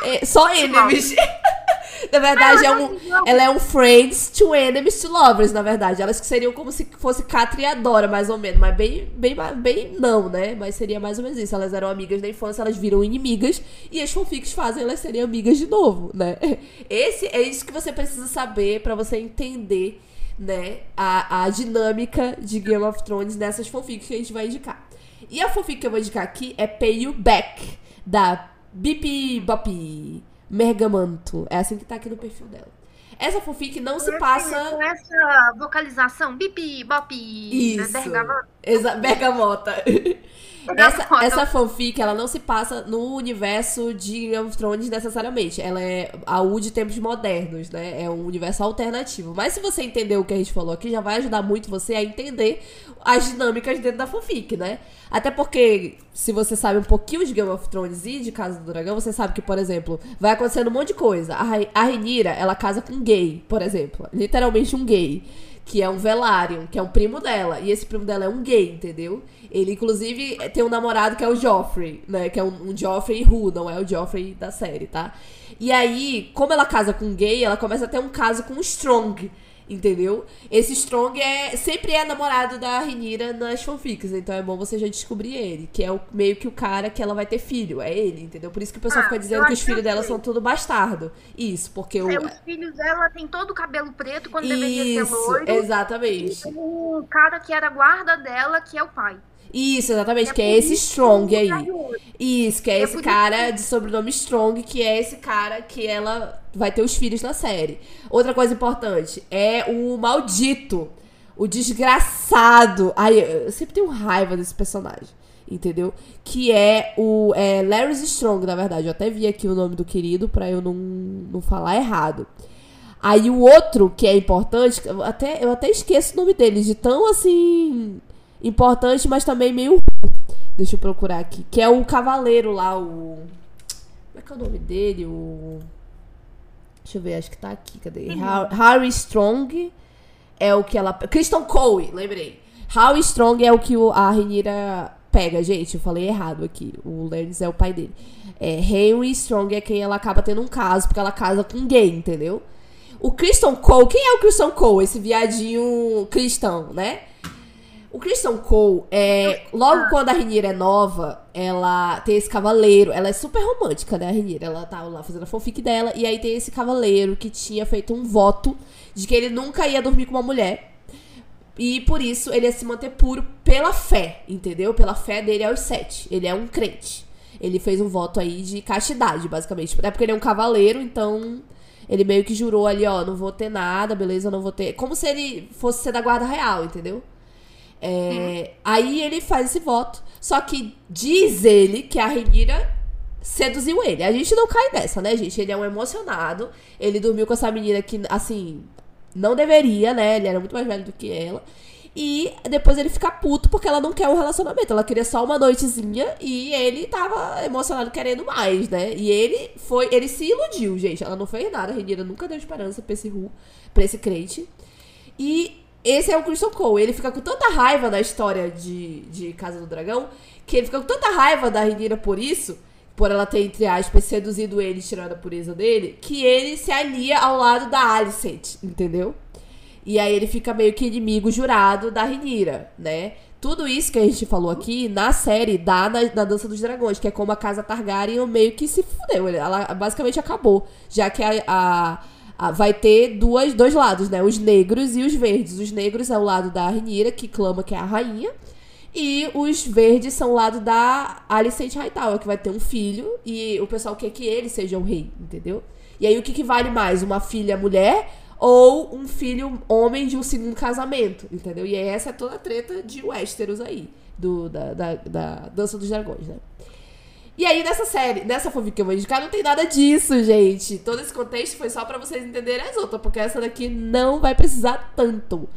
é, só enemies. na verdade, é um, ela é um friends to enemies to lovers, na verdade. Elas que seriam como se fosse Catra e Adora, mais ou menos. Mas bem, bem, bem não, né? Mas seria mais ou menos isso. Elas eram amigas da infância, elas viram inimigas. E as fanfics fazem elas serem amigas de novo, né? Esse é isso que você precisa saber pra você entender, né? A, a dinâmica de Game of Thrones nessas fanfics que a gente vai indicar. E a fanfic que eu vou indicar aqui é Pay You Back, da Bipi Bop Mergamanto. É assim que tá aqui no perfil dela. Essa fanfic não se passa. Com essa vocalização, bipi, bop, Isso. bergamota. Exa bergamota. Essa, essa fanfic, ela não se passa no universo de Game of Thrones necessariamente. Ela é a U de tempos modernos, né? É um universo alternativo. Mas se você entender o que a gente falou aqui, já vai ajudar muito você a entender as dinâmicas dentro da fanfic, né? Até porque, se você sabe um pouquinho de Game of Thrones e de Casa do Dragão, você sabe que, por exemplo, vai acontecendo um monte de coisa. A, a Rhaenyra, ela casa com um gay, por exemplo. Literalmente um gay. Que é um Velaryon, que é um primo dela. E esse primo dela é um gay, entendeu? Ele, inclusive, tem um namorado que é o Joffrey, né? Que é um, um Joffrey Who, não é o Joffrey da série, tá? E aí, como ela casa com um gay, ela começa a ter um caso com um Strong, entendeu? Esse Strong é sempre é namorado da Rhaenyra nas fanfics, então é bom você já descobrir ele, que é o, meio que o cara que ela vai ter filho, é ele, entendeu? Por isso que o pessoal Ah, fica dizendo que os filhos dela sei. são tudo bastardo. Isso, porque o... É, os filhos dela têm todo o cabelo preto quando deveria ser Isso, loiro. exatamente. E o cara que era guarda dela, que é o pai. Isso, exatamente, É que é esse isso Strong aí. Isso, que é, É esse cara de sobrenome Strong, que é esse cara que ela vai ter os filhos na série. Outra coisa importante é o maldito, o desgraçado. Ai, eu sempre tenho raiva desse personagem, entendeu? Que é o é Larry Strong, na verdade. Eu até vi aqui o nome do querido pra eu não, não falar errado. Aí o outro que é importante, eu até, eu até esqueço o nome dele, de tão assim importante, mas também meio Deixa eu procurar aqui. Que é o cavaleiro lá, o. Como é que é o nome dele? O. Deixa eu ver, acho que tá aqui. Cadê? Ha- Harry Strong é o que ela. Kristen Cole, lembrei. Harry Strong é o que a Renira pega, gente. Eu falei errado aqui. O Lenz é o pai dele. É, Henry Strong é quem ela acaba tendo um caso, porque ela casa com gay, entendeu? O Kristen Cole, quem é o Kristen Cole? Esse viadinho cristão, né? O Christian Cole, é, logo quando a Renira é nova, ela tem esse cavaleiro. Ela é super romântica, né, a Renira? Ela tá lá fazendo a fanfic dela. E aí tem esse cavaleiro que tinha feito um voto de que ele nunca ia dormir com uma mulher. E por isso ele ia se manter puro pela fé, entendeu? Pela fé dele aos sete. Ele é um crente. Ele fez um voto aí de castidade, basicamente. É porque ele é um cavaleiro, então ele meio que jurou ali, ó, não vou ter nada, beleza, não vou ter. Como se ele fosse ser da guarda real, entendeu? É, Aí ele faz esse voto. Só que diz ele que a Renira seduziu ele. A gente não cai nessa, né, gente? Ele é um emocionado. Ele dormiu com essa menina que, assim, não deveria, né? Ele era muito mais velho do que ela. E depois ele fica puto porque ela não quer um relacionamento. Ela queria só uma noitezinha e ele tava emocionado querendo mais, né? E ele foi. Ele se iludiu, gente. Ela não fez nada. A Renira nunca deu esperança pra esse Ru, pra esse crente. E esse é o Christian Cole. Ele fica com tanta raiva da história de, de Casa do Dragão que ele fica com tanta raiva da Renira por isso, por ela ter, entre aspas, seduzido ele, tirado a pureza dele, que ele se alia ao lado da Alicent, entendeu? E aí ele fica meio que inimigo jurado da Renira, né? Tudo isso que a gente falou aqui na série dá na, na Dança dos Dragões, que é como a casa Targaryen meio que se fudeu. Ela basicamente acabou. Já que a- a- vai ter duas, dois lados, né? Os negros e os verdes. Os negros é o lado da Renira, que clama que é a rainha. E os verdes são o lado da Alicent Hightower, que vai ter um filho. E o pessoal quer que ele seja o rei, entendeu? E aí o que, que vale mais? Uma filha mulher ou um filho homem de um segundo casamento, entendeu? E aí essa é toda a treta de Westeros aí, do, da, da, da Dança dos Dragões, né? E aí, nessa série, nessa fanfic que eu vou indicar, não tem nada disso, gente. Todo esse contexto foi só pra vocês entenderem as outras, porque essa daqui não vai precisar tanto.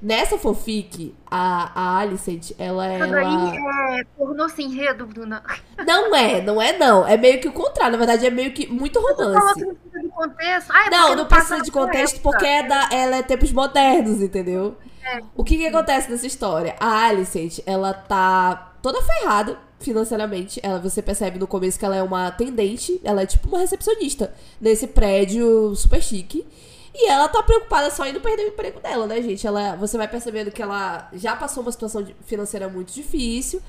Nessa fanfic, a, a Alicent, ela Isso ela... daí é pornô sem enredo, Bruna. Não é, não é não. É meio que o contrário. Na verdade, é meio que muito romance. não precisa de contexto. Ah, é Não, não precisa de contexto época. porque é da, ela é tempos modernos, entendeu? O que que acontece nessa história? A Alicent, ela tá toda ferrada financeiramente. Ela, você percebe no começo que ela é uma atendente, ela é tipo uma recepcionista nesse prédio super chique. E ela tá preocupada só em não perder o emprego dela, né, gente? Ela, você vai percebendo que ela já passou uma situação financeira muito difícil.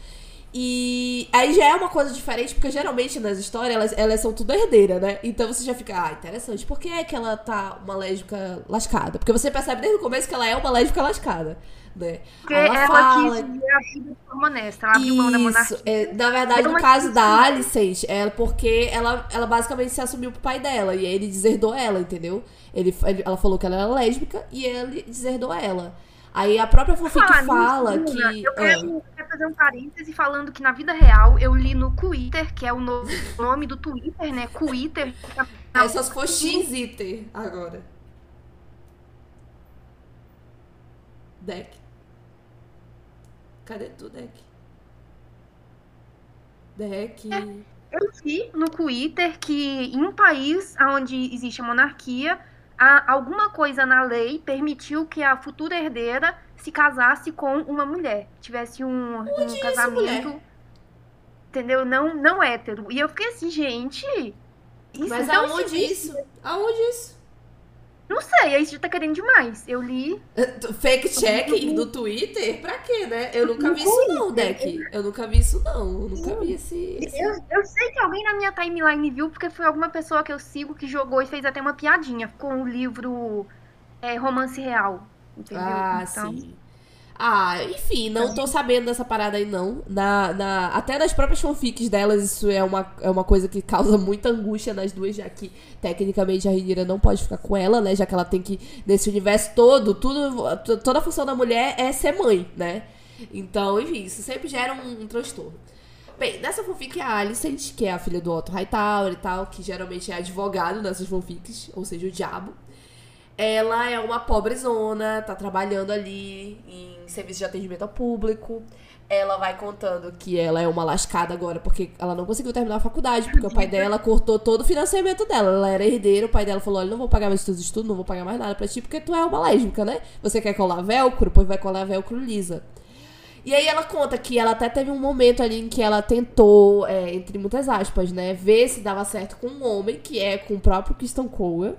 E aí já é uma coisa diferente, porque geralmente nas histórias elas, elas são tudo herdeira, né? Então você já fica, ah, interessante. Por que é que ela tá uma lésbica lascada? Porque você percebe desde o começo que ela é uma lésbica lascada, né? Porque Aí ela, fala- quis viver a vida de forma honesta. Ela abriu mão da monarquia. É, na verdade, no caso da discussão. Alicent, é porque ela, ela basicamente se assumiu pro pai dela. E aí ele deserdou ela, entendeu? Ele, ela falou que ela era lésbica e ele deserdou ela. Aí a própria fanfic Falar fala que. Eu ah, quero, quero fazer um parêntese falando que na vida real eu li no Twitter, que é o no- nome do Twitter, né? Twitter. é se for X-Iter agora. Deck. Cadê tu, Deck? Deck. Eu vi no Twitter que em um país onde existe a monarquia, há alguma coisa na lei permitiu que a futura herdeira se casasse com uma mulher. Tivesse um, um isso, casamento. mulher? Entendeu? Não, não hétero. E eu fiquei assim, gente. Isso Mas então, aonde isso? Aonde isso? Não sei, aí você já tá querendo demais. Eu li. Fake check no Twitter? Pra quê, né? Eu nunca vi isso não, Deck. Eu nunca vi isso não. Eu nunca vi esse... esse- Eu, eu sei que alguém na minha timeline viu, porque foi alguma pessoa que eu sigo que jogou e fez até uma piadinha com o livro é, Romance Real. Entendeu? Ah, então, sim. Ah, enfim, não tô sabendo dessa parada aí, não. Na, na, até nas próprias fanfics delas, isso é uma, é uma coisa que causa muita angústia nas duas, já que tecnicamente a Renira não pode ficar com ela, né? Já que ela tem que, nesse universo todo, tudo, toda a função da mulher é ser mãe, né? Então, enfim, isso sempre gera um, um transtorno. Bem, nessa fanfic é a Alicent, que é a filha do Otto Hightower e tal, que geralmente é advogado nessas fanfics, ou seja, o diabo. Ela é uma pobrezona, tá trabalhando ali em serviço de atendimento ao público. ela vai contando que ela é uma lascada agora porque ela não conseguiu terminar a faculdade, porque o pai dela cortou todo o financiamento dela. Ela era herdeira, o pai dela falou: Olha, não vou pagar mais teus estudos, não vou pagar mais nada pra ti, porque tu é uma lésbica, né? Você quer colar velcro? Pois vai colar velcro lisa. E aí ela conta que ela até teve um momento ali em que ela tentou, é, entre muitas aspas, né, ver se dava certo com um homem, que é com o próprio Kristen Cole.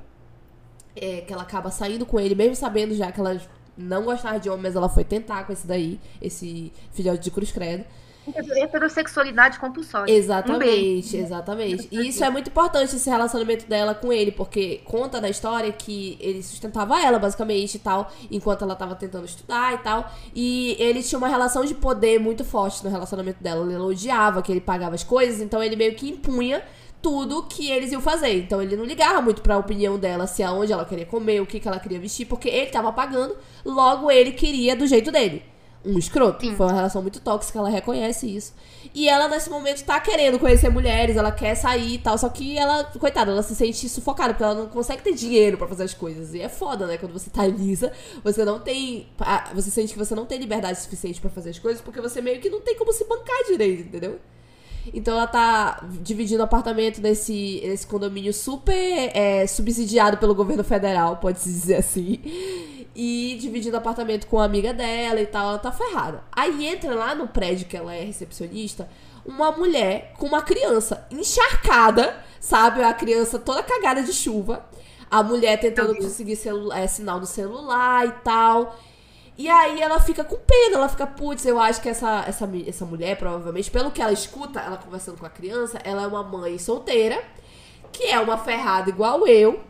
É, que ela acaba saindo com ele, mesmo sabendo já que ela não gostava de homem, mas ela foi tentar com esse daí, esse filhote de cruz credo. Heterossexualidade compulsória. Um beijo. Exatamente, exatamente. E isso é muito importante, esse relacionamento dela com ele, porque conta na história que ele sustentava ela, basicamente, e tal, enquanto ela tava tentando estudar e tal. E ele tinha uma relação de poder muito forte no relacionamento dela. Ele odiava que ele pagava as coisas, então ele meio que impunha tudo que eles iam fazer. Então ele não ligava muito pra opinião dela, se aonde ela queria comer, o que, que ela queria vestir, porque ele tava pagando, logo ele queria do jeito dele. Um escroto. Sim. Foi uma relação muito tóxica, ela reconhece isso. E ela, nesse momento, tá querendo conhecer mulheres, ela quer sair e tal, só que ela, coitada, ela se sente sufocada, porque ela não consegue ter dinheiro pra fazer as coisas. E é foda, né? Quando você tá lisa, você não tem. Você sente que você não tem liberdade suficiente pra fazer as coisas, porque você meio que não tem como se bancar direito, entendeu? Então ela tá dividindo apartamento nesse, nesse condomínio super é, subsidiado pelo governo federal, pode-se dizer assim. E dividindo apartamento com uma amiga dela e tal, ela tá ferrada. Aí entra lá no prédio que ela é recepcionista, uma mulher com uma criança encharcada, sabe? A criança toda cagada de chuva. A mulher tentando conseguir é, sinal no celular e tal. E aí ela fica com pena, ela fica, putz, eu acho que essa, essa, essa mulher, provavelmente, pelo que ela escuta, ela conversando com a criança, ela é uma mãe solteira, que é uma ferrada igual eu.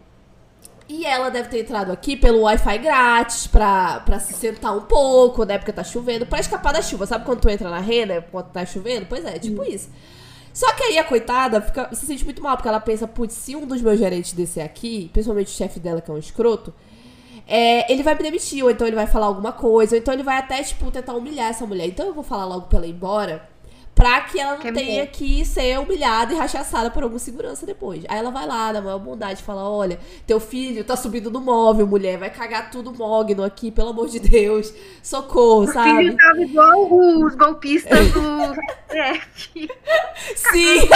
E ela deve ter entrado aqui pelo Wi-Fi grátis pra, pra se sentar um pouco, né? Porque tá chovendo, pra escapar da chuva. Sabe quando tu entra na renda quando tá chovendo? Pois é, tipo isso. Só que aí a coitada fica, se sente muito mal, porque ela pensa, putz, se um dos meus gerentes descer aqui, principalmente o chefe dela, que é um escroto, é, ele vai me demitir, ou então ele vai falar alguma coisa, ou então ele vai até, tipo, tentar humilhar essa mulher. Então eu vou falar logo pra ela ir embora, pra que ela não é tenha que ser humilhada e rechaçada por algum segurança depois. Aí ela vai lá, na maior bondade, fala: Olha, teu filho tá subindo no móvel, mulher, vai cagar tudo mogno aqui, pelo amor de Deus. Socorro, O sabe? filho tava igual os golpistas do STF. Sim!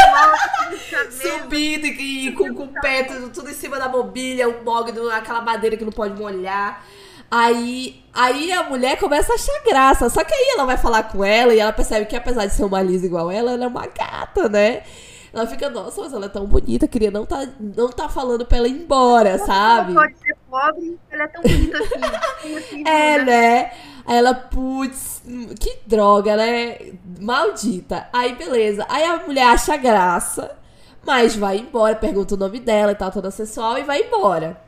Subindo e, com, com o pé tudo em cima da mobília, o mogno, aquela madeira que não pode molhar. Aí, aí a mulher começa a achar graça. Só que aí ela vai falar com ela e ela percebe que apesar de ser uma lisa igual ela, ela é uma gata, né? Ela fica, nossa, mas ela é tão bonita, queria não tá, não tá falando pra ela ir embora, sabe? Ela pode ser pobre, ela é tão bonita assim. Assim, É, Duda? né? Aí ela, putz, que droga, né? Maldita. Aí, beleza. Aí a mulher acha graça, mas vai embora, pergunta o nome dela e tal, toda sensual, e vai embora.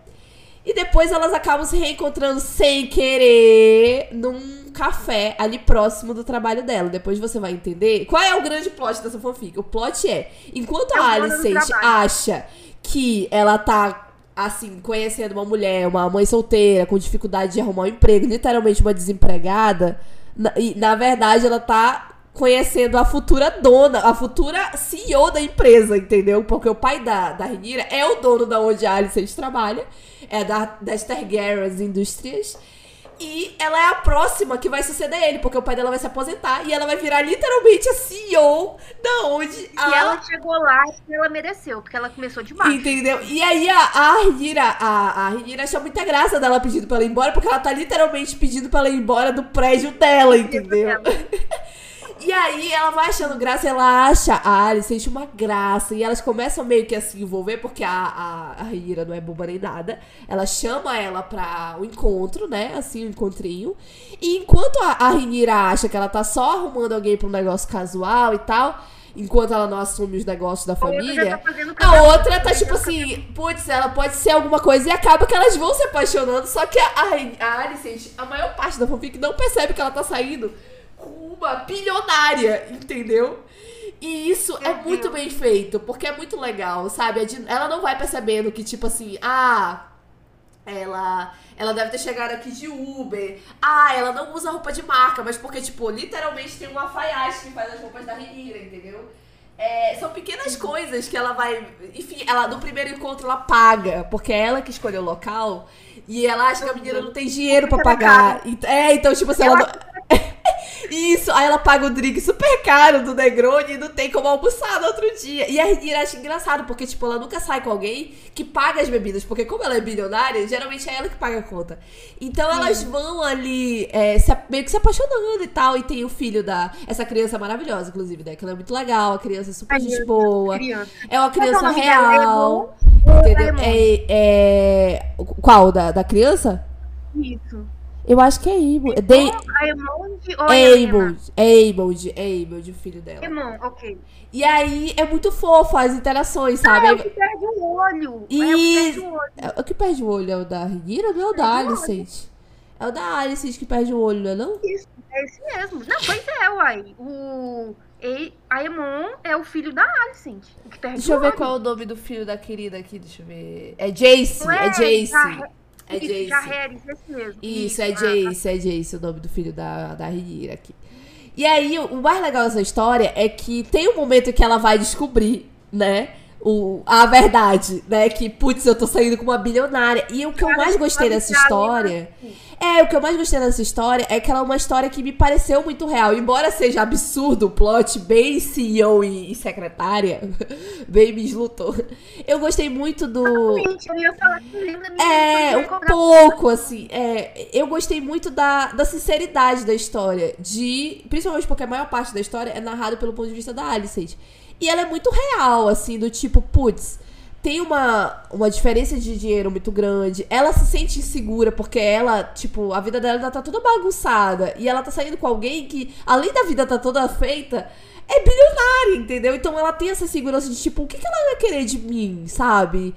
E depois elas acabam se reencontrando sem querer num café ali próximo do trabalho dela. Depois você vai entender qual é o grande plot dessa fanfic. O plot é, enquanto É a Alicent acha que ela tá assim, conhecendo uma mulher, uma mãe solteira, com dificuldade de arrumar um emprego, literalmente uma desempregada, na, e, na verdade ela tá conhecendo a futura dona, a futura CEO da empresa, entendeu? Porque o pai da, da Renira é o dono da onde a Alicent trabalha, é da, das Targaryens Indústrias. E ela é a próxima que vai suceder ele, porque o pai dela vai se aposentar e ela vai virar literalmente a CEO da onde E a ela chegou lá e ela mereceu, porque ela começou de baixo. Entendeu? E aí a, a Renira, a, a achou muita graça dela pedindo pra ela ir embora, porque ela tá literalmente pedindo pra ela ir embora do prédio dela, entendeu? E aí ela vai achando graça, ela acha a Alice sente uma graça. E elas começam meio que a se envolver, porque a, a, a Renira não é boba nem nada. Ela chama ela pra um encontro, né? Assim, um encontrinho. E enquanto a, a Renira acha que ela tá só arrumando alguém pra um negócio casual e tal, enquanto ela não assume os negócios da família. tá A outra tá tipo assim, putz, ela pode ser alguma coisa e acaba que elas vão se apaixonando, só que a, a, a Alicent, a maior parte da fanfic não percebe que ela tá saindo uma bilionária, entendeu? E isso é Meu muito Deus. bem feito, porque é muito legal, sabe? Ela não vai percebendo que, tipo assim, ah, ela, ela deve ter chegado aqui de Uber. Ah, ela não usa roupa de marca, mas porque, tipo, literalmente tem uma alfaiate que faz as roupas da Renira, entendeu? É, são pequenas coisas que ela vai. Enfim, ela no primeiro encontro ela paga, porque é ela que escolheu o local e ela acha que a menina não tem dinheiro ela é pagar. É, então, tipo assim, ela não. Isso, aí ela paga o drink super caro do Negroni e não tem como almoçar no outro dia. E a Renira acha engraçado, porque, tipo, ela nunca sai com alguém que paga as bebidas, porque como ela é bilionária, geralmente é ela que paga a conta. Então elas vão ali é, se, meio que se apaixonando e tal, e tem o filho da... Essa criança maravilhosa, inclusive, né? Que ela é muito legal, a criança é super gente boa. Criança. É uma é criança real. Lemon? Entendeu? É, é... Qual? Da, da criança? Isso. Eu acho que é Imo. É Dei- A Emonde ou a Helena? Eimond, Eimond, Eimond, o filho dela. Emon, ok. E aí é muito fofo as interações, sabe? É o que perde o olho. É o que E- perde o olho. É, O que perde o olho é o da Renira, não é o da Alicent? É o da Alicent que perde o olho, não é não? Isso, é esse mesmo. Não, pois é, uai. O e, a Emon é o filho da Alicent. Que perde Deixa eu ver qual é o nome do filho da querida aqui, deixa eu ver. É Jace, Não é Jace. Jarre- É Isso, Jace. Esse mesmo. Isso, é ah, Jace, é Jace o nome do filho da, da Renira aqui. E aí, o o mais legal dessa história é que tem um momento que ela vai descobrir, né? O, a verdade, né? Que, putz, eu tô saindo com uma bilionária. E o que eu mais gostei dessa ser a história. É, o que eu mais gostei dessa história é que ela é uma história que me pareceu muito real. Embora seja absurdo o plot, bem CEO e, e secretária, bem Miss Luthor. Eu gostei muito do. Gente, eu ia falar que lembra me É, eu um pouco, assim. É, eu gostei muito da, da sinceridade da história. De. Principalmente porque a maior parte da história é narrada pelo ponto de vista da Alicent. E ela é muito real, assim, do tipo, putz, tem uma, uma diferença de dinheiro muito grande. Ela se sente insegura porque ela, tipo, a vida dela tá toda bagunçada. E ela tá saindo com alguém que, além da vida tá toda feita, é bilionária, entendeu? Então ela tem essa segurança de, tipo, o que, que ela vai querer de mim, sabe?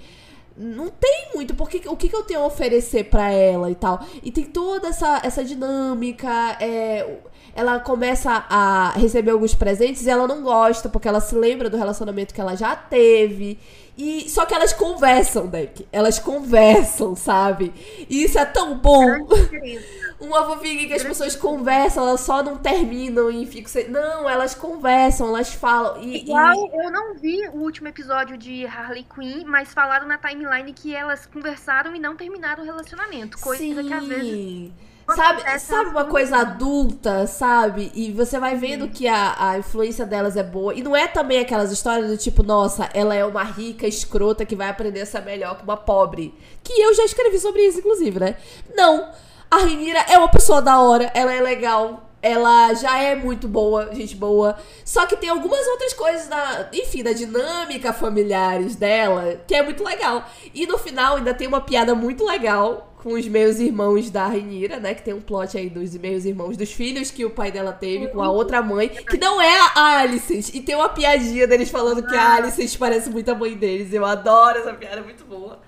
Não tem muito, porque o que, que eu tenho a oferecer pra ela e tal. E tem toda essa, essa dinâmica. é, ela começa a receber alguns presentes e ela não gosta, porque ela se lembra do relacionamento que ela já teve. E só que elas conversam, Deck. Elas conversam, sabe? E isso é tão bom. Uma fofinha que as pessoas conversam, elas só não terminam e ficam sem. Não, elas conversam, elas falam. E, e- Igual, eu não vi o último episódio de Harley Quinn, mas falaram na timeline que elas conversaram e não terminaram o relacionamento. Coisa que às vezes. Sim. Sabe, sabe uma nas coisa adulta, sabe? E você vai vendo que a, a influência delas é boa. E não é também aquelas histórias do tipo, nossa, ela é uma rica escrota que vai aprender a ser melhor que uma pobre. Que eu já escrevi sobre isso, inclusive, né? Não. A Renira é uma pessoa da hora, ela é legal. Ela já é muito boa, gente boa. Só que tem algumas outras coisas da, enfim, da dinâmica familiares dela, que é muito legal. E no final ainda tem uma piada muito legal com os meus irmãos da Renira, né? Que tem um plot aí dos meus irmãos, dos filhos que o pai dela teve com a outra mãe, que não é a Alicent. E tem uma piadinha deles falando que a Alicent parece muito a mãe deles. Eu adoro essa piada, é muito boa.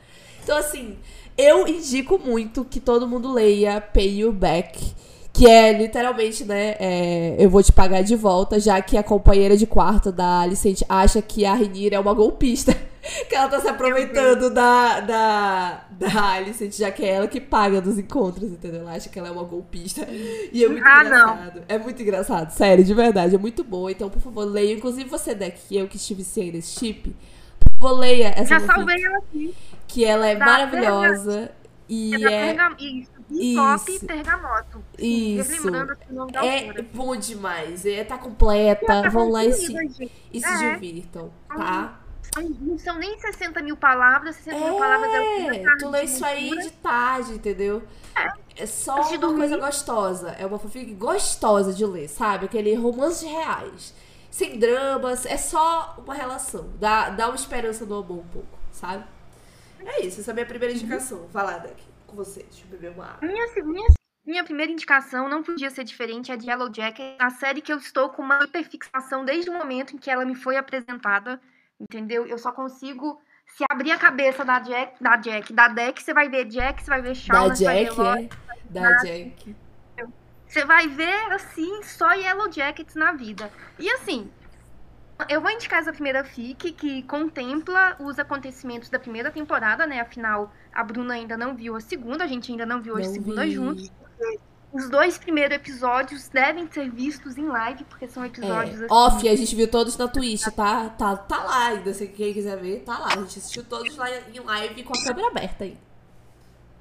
Então, assim, eu indico muito que todo mundo leia Pay You Back. Que é literalmente, né? é, eu vou te pagar de volta, já que a companheira de quarto da Alicent acha que a Renira é uma golpista. que ela tá se aproveitando da, da, da Alicent, já que é ela que paga dos encontros, entendeu? Ela acha que ela é uma golpista. E é muito Ah, não. engraçado. É muito engraçado, sério, de verdade. É muito boa. Então, por favor, leia. Inclusive você, Deck, que eu que estive sem nesse chip. Por favor, leia essa Já salvei ela aqui. Que ela é Da maravilhosa. E É é. Isso, Isso. e Bergamoto. Isso. Assim, É bom demais. É, tá completa. Tá Vão lá e se, e se É. divirtam, tá? Não são nem 60 mil palavras, 60 mil palavras é o que É, dá tu lê isso aí de tarde, entendeu? É só Antes de uma dormir. coisa gostosa. É uma fanfic gostosa de ler, sabe? Aquele romance reais. Sem dramas, é só uma relação. Dá, dá uma esperança no amor um pouco, sabe? É isso, essa é a minha primeira indicação. Vai lá, Deck, com você. Deixa eu beber uma água. Minha, minha, minha primeira indicação não podia ser diferente, é de Yellow Jacket, a série que eu estou com uma hiperfixação desde o momento em que ela me foi apresentada, entendeu? Eu só consigo se abrir a cabeça da Jack, da Jack, da Deck, você vai ver Jack, você vai ver Da você vai ver Jack, Lori, é? Da Jack. Você vai ver, assim, só Yellow Jackets na vida. E assim, eu vou indicar essa primeira fic, que contempla os acontecimentos da primeira temporada, né? Afinal, a Bruna ainda não viu a segunda, a gente ainda não viu a Não segunda vi. juntos. Os dois primeiros episódios devem ser vistos em live, porque são episódios É, assim. off, a gente viu todos na Twitch, tá? Tá, tá lá ainda, se quem quiser ver, tá lá. A gente assistiu todos lá em live com a câmera aberta ainda.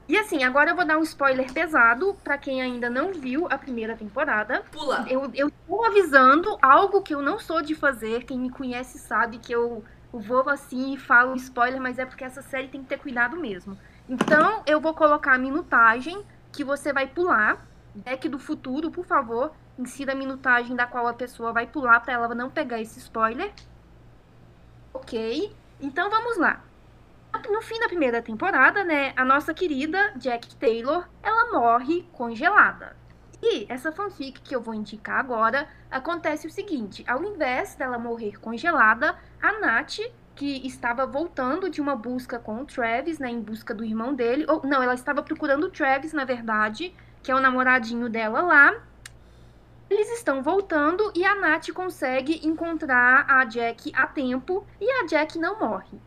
E assim, agora eu vou dar um spoiler pesado pra quem ainda não viu a primeira temporada. Pula. Eu, eu tô avisando algo que eu não sou de fazer. Quem me conhece sabe que eu, eu vou assim e falo spoiler, mas é porque essa série tem que ter cuidado mesmo. Então, eu vou colocar a minutagem que você vai pular. Deck do futuro, por favor, insira a minutagem da qual a pessoa vai pular pra ela não pegar esse spoiler. Ok. Então vamos lá. No fim da primeira temporada, né, a nossa querida Jack Taylor, ela morre congelada. E essa fanfic que eu vou indicar agora, acontece o seguinte, ao invés dela morrer congelada, a Nat, que estava voltando de uma busca com o Travis, né, em busca do irmão dele, ou não, ela estava procurando o Travis, na verdade, que é o namoradinho dela lá. Eles estão voltando e a Nat consegue encontrar a Jack a tempo e a Jack não morre.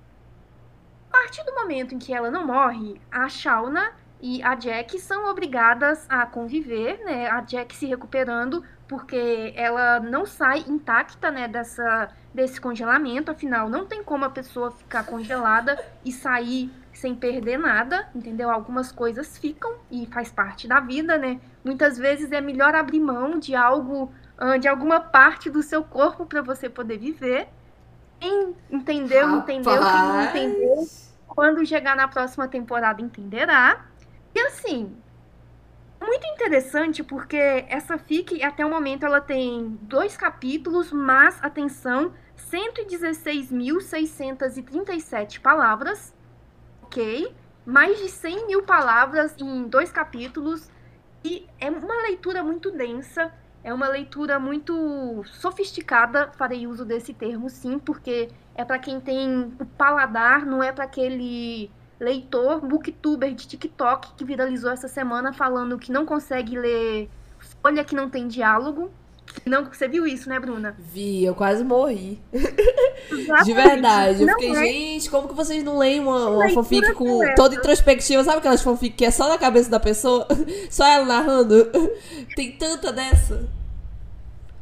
A partir do momento em que ela não morre, a Shauna e a Jack são obrigadas a conviver, né? A Jack se recuperando porque ela não sai intacta, né, dessa desse congelamento, afinal não tem como a pessoa ficar congelada e sair sem perder nada, entendeu? Algumas coisas ficam e faz parte da vida, né? Muitas vezes é melhor abrir mão de algo, ah, de alguma parte do seu corpo para você poder viver. Quem entendeu, entendeu. Quem não entendeu, quando chegar na próxima temporada entenderá. E assim, muito interessante porque essa fic até o momento ela tem dois capítulos, mas atenção, 116.637 palavras, ok? Mais de 100 mil palavras em dois capítulos e é uma leitura muito densa, é uma leitura muito sofisticada. Farei uso desse termo, sim, porque é para quem tem o paladar, não é para aquele leitor, booktuber de TikTok que viralizou essa semana falando que não consegue ler folha que não tem diálogo. Não, você viu isso, né, Bruna? Vi, eu quase morri. Exatamente. De verdade. Eu Não fiquei, é gente, como que vocês não leem uma, uma fanfic com toda introspectiva? Sabe aquelas fanfic que é só na cabeça da pessoa? Só ela narrando? Tem tanta dessa.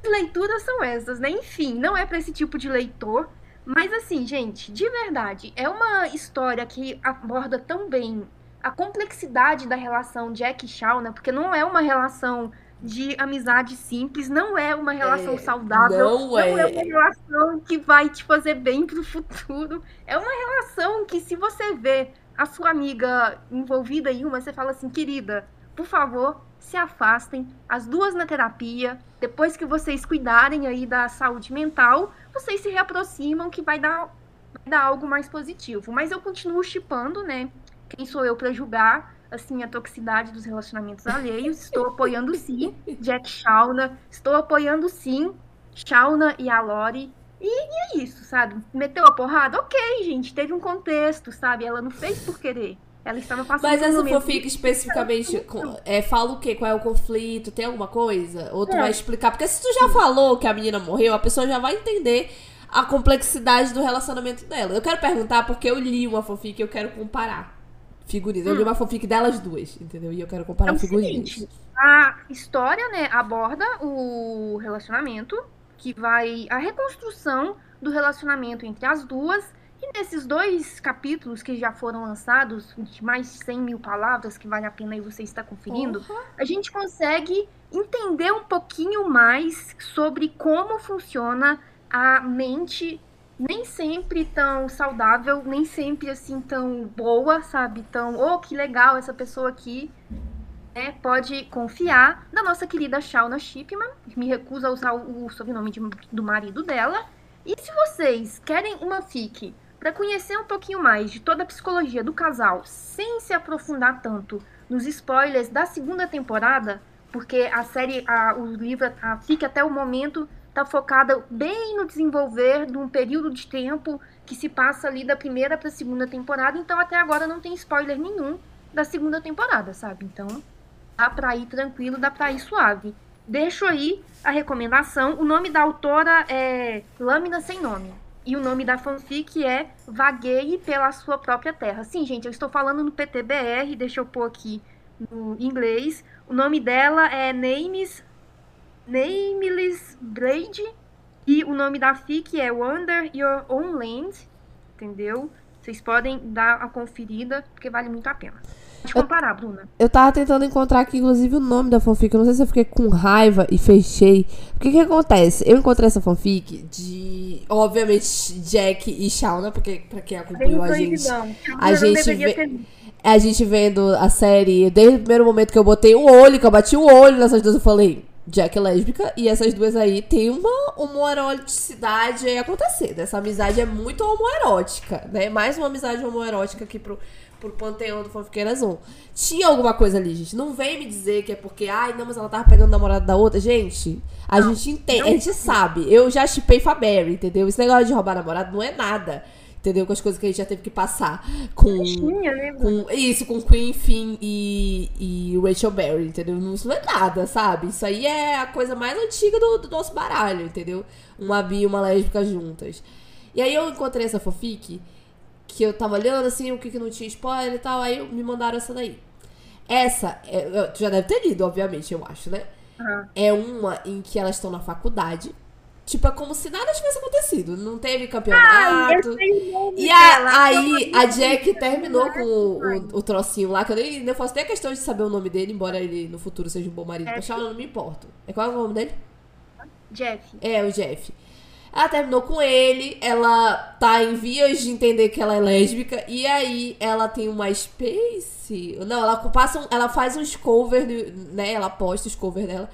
Leituras são essas, né? Enfim, não é para esse tipo de leitor. Mas assim, gente, de verdade, é uma história que aborda tão bem a complexidade da relação Jack e Shauna, porque não é uma relação de amizade simples, não é uma relação É, saudável, não é. uma relação que vai te fazer bem pro futuro. É uma relação que se você vê a sua amiga envolvida em uma, você fala assim, querida, por favor, se afastem, as duas na terapia, depois que vocês cuidarem aí da saúde mental, vocês se reaproximam que vai dar, vai dar algo mais positivo. Mas eu continuo chipando, né? Quem sou eu para julgar assim a toxicidade dos relacionamentos alheios? Estou apoiando sim Jack Shauna, estou apoiando sim Shauna e a Lori. E, e é isso, sabe? Meteu a porrada? Ok, gente, teve um contexto, sabe? Ela não fez por querer. Ela estava passando Mas essa fanfic especificamente é, fala o quê? Qual é o conflito? Tem alguma coisa? Ou tu É. vai explicar? Porque se tu já falou que a menina morreu, a pessoa já vai entender a complexidade do relacionamento dela. Eu quero perguntar porque eu li uma fanfic e eu quero comparar figurinhas. Eu li uma fanfic delas duas, entendeu? E eu quero comparar Hum. É figurinhas. seguinte, a história, né, aborda o relacionamento, que vai a reconstrução do relacionamento entre as duas. E nesses dois capítulos que já foram lançados, de mais de 100 mil palavras, que vale a pena aí você estar conferindo, a gente consegue entender um pouquinho mais sobre como funciona a mente nem sempre tão saudável, nem sempre assim tão boa, sabe? Tão, oh, que legal essa pessoa aqui né, pode confiar na nossa querida Shauna Shipman. Me recuso a usar o, o sobrenome de- do marido dela. E se vocês querem uma fic para conhecer um pouquinho mais de toda a psicologia do casal, sem se aprofundar tanto nos spoilers da segunda temporada, porque a série, a, o livro, a fic até o momento tá focada bem no desenvolver de um período de tempo que se passa ali da primeira para a segunda temporada, então até agora não tem spoiler nenhum da segunda temporada, sabe? Então, dá pra ir tranquilo, dá pra ir suave. Deixo aí a recomendação. O nome da autora é Lâmina Sem Nome. E o nome da fanfic é Vagueie pela Sua Própria Terra. Sim, gente, eu estou falando no PTBR, deixa eu pôr aqui no inglês. O nome dela é Names, Nameless Blade. E o nome da fic é Wander Your Own Land. Entendeu? Vocês podem dar a conferida, porque vale muito a pena. Pode comparar, Bruna. Eu tava tentando encontrar aqui, inclusive, o nome da fanfic. Eu não sei se eu fiquei com raiva e fechei. O que que acontece? Eu encontrei essa fanfic de, obviamente, Jack e Shauna, porque pra quem acompanhou a gente... proibidão. a Eu não gente vê- ter. A gente vendo a série, desde o primeiro momento que eu botei o olho, que eu bati o olho nessas duas, eu falei, Jack é lésbica, e essas duas aí tem uma homoeroticidade aí acontecer. Essa amizade é muito homoerótica, né? Mais uma amizade homoerótica aqui pro, pro panteão do Fanfiqueiras 1. Tinha alguma coisa ali, gente. Não vem me dizer que é porque, ai, não, mas ela tava pegando o namorado da outra. Gente, a gente entende, a gente sabe. Eu já chipei Faberry, entendeu? Esse negócio de roubar namorado não é nada. Entendeu? Com as coisas que a gente já teve que passar com. Tinha, né? Com, isso, com Queen, Finn e, e Rachel Berry, entendeu? Isso não é nada, sabe? Isso aí é a coisa mais antiga do, do nosso baralho, entendeu? Uma bi e uma lésbica juntas. E aí eu encontrei essa fanfic, que eu tava olhando assim, o que, que não tinha spoiler e tal, aí me mandaram essa daí. Essa, é, eu- tu já deve ter lido, obviamente, eu acho, né? Aham. É uma em que elas estão na faculdade. Tipo, é como se nada tivesse acontecido. Não teve Ah, campeonato. eu o nome E dela. a- aí Eu a Jack terminou com o, o, o trocinho lá, que eu nem, nem faço nem a questão de saber o nome dele, embora ele no futuro seja um bom marido. Shauna, eu não me importo. É qual é o nome dele? Jeff. É, o Jeff. Ela terminou com ele, ela tá em vias de entender que ela é lésbica, e aí ela tem uma space. Não, ela passa um- ela faz uns covers, né? Ela posta os covers dela.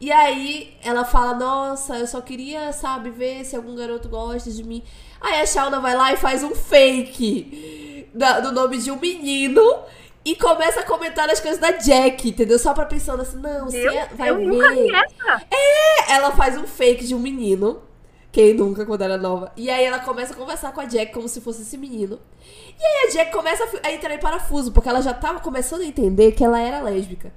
E aí ela fala, nossa, eu só queria, sabe, ver se algum garoto gosta de mim. Aí a Shauna vai lá e faz um fake da- do nome de um menino. E começa a comentar as coisas da Jack, entendeu? Só pra pensando assim, não, Eu, é- vai eu ver. nunca vi essa. Ela faz um fake de um menino. Quem nunca, quando era nova. E aí ela começa a conversar com a Jack como se fosse esse menino. E aí a Jack começa a entrar em parafuso, porque ela já tava começando a entender que ela era lésbica.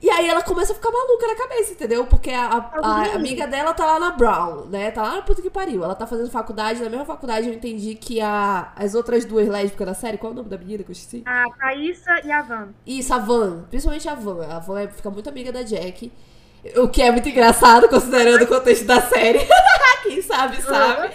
E aí ela começa a ficar maluca na cabeça, entendeu? Porque a, a- a amiga dela tá lá na Brown, né? Tá lá na puta que pariu. Ela tá fazendo faculdade, na mesma faculdade eu entendi que a, as outras duas lésbicas da série, qual é o nome da menina que eu esqueci? A Thaísa e a Van. Isso, a Van. Principalmente a Van. A Van é- fica muito amiga da Jack. O que é muito engraçado, considerando o contexto da série. Quem sabe, sabe.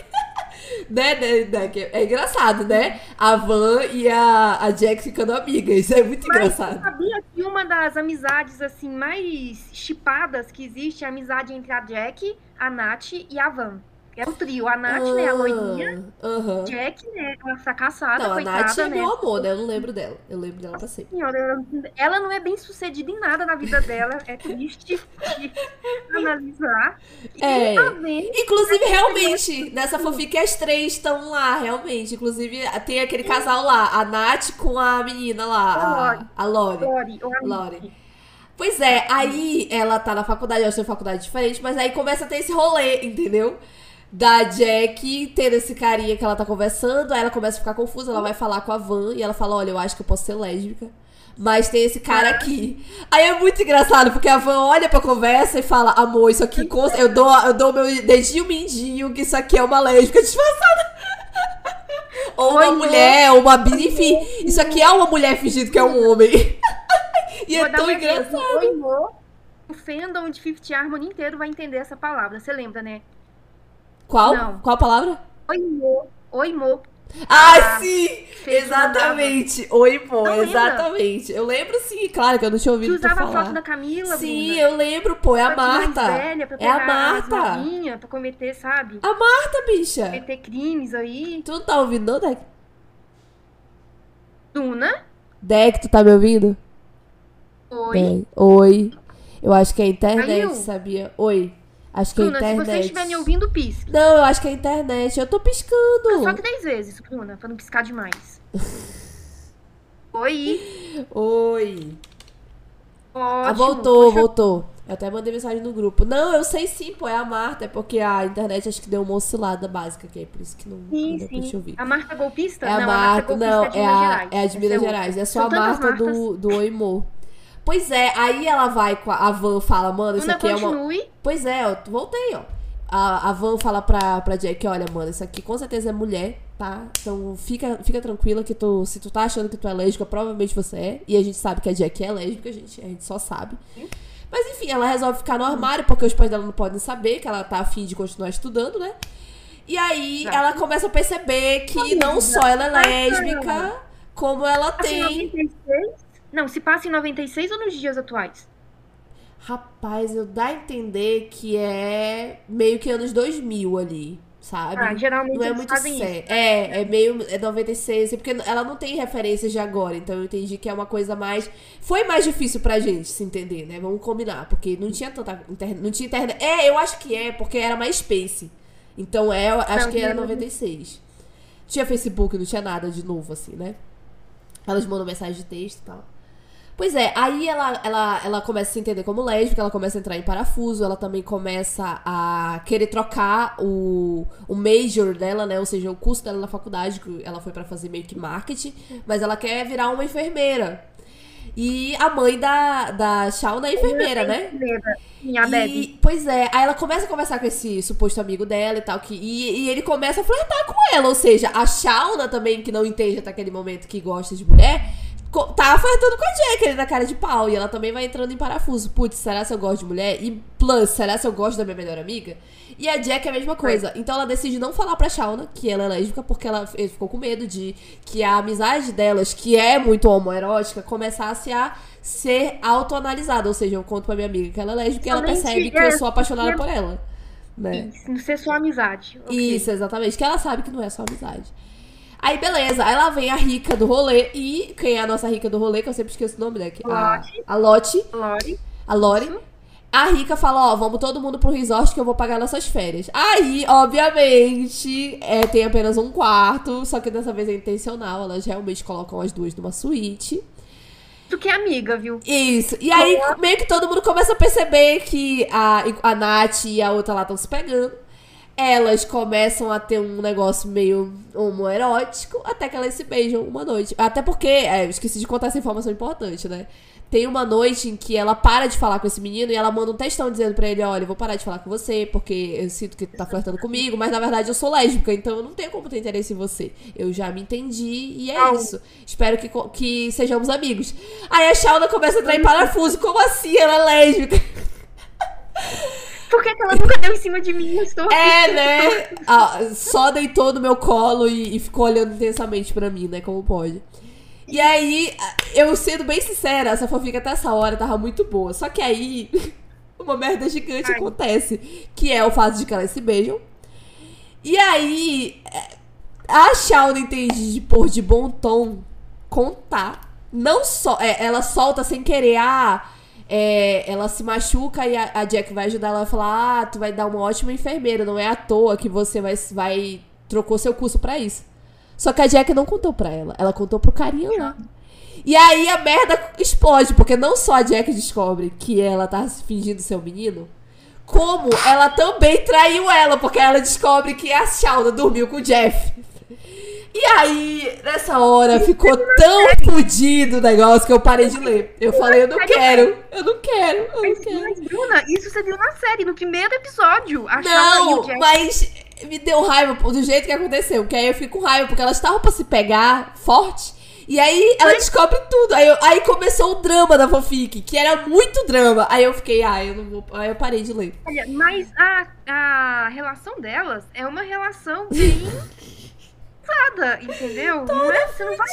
Né, né, né, que É engraçado, né? A Van e a, a Jack ficando amigas. Isso é muito Mas engraçado. você sabia que uma das amizades assim mais chipadas que existe é a amizade entre a Jack, a Nath e a Van. É o trio, a Nath, né, a loirinha, Ah, aham. Jack, né, a fracassada, Não, a coitada, Nath é né. meu amor, né? Eu não lembro dela. Eu lembro dela pra sempre. Senhora, ela- ela não é bem sucedida em nada na vida dela, é triste de analisar. E É. também Inclusive, realmente, nessa fanfic as três estão lá, realmente. Inclusive, tem aquele casal lá, a Nath com a menina lá, a, a ou a Lori. Pois é, aí ela tá na faculdade, elas têm faculdade diferente, mas aí começa a ter esse rolê, entendeu? Da Jack tendo esse carinha que ela tá conversando, aí ela começa a ficar confusa, ela vai falar com a Van e ela fala: Olha, eu acho que eu posso ser lésbica. Mas tem esse cara aqui. Aí é muito engraçado, porque a Van olha pra conversa e fala: Amor, isso aqui, eu dou, eu dou meu dedinho mindinho que isso aqui é uma lésbica disfarçada. Ou uma Oi, mulher, ou uma bi, enfim. Isso aqui é uma mulher fingindo que é um homem. e Vou é tão engraçado. Oi. O fandom de Fifth Harmony inteiro vai entender essa palavra. Você lembra, né? Qual? Não. Qual a palavra? Oi, Mo. Oi, Mo. Ah, sim! Exatamente! Oi, pô, Não lembra? exatamente. Eu lembro sim, claro que eu não tinha ouvido tu usava a falar. foto da Camila, Sim, eu lembro, pô, é a Marta. velha, pra É a Marta. pra cometer, sabe? A Marta, bicha. Cometer crimes aí. Tu não tá ouvindo, não, Deck? Duna. Deck, tu tá me ouvindo? Oi. Bem, Oi. Eu acho que é a internet, Caiu? sabia? Oi. Acho que é a Bruna, se internet. você estiver me ouvindo, pisque. Não, eu acho que é a internet. Eu tô piscando. Só três vezes, Bruna, pra não piscar demais. Oi. Oi. Ótimo. Ah, voltou, Puxa- voltou. Eu até mandei mensagem no grupo. Não, eu sei sim, pô, é a Marta. É porque a internet acho que deu uma oscilada básica aqui. É por isso que não, não Sim, deu pra te sim. ouvir. A Marta golpista? É a não, Marta, a Marta golpista não, é é a, é a de Minas. Gerais. É só São a Marta do, do Oimô. Pois é, aí ela vai com a, a Van fala, mano, isso aqui é uma. continue. Pois é, eu voltei, ó. A, a Van fala pra, pra Jack, olha, mano, isso aqui com certeza é mulher, tá? Então fica, fica tranquila que tu, se tu tá achando que tu é lésbica, provavelmente você é. E a gente sabe que a Jack é lésbica, a gente, a gente só sabe. Mas enfim, ela resolve ficar no armário, porque os pais dela não podem saber que ela tá afim de continuar estudando, né? E aí Exato. ela começa a perceber que não só ela é lésbica, como ela Assim, tem. 96, Não, se passa em 96 ou nos dias atuais? Rapaz, eu dá a entender que é meio que anos 2000 ali, sabe? Ah, geralmente não é muito sério. É, é meio. É 96, assim, porque ela não tem referências de agora, então eu entendi que é uma coisa mais. Foi mais difícil pra gente se entender, né? Vamos combinar, porque não tinha tanta. Internet, não tinha internet. É, eu acho que é, porque era mais Space. Então é, acho Não, que era não. 96. Tinha Facebook, não tinha nada de novo, assim, né? Elas mandam mensagem de texto e tal. Pois é, aí ela, ela, ela começa a se entender como lésbica, ela começa a entrar em parafuso, ela também começa a querer trocar o, o major dela, né? Ou seja, o curso dela na faculdade, que ela foi pra fazer meio que marketing, mas ela quer virar uma enfermeira. E a mãe da, da Shauna é enfermeira, né? Sim, a E- pois é, aí ela começa a conversar com esse suposto amigo dela e tal, que, e, e ele começa a flertar com ela, ou seja, a Shauna também, que não entende até aquele momento que gosta de mulher, tá flertando com a Jack ali na cara de pau, e ela também vai entrando em parafuso. Putz, será se eu gosto de mulher? E plus, será se eu gosto da minha melhor amiga? E a Jack é a mesma coisa. Então ela decide não falar pra Shauna que ela é lésbica, porque ela ele ficou com medo de que a amizade delas, que é muito homoerótica, começasse a ser autoanalisada. Ou seja, eu conto pra minha amiga que ela é lésbica e ela percebe que é, eu sou apaixonada por ela. Né? Isso, ser sua amizade. ok. Isso, exatamente. Que ela sabe que não é só amizade. Aí, beleza. Aí lá vem a rica do rolê. E quem é a nossa rica do rolê, que eu sempre esqueço o nome, né? A, a Lotte. Lori. A Lori. A Rica fala, ó, vamos todo mundo pro resort que eu vou pagar nossas férias. Aí, obviamente, é, tem apenas um quarto, só que dessa vez é intencional, elas realmente colocam as duas numa suíte. Tu que é amiga, viu? Isso. E aí, meio que todo mundo começa a perceber que a, a Nath e a outra lá estão se pegando. Elas começam a ter um negócio meio homoerótico, até que elas se beijam uma noite. Até porque, é, eu esqueci de contar essa informação importante, né? Tem uma noite em que ela para de falar com esse menino e ela manda um textão dizendo pra ele: Olha, eu vou parar de falar com você porque eu sinto que tu tá flertando comigo, mas na verdade eu sou lésbica, então eu não tenho como ter interesse em você. Eu já me entendi e é Au. isso. Espero que, que sejamos amigos. Aí a Shauna começa a entrar em parafuso. Como assim? Ela é lésbica? Por que, que ela nunca deu em cima de mim? Eu estou É, né? Ah, só deitou no meu colo e, e ficou olhando intensamente pra mim, né? Como pode. E aí, eu sendo bem sincera, essa fanfic até essa hora tava muito boa. Só que aí, uma merda gigante Ai. acontece. Que é o fato de que elas se beijam. E aí, é, a Shauna entende de pôr de bom tom contar. Não só. é, ela solta sem querer. Ah, é, ela se machuca e a, a Jack vai ajudar ela a falar: Ah, tu vai dar uma ótima enfermeira. Não é à toa que você vai. vai trocou seu curso pra isso. Só que a Jack não contou pra ela. Ela contou pro carinha lá. E aí a merda explode, porque não só a Jack descobre que ela tá fingindo ser um menino, como ela também traiu ela, porque ela descobre que a Shauna dormiu com o Jeff. E aí, nessa hora, ficou tão fudido o negócio que eu parei de ler. Eu falei, eu não quero, eu não quero, eu não quero. mas, Bruna, isso você viu na série, no primeiro episódio. A Não, mas me deu raiva do jeito que aconteceu. Que aí eu fico com raiva, porque elas estavam pra se pegar forte. E aí ela descobre tudo. Aí, eu- aí começou o drama da fanfic, que era muito drama. Aí eu fiquei, ah, eu não vou. Aí eu parei de ler. Olha, mas a, a relação delas é uma relação bem pesada, entendeu? Não é, você não vai,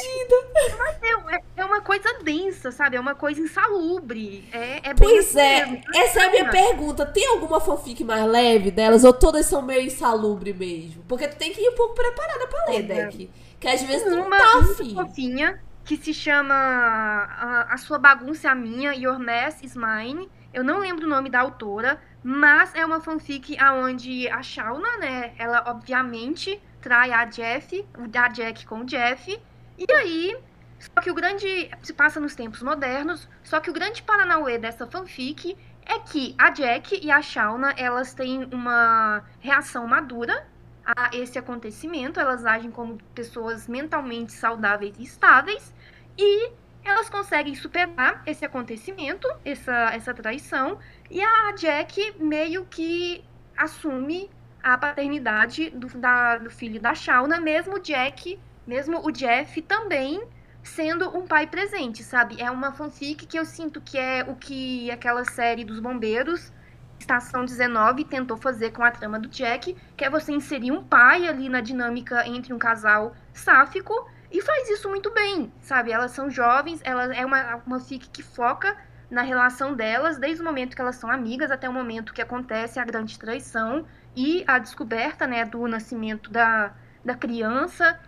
não vai ter. É, é uma coisa densa, sabe? É uma coisa insalubre. É, é Pois assim é, mesmo. essa é a minha pergunta. Tem alguma fanfic mais leve delas? Ou todas são meio insalubre mesmo? Porque tu tem que ir um pouco preparada pra ler, Deck. Que às vezes tu não uma tá afim. fofinha que se chama a, a Sua Bagunça é a Minha, Your Mess is Mine. Eu não lembro o nome da autora, mas é uma fanfic aonde a Shauna, né, ela obviamente trai a Jeff, a Jack com o Jeff, e aí, só que o grande, se passa nos tempos modernos, só que o grande paranauê dessa fanfic é que a Jack e a Shauna, elas têm uma reação madura a esse acontecimento, elas agem como pessoas mentalmente saudáveis e estáveis. E elas conseguem superar esse acontecimento, essa, essa traição, e a Jack meio que assume a paternidade do, da- do filho da Shauna, mesmo o Jack, mesmo o Jeff também sendo um pai presente, sabe? É uma fanfic que eu sinto que é o que aquela série dos bombeiros Estação 19 tentou fazer com a trama do Jack, que é você inserir um pai ali na dinâmica entre um casal sáfico E faz isso muito bem, sabe? Elas são jovens, ela é uma, uma fic que foca na relação delas, desde o momento que elas são amigas até o momento que acontece a grande traição e a descoberta, né, do nascimento da, da criança.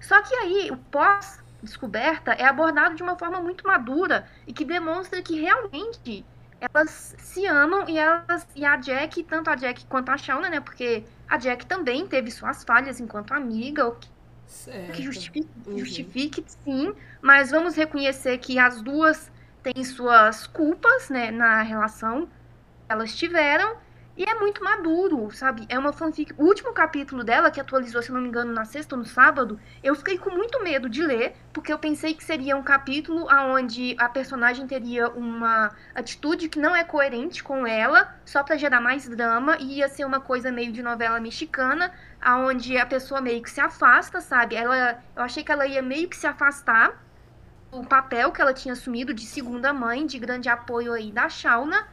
Só que aí, o pós-descoberta é abordado de uma forma muito madura e que demonstra que realmente elas se amam e elas e a Jack, tanto a Jack quanto a Shauna, né? Porque a Jack também teve suas falhas enquanto amiga, o que, que justifique, Uhum. justifique, sim, mas vamos reconhecer que as duas têm suas culpas, né, na relação que elas tiveram. E é muito maduro, sabe? É uma fanfic. O último capítulo dela, que atualizou, se não me engano, na sexta ou no sábado, eu fiquei com muito medo de ler, porque eu pensei que seria um capítulo onde a personagem teria uma atitude que não é coerente com ela, só pra gerar mais drama, e ia ser uma coisa meio de novela mexicana, aonde a pessoa meio que se afasta, sabe? Ela, eu achei que ela ia meio que se afastar do papel que ela tinha assumido de segunda mãe, de grande apoio aí da Shauna,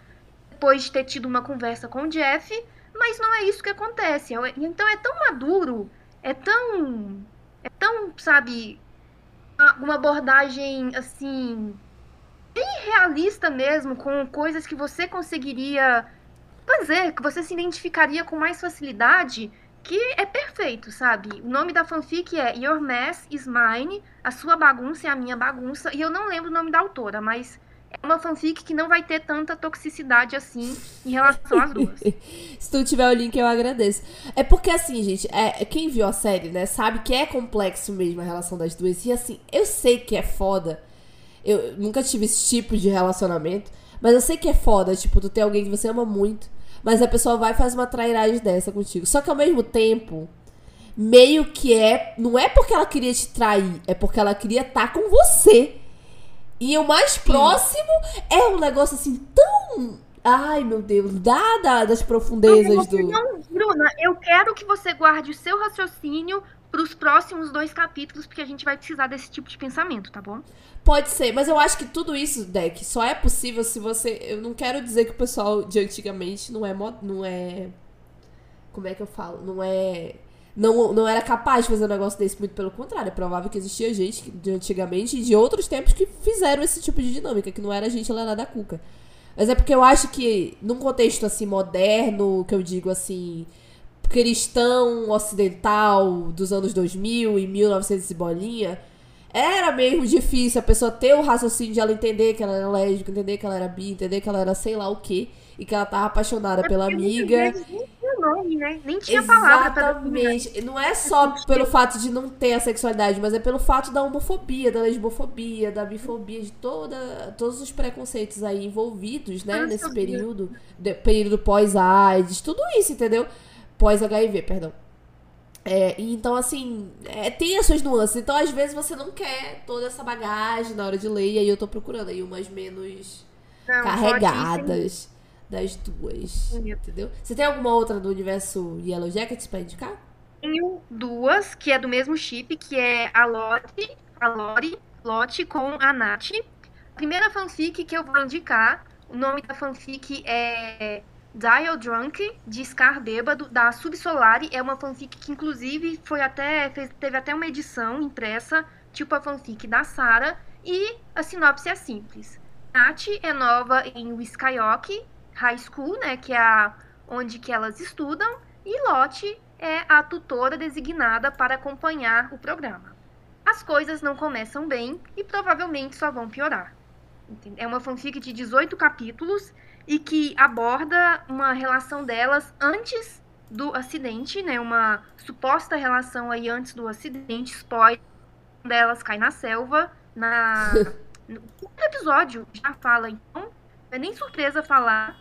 depois de ter tido uma conversa com o Jeff, mas não é isso que acontece. É- Então é tão maduro, é tão. É tão, sabe, uma- abordagem assim. bem realista mesmo, com coisas que você conseguiria fazer, que você se identificaria com mais facilidade, que é perfeito, sabe? O nome da fanfic é Your Mess is Mine, a sua bagunça é a minha bagunça, e eu não lembro o nome da autora, mas é uma fanfic que não vai ter tanta toxicidade assim em relação às duas. Se tu tiver o link, eu agradeço. É porque, assim, gente, é, quem viu a série, né, sabe que é complexo mesmo a relação das duas. E, assim, eu sei que é foda. Eu nunca tive esse tipo de relacionamento. Mas eu sei que é foda, tipo, tu ter alguém que você ama muito. Mas a pessoa vai e faz uma trairagem dessa contigo. Só que ao mesmo tempo, meio que é. Não é porque ela queria te trair, é porque ela queria estar com você. E o mais próximo é um negócio assim tão. Ai, meu Deus, dá da- das profundezas do. Não, Bruna, eu quero que você guarde o seu raciocínio para os próximos dois capítulos, porque a gente vai precisar desse tipo de pensamento, tá bom? Pode ser, mas eu acho que tudo isso, Deck, só é possível se você. Eu não quero dizer que o pessoal de antigamente não é. mo- Não é. Como é que eu falo? Não é. Não, não era capaz de fazer um negócio desse, muito pelo contrário. É provável que existia gente de antigamente e de outros tempos que fizeram esse tipo de dinâmica, que não era gente lá da cuca. Mas é porque eu acho que, num contexto assim moderno, que eu digo assim, cristão ocidental dos anos 2000 e 1900 e bolinha, era mesmo difícil a pessoa ter o raciocínio de ela entender que ela era lésbica, entender que ela era bi, entender que ela era sei lá o quê, e que ela tava apaixonada pela Porque muitas amiga. Nome, né? Nem tinha palavra pra. Exatamente. Não é só pelo fato de não ter a sexualidade, mas é pelo fato da homofobia, da lesbofobia, da bifobia, de toda, todos os preconceitos aí envolvidos, né, nesse período, de- período pós-AIDS, tudo isso, entendeu? Pós-HIV, perdão. É, então, assim, é, tem as suas nuances. Então, às vezes, você não quer toda essa bagagem na hora de ler, e aí eu tô procurando aí umas menos Não, carregadas das duas. Entendeu? Entendeu? Você tem alguma outra do universo Yellow Jackets pra indicar? Tenho duas, que é do mesmo chip, que é a Lotte, a Lori, Lotte com a Nath. A primeira fanfic que eu vou indicar, o nome da fanfic é Dial Drunk, de Scar Bêbado, da Subsolari. É uma fanfic que, inclusive, foi até, fez- teve até uma edição impressa, tipo a fanfic da Sarah. E a sinopse é simples. Nath é nova em Wiscaioque High School, né, que é a, onde que elas estudam. E Lotte é a tutora designada para acompanhar o programa. As coisas não começam bem e provavelmente só vão piorar. É uma fanfic de 18 capítulos e que aborda uma relação delas antes do acidente, né? Uma suposta relação aí antes do acidente, spoiler, quando elas caem na selva, na primeiro episódio já fala, então é nem surpresa falar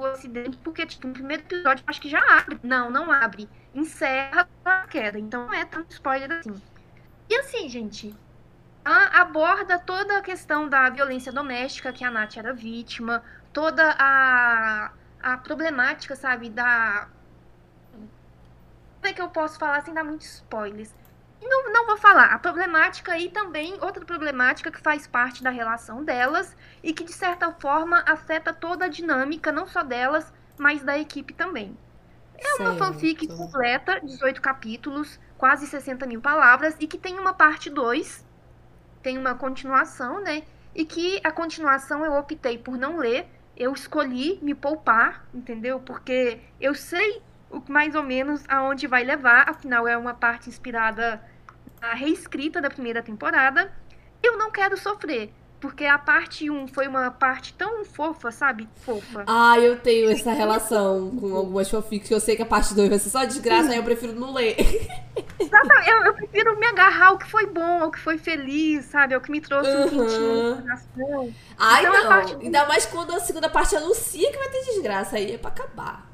o acidente, porque tipo, no primeiro episódio acho que já abre. Não, não abre. Encerra com a queda, então não é tão spoiler assim. E assim, gente, aborda toda a questão da violência doméstica que a Nath era vítima, toda a, a problemática, sabe, da. Como é que eu posso falar sem dar muitos spoilers? Não, não vou falar. A problemática aí também, outra problemática que faz parte da relação delas e que, de certa forma, afeta toda a dinâmica, não só delas, mas da equipe também. É uma fanfic completa, 18 capítulos, quase 60 mil palavras e que tem uma parte 2, tem uma continuação, né? E que a continuação eu optei por não ler, eu escolhi me poupar, entendeu? Porque eu sei o- mais ou menos aonde vai levar, afinal é uma parte inspirada na reescrita da primeira temporada. Eu não quero sofrer, porque a parte 1 foi uma parte tão fofa, sabe? Fofa. Ah, eu tenho essa relação com algumas fanfics que eu sei que a parte 2 vai ser só desgraça, aí eu prefiro não ler. Exatamente, eu, eu prefiro me agarrar ao que foi bom, ao que foi feliz, sabe? Ao que me trouxe um Uhum. quentinho no coração. Ai, Então, não. parte- Ainda mais quando a segunda parte anuncia que vai ter desgraça. Aí é pra acabar.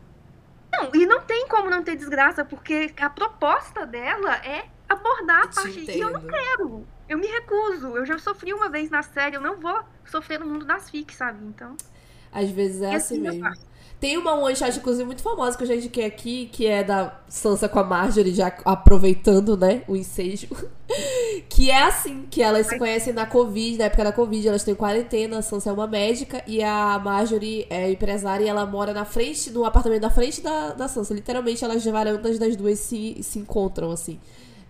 Não, e não tem como não ter desgraça, porque a proposta dela é abordar a Te parte. E eu não quero. Eu me recuso. Eu já sofri uma vez na série, eu não vou sofrer no mundo das fics, sabe? Então. Às vezes é assim assim mesmo. Tem uma one shot, inclusive, muito famosa que eu já indiquei aqui, que é da Sansa com a Marjorie, já aproveitando, né, o ensejo. que é assim, que elas se conhecem na Covid, na época da Covid, elas têm quarentena, a Sansa é uma médica e a Marjorie é empresária e ela mora na frente, no apartamento da frente da, da Sansa. Literalmente, elas varandas das duas se, se encontram, assim.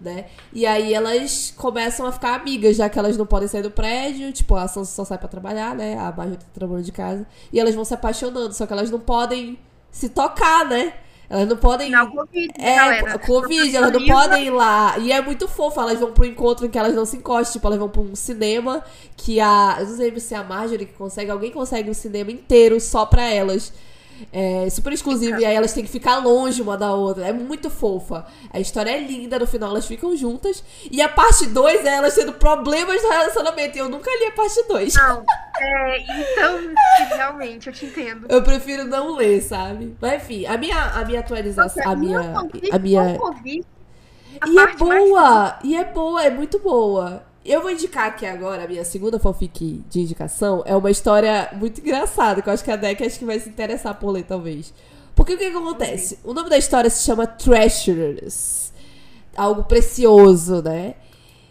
Né? E aí elas começam a ficar amigas, já que elas não podem sair do prédio. Tipo, a Sansa só sai pra trabalhar, né? A Marjorie tá trabalhando de casa. E elas vão se apaixonando, só que elas não podem se tocar, né? Elas não podem. Final Covid, É, galera. Covid, elas não podem ir lá. E é muito fofo, elas vão pro encontro em que elas não se encostam. Tipo, elas vão pra um cinema que a. Eu não sei se é a Marjorie que consegue, alguém consegue um cinema inteiro só pra elas. É super exclusivo, e aí elas têm que ficar longe uma da outra. É muito fofa. A história é linda, no final elas ficam juntas. E a parte 2 é elas tendo problemas no relacionamento. E eu nunca li a parte 2. Não, é, então, realmente, eu te entendo. Eu prefiro não ler, sabe? Mas enfim, a minha, a minha atualização. A minha. A minha. A E é parte mais boa! E é boa, é muito boa. Eu vou indicar aqui agora, a minha segunda fanfic de indicação é uma história muito engraçada, que eu acho que a Deck acho que vai se interessar por ler, talvez. Porque o que, que acontece? O nome da história se chama Treasures. Algo precioso, né?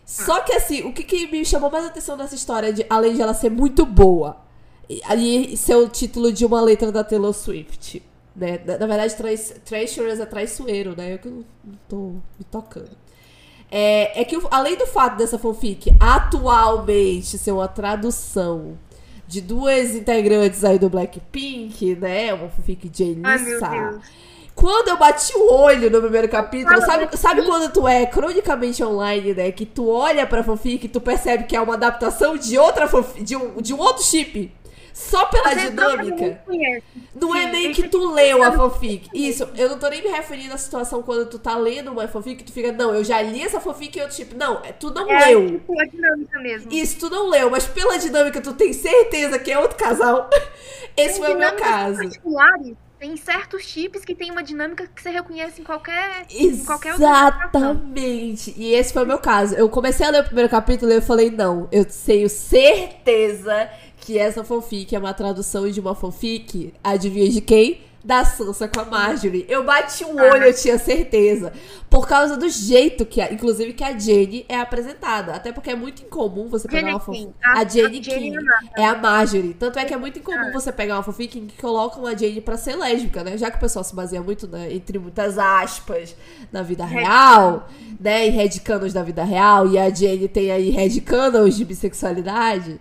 Só que assim, o que, que me chamou mais atenção nessa história, de, além de ela ser muito boa, e, e ser o título de uma letra da Taylor Swift, né? Na, na verdade, Treasures é traiçoeiro, né? Eu que não, não tô me tocando. É, é que, além do fato dessa fanfic atualmente ser uma tradução de duas integrantes aí do Blackpink, né? Uma fanfic de Elissa. Quando eu bati o olho no primeiro capítulo, sabe, sabe quando tu é cronicamente online, né? Que tu olha pra fanfic e tu percebe que é uma adaptação de outra fanfic, de um, de um outro chip. Só pela dinâmica. não. Não é nem que tu leu a fanfic. Isso, eu não tô nem me referindo à situação quando tu tá lendo uma fanfic e tu fica, não, eu já li essa fanfic e outro tipo, não, é, tu não É leu. tipo a dinâmica mesmo. Isso, tu não leu, mas pela dinâmica tu tem certeza que é outro casal. Esse foi o meu caso. particulares. Tem certos chips que tem uma dinâmica que você reconhece em qualquer, em qualquer. Exatamente. E esse foi o meu caso. Eu comecei a ler o primeiro capítulo e eu falei, não, eu tenho certeza que essa fanfic é uma tradução de uma fanfic, adivinha de quem? Da Sansa com a Marjorie. Eu bati o olho, eu tinha certeza. Por causa do jeito que, a, inclusive, que a Jenny é apresentada. Até porque é muito incomum você pegar uma fanfic. A- A, Jenny King é é a Marjorie. Tanto é que é muito Ah. incomum você pegar uma fanfic em que colocam a Jenny pra ser lésbica, né? Já que o pessoal se baseia muito, né, entre muitas aspas, na vida real, né? E headcanons da vida real. E a Jenny tem aí headcanons de bissexualidade.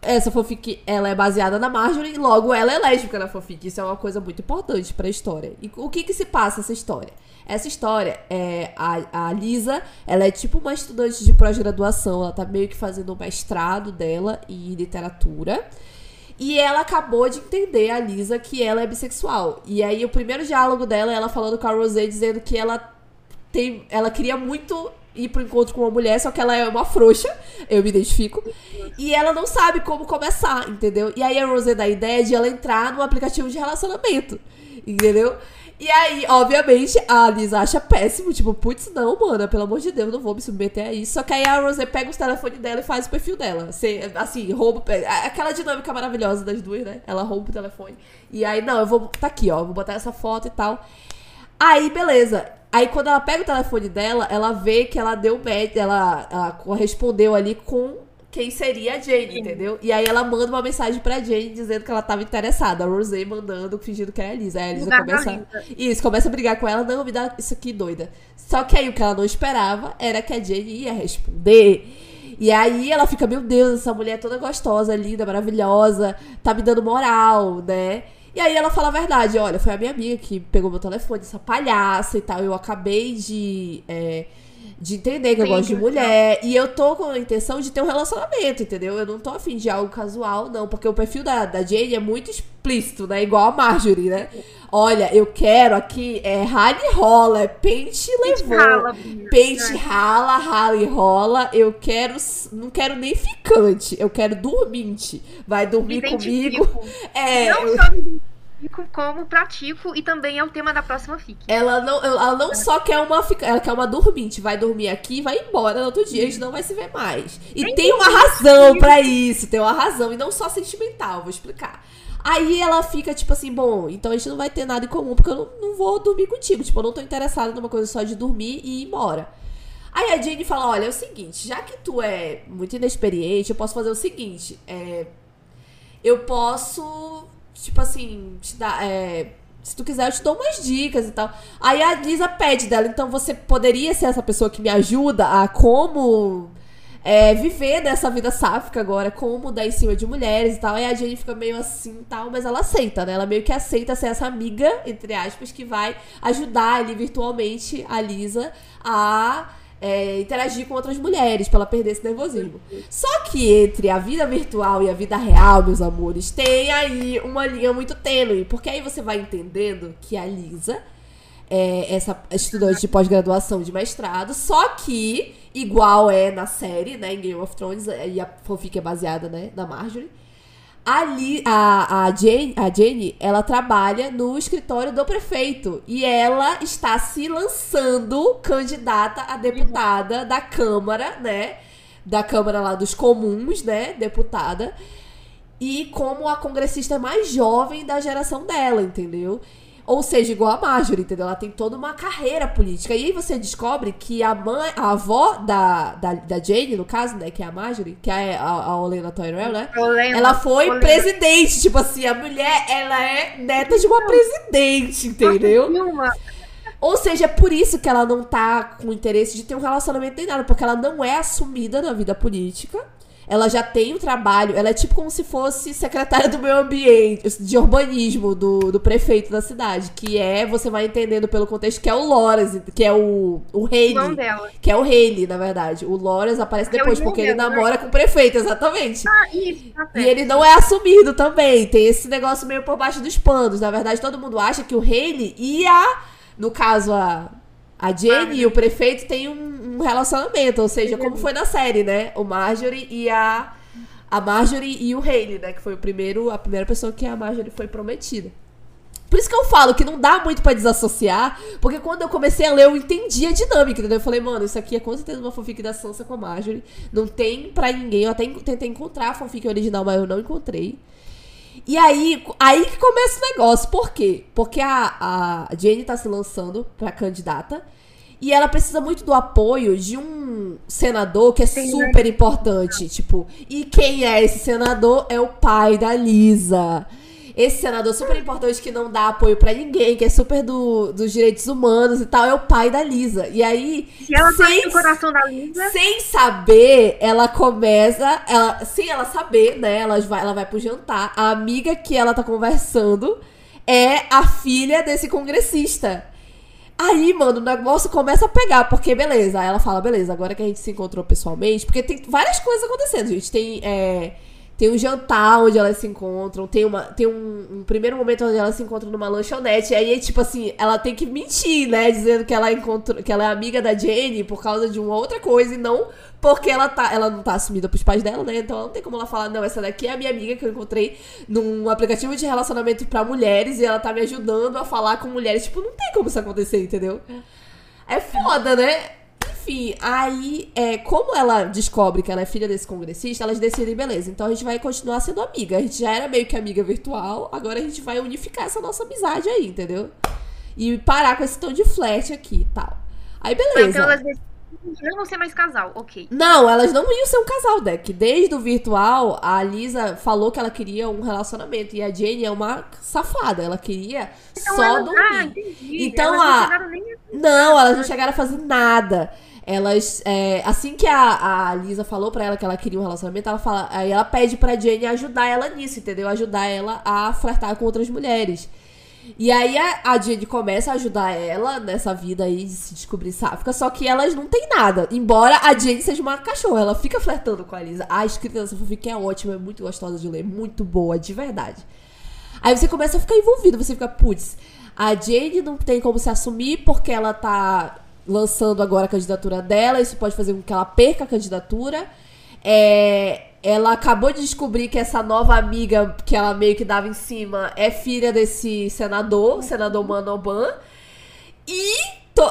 Essa fanfic, ela é baseada na Marjorie logo ela é lésbica na fanfic. Isso é uma coisa muito importante pra história. E o que que se passa essa história? Essa história é a, a Lisa, ela é tipo uma estudante de pós-graduação, ela tá meio que fazendo o mestrado dela em literatura. E ela acabou de entender, a Lisa, que ela é bissexual. E aí o primeiro diálogo dela é ela falando com a Rosé dizendo que ela tem, ela queria muito ir pro encontro com uma mulher, só que ela é uma frouxa, eu me identifico. E ela não sabe como começar, entendeu? E aí a Rosé dá a ideia de ela entrar no aplicativo de relacionamento, entendeu? E aí, obviamente, a Lisa acha péssimo, tipo, putz, não, mano, pelo amor de Deus, não vou me submeter a isso. Só que aí a Rosé pega os telefones dela e faz o perfil dela. Cê, assim, rouba. Aquela dinâmica maravilhosa das duas, né? Ela rouba o telefone. E aí, não, eu vou. Tá aqui, ó, vou botar essa foto e tal. Aí, beleza. Aí, quando ela pega o telefone dela, ela vê que ela deu match, ela, ela correspondeu ali com quem seria a Jane, entendeu? E aí ela manda uma mensagem pra Jane dizendo que ela tava interessada. A Rosé mandando, fingindo que é a Elisa. Aí a Elisa começa. Isso, começa a brigar com ela. Não, me dá isso aqui, doida. Só que aí o que ela não esperava era que a Jane ia responder. E aí ela fica, meu Deus, essa mulher é toda gostosa, linda, maravilhosa, tá me dando moral, né? E aí ela fala a verdade, olha, foi a minha amiga que pegou meu telefone, essa palhaça e tal. Eu acabei de. é, de entender que eu Tem gosto de mulher. E eu tô com a intenção de ter um relacionamento, entendeu? Eu não tô afim de algo casual, não. Porque o perfil da, da Jane é muito explícito, né? Igual a Marjorie, né? Olha, eu quero aqui é rala e rola, é pente e levou. Rala. Pente rala, rala e rola. Eu quero. Não quero nem ficante, eu quero dorminte. Vai dormir comigo. É. Não eu- só me identifico como pratico e também é o tema da próxima fic. Ela não, ela não só quer uma ela quer uma dorminte, vai dormir aqui e vai embora no outro dia, a gente não vai se ver mais. E Nem tem uma razão pra isso, tem uma razão, e não só sentimental, vou explicar. Aí ela fica tipo assim, bom, então a gente não vai ter nada em comum, porque eu não, não vou dormir contigo, tipo, eu não tô interessada numa coisa só de dormir e ir embora. Aí a Jane fala, olha, é o seguinte, já que tu é muito inexperiente, eu posso fazer o seguinte, é, eu posso, tipo assim, te dar. é, se tu quiser, eu te dou umas dicas e tal. Aí a Lisa pede dela, então você poderia ser essa pessoa que me ajuda a como é, viver dessa vida sáfica agora, como dar em cima de mulheres e tal. Aí a Jane fica meio assim tal, mas ela aceita, né? Ela meio que aceita ser essa amiga, entre aspas, que vai ajudar ali virtualmente a Lisa a é, interagir com outras mulheres pra ela perder esse nervosismo. Só que entre a vida virtual e a vida real, meus amores, tem aí uma linha muito tênue. Porque aí você vai entendendo que a Lisa é essa estudante de pós-graduação de mestrado, só que, igual é na série, né, em Game of Thrones, e a fanfic é baseada, né, na Marjorie, Ali, a, a, Jane, a Jane, ela trabalha no escritório do prefeito. E ela está se lançando candidata a deputada da Câmara, né? Da Câmara lá dos Comuns, né? Deputada. E como a congressista mais jovem da geração dela, entendeu? Ou seja, igual a Marjorie, entendeu? Ela tem toda uma carreira política. E aí você descobre que a mãe, a avó da, da, da Jane, no caso, né? Que é a Marjorie, que é a, a Olena Tyrell, né? Olena, Ela foi Olena. presidente, tipo assim, a mulher, ela é neta de uma presidente, entendeu? Uma- Ou seja, é por isso que ela não tá com interesse de ter um relacionamento nem nada, porque ela não é assumida na vida política. Ela já tem o trabalho, ela é tipo como se fosse secretária do meio ambiente, de urbanismo do, do prefeito da cidade, que é, você vai entendendo pelo contexto, que é o Loras, que é o, o dela. que é o Haley, na verdade. O Loras aparece é depois, irmão porque ele né? namora com o prefeito, exatamente. Ah, isso, tá E ele não é assumido também. Tem esse negócio meio por baixo dos panos. Na verdade, todo mundo acha que o Haley e a. No caso, a. A Jenny e o prefeito têm um, um relacionamento. Ou seja, como foi na série, né? O Marjorie e a. A Marjorie e o Haley, né? Que foi o primeiro, a primeira pessoa que a Marjorie foi prometida. Por isso que eu falo que não dá muito pra desassociar, porque quando eu comecei a ler, eu entendi a dinâmica, entendeu? Eu falei, mano, isso aqui é com certeza uma fanfic da Sansa com a Marjorie. Não tem pra ninguém. Eu até en- tentei encontrar a fanfic original, mas eu não encontrei. E aí, aí que começa o negócio. Por quê? Porque a, a Jane tá se lançando pra candidata. E ela precisa muito do apoio de um senador que é super importante. Tipo, e quem é esse senador? É o pai da Lisa. Esse senador super importante que não dá apoio pra ninguém, que é super do, dos direitos humanos e tal, é o pai da Lisa. E aí, Se ela sem no coração da Lisa, sem saber, ela começa. Ela, sem ela saber, né? Ela vai, ela vai pro jantar. A amiga que ela tá conversando é a filha desse congressista. Aí, mano, o negócio começa a pegar, porque beleza. Aí ela fala, beleza, agora que a gente se encontrou pessoalmente, porque tem várias coisas acontecendo, gente. Tem. é, tem um jantar onde elas se encontram, tem, uma, tem um, um primeiro momento onde elas se encontram numa lanchonete, aí, tipo assim, ela tem que mentir, né? Dizendo que ela encontrou, que ela é amiga da Jenny por causa de uma outra coisa e não porque ela tá, ela não tá assumida pros pais dela, né? Então não tem como ela falar, não, essa daqui é a minha amiga que eu encontrei num aplicativo de relacionamento pra mulheres e ela tá me ajudando a falar com mulheres. Tipo, não tem como isso acontecer, entendeu? É foda, né? Enfim, aí, é, como ela descobre que ela é filha desse congressista, elas decidem, beleza, então a gente vai continuar sendo amiga. A gente já era meio que amiga virtual, agora a gente vai unificar essa nossa amizade aí, entendeu? E parar com esse tom de flerte aqui e tal. Aí, então beleza. elas decidem não vão ser mais casal, ok. Não, elas não iam ser um casal, Deck. Desde o virtual, a Lisa falou que ela queria um relacionamento. E a Jane é uma safada. Ela queria Então só dormir. Ah, entendi. Então, Elas não a- chegaram nem a- Não, elas não chegaram a fazer nada. Elas, é, assim que a, a Lisa falou pra ela que ela queria um relacionamento, ela fala, aí ela pede pra Jane ajudar ela nisso, entendeu? Ajudar ela a flertar com outras mulheres. E aí a, a Jane começa a ajudar ela nessa vida aí de se descobrir sáfica, só que elas não têm nada. Embora a Jane seja uma cachorra, ela fica flertando com a Lisa. A escrita dessa fanfic é ótima, é muito gostosa de ler, muito boa, de verdade. Aí você começa a ficar envolvido, você fica, putz, a Jane não tem como se assumir porque ela tá lançando agora a candidatura dela, isso pode fazer com que ela perca a candidatura. É, ela acabou de descobrir que essa nova amiga que ela meio que dava em cima é filha desse senador, senador Manoban. E,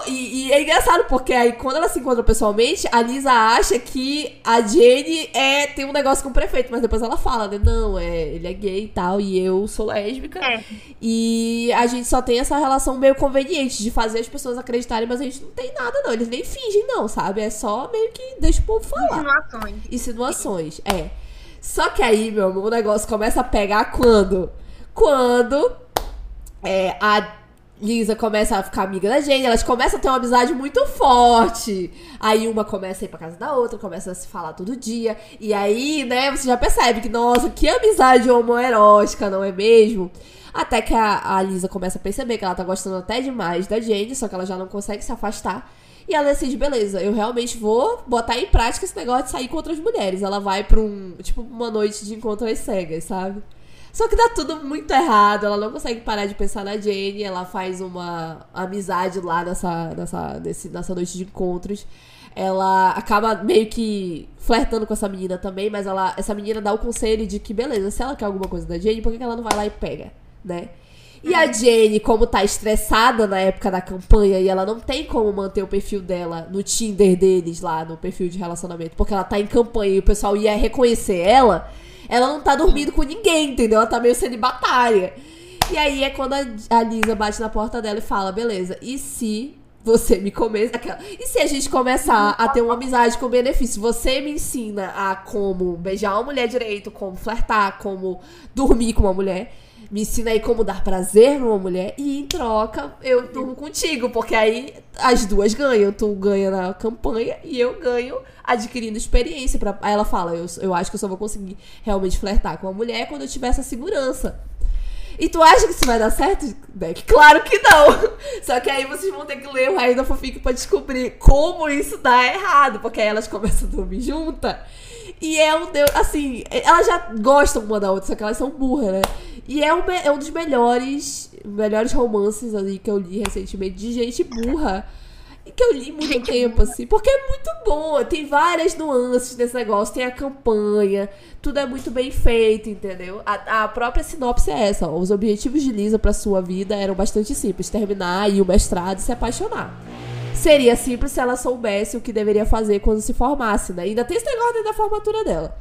e- e é engraçado, porque aí quando ela se encontra pessoalmente, a Lisa acha que a Jane é, tem um negócio com o prefeito, mas depois ela fala, né? Não, é, ele é gay e tal, e eu sou lésbica. É. E a gente só tem essa relação meio conveniente de fazer as pessoas acreditarem, mas a gente não tem nada, não. Eles nem fingem, não, sabe? É só meio que deixa o povo falar Insinuações. insinuações. É. Só que aí, meu amor, o negócio começa a pegar quando? Quando é, a Lisa começa a ficar amiga da Jane, elas começam a ter uma amizade muito forte. Aí uma começa a ir pra casa da outra, começa a se falar todo dia. E aí, né, você já percebe que, nossa, que amizade homoerótica, não é mesmo? Até que a, a Lisa começa a perceber que ela tá gostando até demais da Jane, só que ela já não consegue se afastar. E ela decide, beleza, eu realmente vou botar em prática esse negócio de sair com outras mulheres. Ela vai pra um, tipo, uma noite de encontro às cegas, sabe? Só que dá tudo muito errado, ela não consegue parar de pensar na Jane, ela faz uma amizade lá nessa, nessa, nesse, nessa noite de encontros. Ela acaba meio que flertando com essa menina também, mas ela, essa menina dá o conselho de que, beleza, se ela quer alguma coisa da Jane, por que ela não vai lá e pega, né? E a Jane, como tá estressada na época da campanha e ela não tem como manter o perfil dela no Tinder deles lá, no perfil de relacionamento, porque ela tá em campanha e o pessoal ia reconhecer ela, ela não tá dormindo com ninguém, entendeu? Ela tá meio celibatária. E aí é quando a, a Lisa bate na porta dela e fala: beleza, e se você me começa. E se a gente começar a ter uma amizade com benefício? Você me ensina a como beijar uma mulher direito, como flertar, como dormir com uma mulher. Me ensina aí como dar prazer numa mulher e em troca eu durmo contigo, porque aí as duas ganham. Tu ganha na campanha e eu ganho adquirindo experiência. Pra... Aí ela fala: eu, eu acho que eu só vou conseguir realmente flertar com uma mulher quando eu tiver essa segurança. E tu acha que isso vai dar certo, Beck? Claro que não! Só que aí vocês vão ter que ler o Raiz da Fofique pra descobrir como isso dá errado, porque aí elas começam a dormir juntas. E é um Deus, assim, elas já gostam uma da outra, só que elas são burras, né? E é um, é um dos melhores, melhores romances ali que eu li recentemente de gente burra. E que eu li muito Gente tempo, assim. Porque é muito bom. Tem várias nuances nesse negócio. Tem a campanha. Tudo é muito bem feito, entendeu? A, a própria sinopse é essa. ó. Os objetivos de Lisa pra sua vida eram bastante simples. Terminar, ir o mestrado e se apaixonar. Seria simples se ela soubesse o que deveria fazer quando se formasse, né? Ainda tem esse negócio dentro da formatura dela.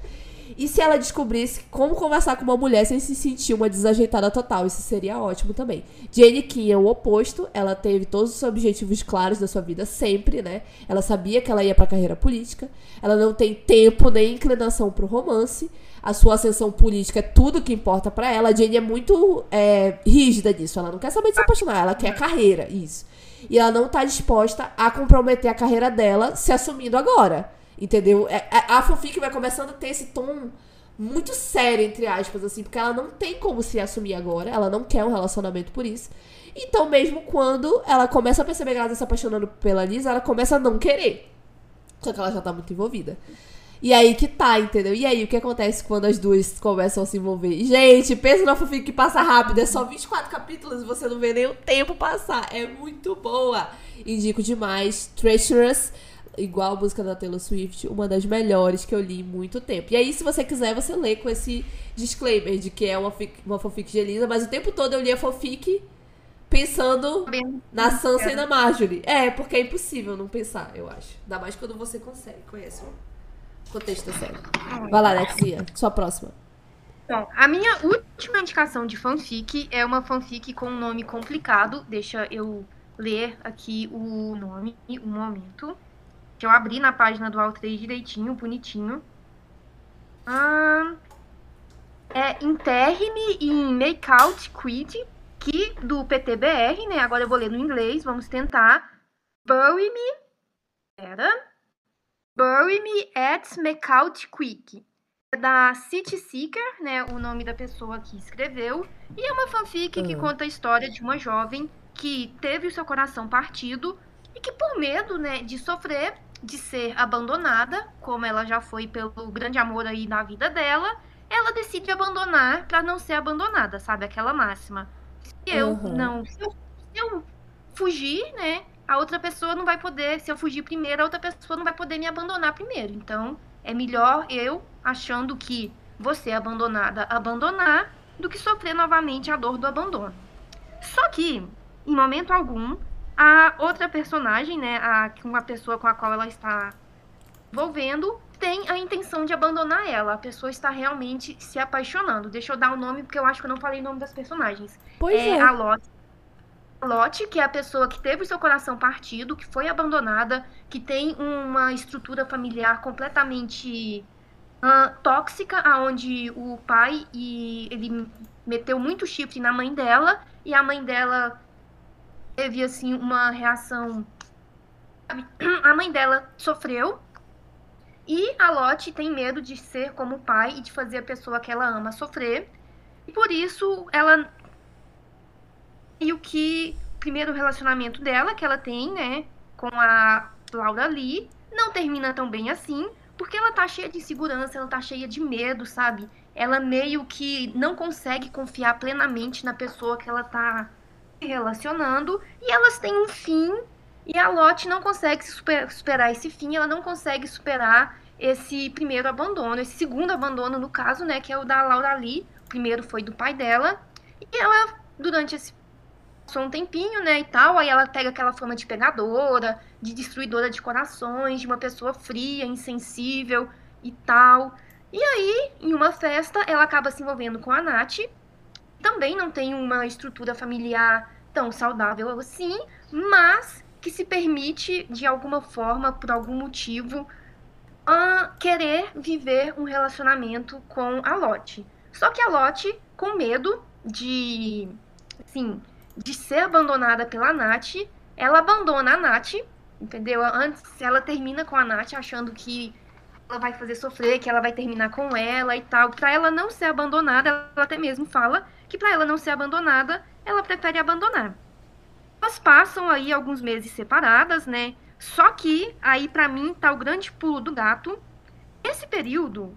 E se ela descobrisse como conversar com uma mulher sem se sentir uma desajeitada total? Isso seria ótimo também. Jane Kim é o oposto. Ela teve todos os objetivos claros da sua vida sempre, né? Ela sabia que ela ia pra carreira política. Ela não tem tempo nem inclinação pro romance. A sua ascensão política é tudo que importa pra ela. A Jane é muito é, rígida nisso. Ela não quer saber de se apaixonar. Ela quer carreira. Isso. E ela não tá disposta a comprometer a carreira dela se assumindo agora. Entendeu? É- é- A fanfic vai começando a ter esse tom muito sério, entre aspas, assim, porque ela não tem como se assumir agora, ela não quer um relacionamento por isso. Então, mesmo quando ela começa a perceber que ela tá se apaixonando pela Lisa, ela começa a não querer. Só que ela já tá muito envolvida. E aí que tá, entendeu? E aí, o que acontece quando as duas começam a se envolver? Gente, pensa numa fanfic que passa rápido. É só 24 capítulos e você não vê nem o tempo passar. É muito boa. Indico demais. Treacherous, igual a música da Taylor Swift, uma das melhores que eu li em muito tempo. E aí, se você quiser, você lê com esse disclaimer de que é uma, uma fanfic de Elisa. Mas o tempo todo eu li a fanfic pensando na Sansa e na Marjorie. É, porque é impossível não pensar, eu acho. Ainda mais quando você consegue, conhece o contexto da série. Vai lá, Alexia, sua próxima. Bom, a minha última indicação de fanfic é uma fanfic com um nome complicado. Deixa eu ler aqui o nome, um momento. Que eu abri na página do Outrage direitinho, bonitinho. Ah, é Interne em Makeout Quid, que do PTBR, né? Agora eu vou ler no inglês, vamos tentar. Bury me. Pera. Bury me at Makeout Quick. É da City Seeker, né? O nome da pessoa que escreveu. E é uma fanfic que Uhum. conta a história de uma jovem que teve o seu coração partido e que, por medo, né, de sofrer, de ser abandonada, como ela já foi pelo grande amor aí da vida dela, ela decide abandonar pra não ser abandonada, sabe? Aquela máxima. Se eu Uhum. não. Se eu, se eu fugir, né? A outra pessoa não vai poder. Se eu fugir primeiro, a outra pessoa não vai poder me abandonar primeiro. Então, é melhor eu, achando que você é abandonada, abandonar, do que sofrer novamente a dor do abandono. Só que, em momento algum, a outra personagem, né? A, uma pessoa com a qual ela está envolvendo, tem a intenção de abandonar ela. A pessoa está realmente se apaixonando. Deixa eu dar o nome, porque eu acho que eu não falei o nome das personagens. Pois é, é. a Lotte. A Lotte, que é a pessoa que teve o seu coração partido, que foi abandonada, que tem uma estrutura familiar completamente ah, tóxica, aonde o pai e ele meteu muito chifre na mãe dela e a mãe dela teve assim uma reação. A mãe dela sofreu e a Lotte tem medo de ser como o pai e de fazer a pessoa que ela ama sofrer. E por isso ela e o que primeiro relacionamento dela que ela tem, né, com a Laura Lee, não termina tão bem assim, porque ela tá cheia de insegurança, ela tá cheia de medo, sabe? Ela meio que não consegue confiar plenamente na pessoa que ela tá relacionando, e elas têm um fim, e a Lotte não consegue super- superar esse fim, ela não consegue superar esse primeiro abandono, esse segundo abandono, no caso, né, que é o da Laura Lee. O primeiro foi do pai dela, e ela, durante esse passou um tempinho, né, e tal, aí ela pega aquela fama de pegadora, de destruidora de corações, de uma pessoa fria, insensível e tal. E aí, em uma festa, ela acaba se envolvendo com a Nath, também não tem uma estrutura familiar tão saudável assim, mas que se permite, de alguma forma, por algum motivo, ah, querer viver um relacionamento com a Lotte. Só que a Lotte, com medo de, assim, de ser abandonada pela Nath, ela abandona a Nath, entendeu? Antes, ela termina com a Nath achando que ela vai fazer sofrer, que ela vai terminar com ela e tal. Pra ela não ser abandonada, ela até mesmo fala que pra ela não ser abandonada, ela prefere abandonar. Elas passam aí alguns meses separadas, né? Só que aí pra mim tá o grande pulo do gato. Esse período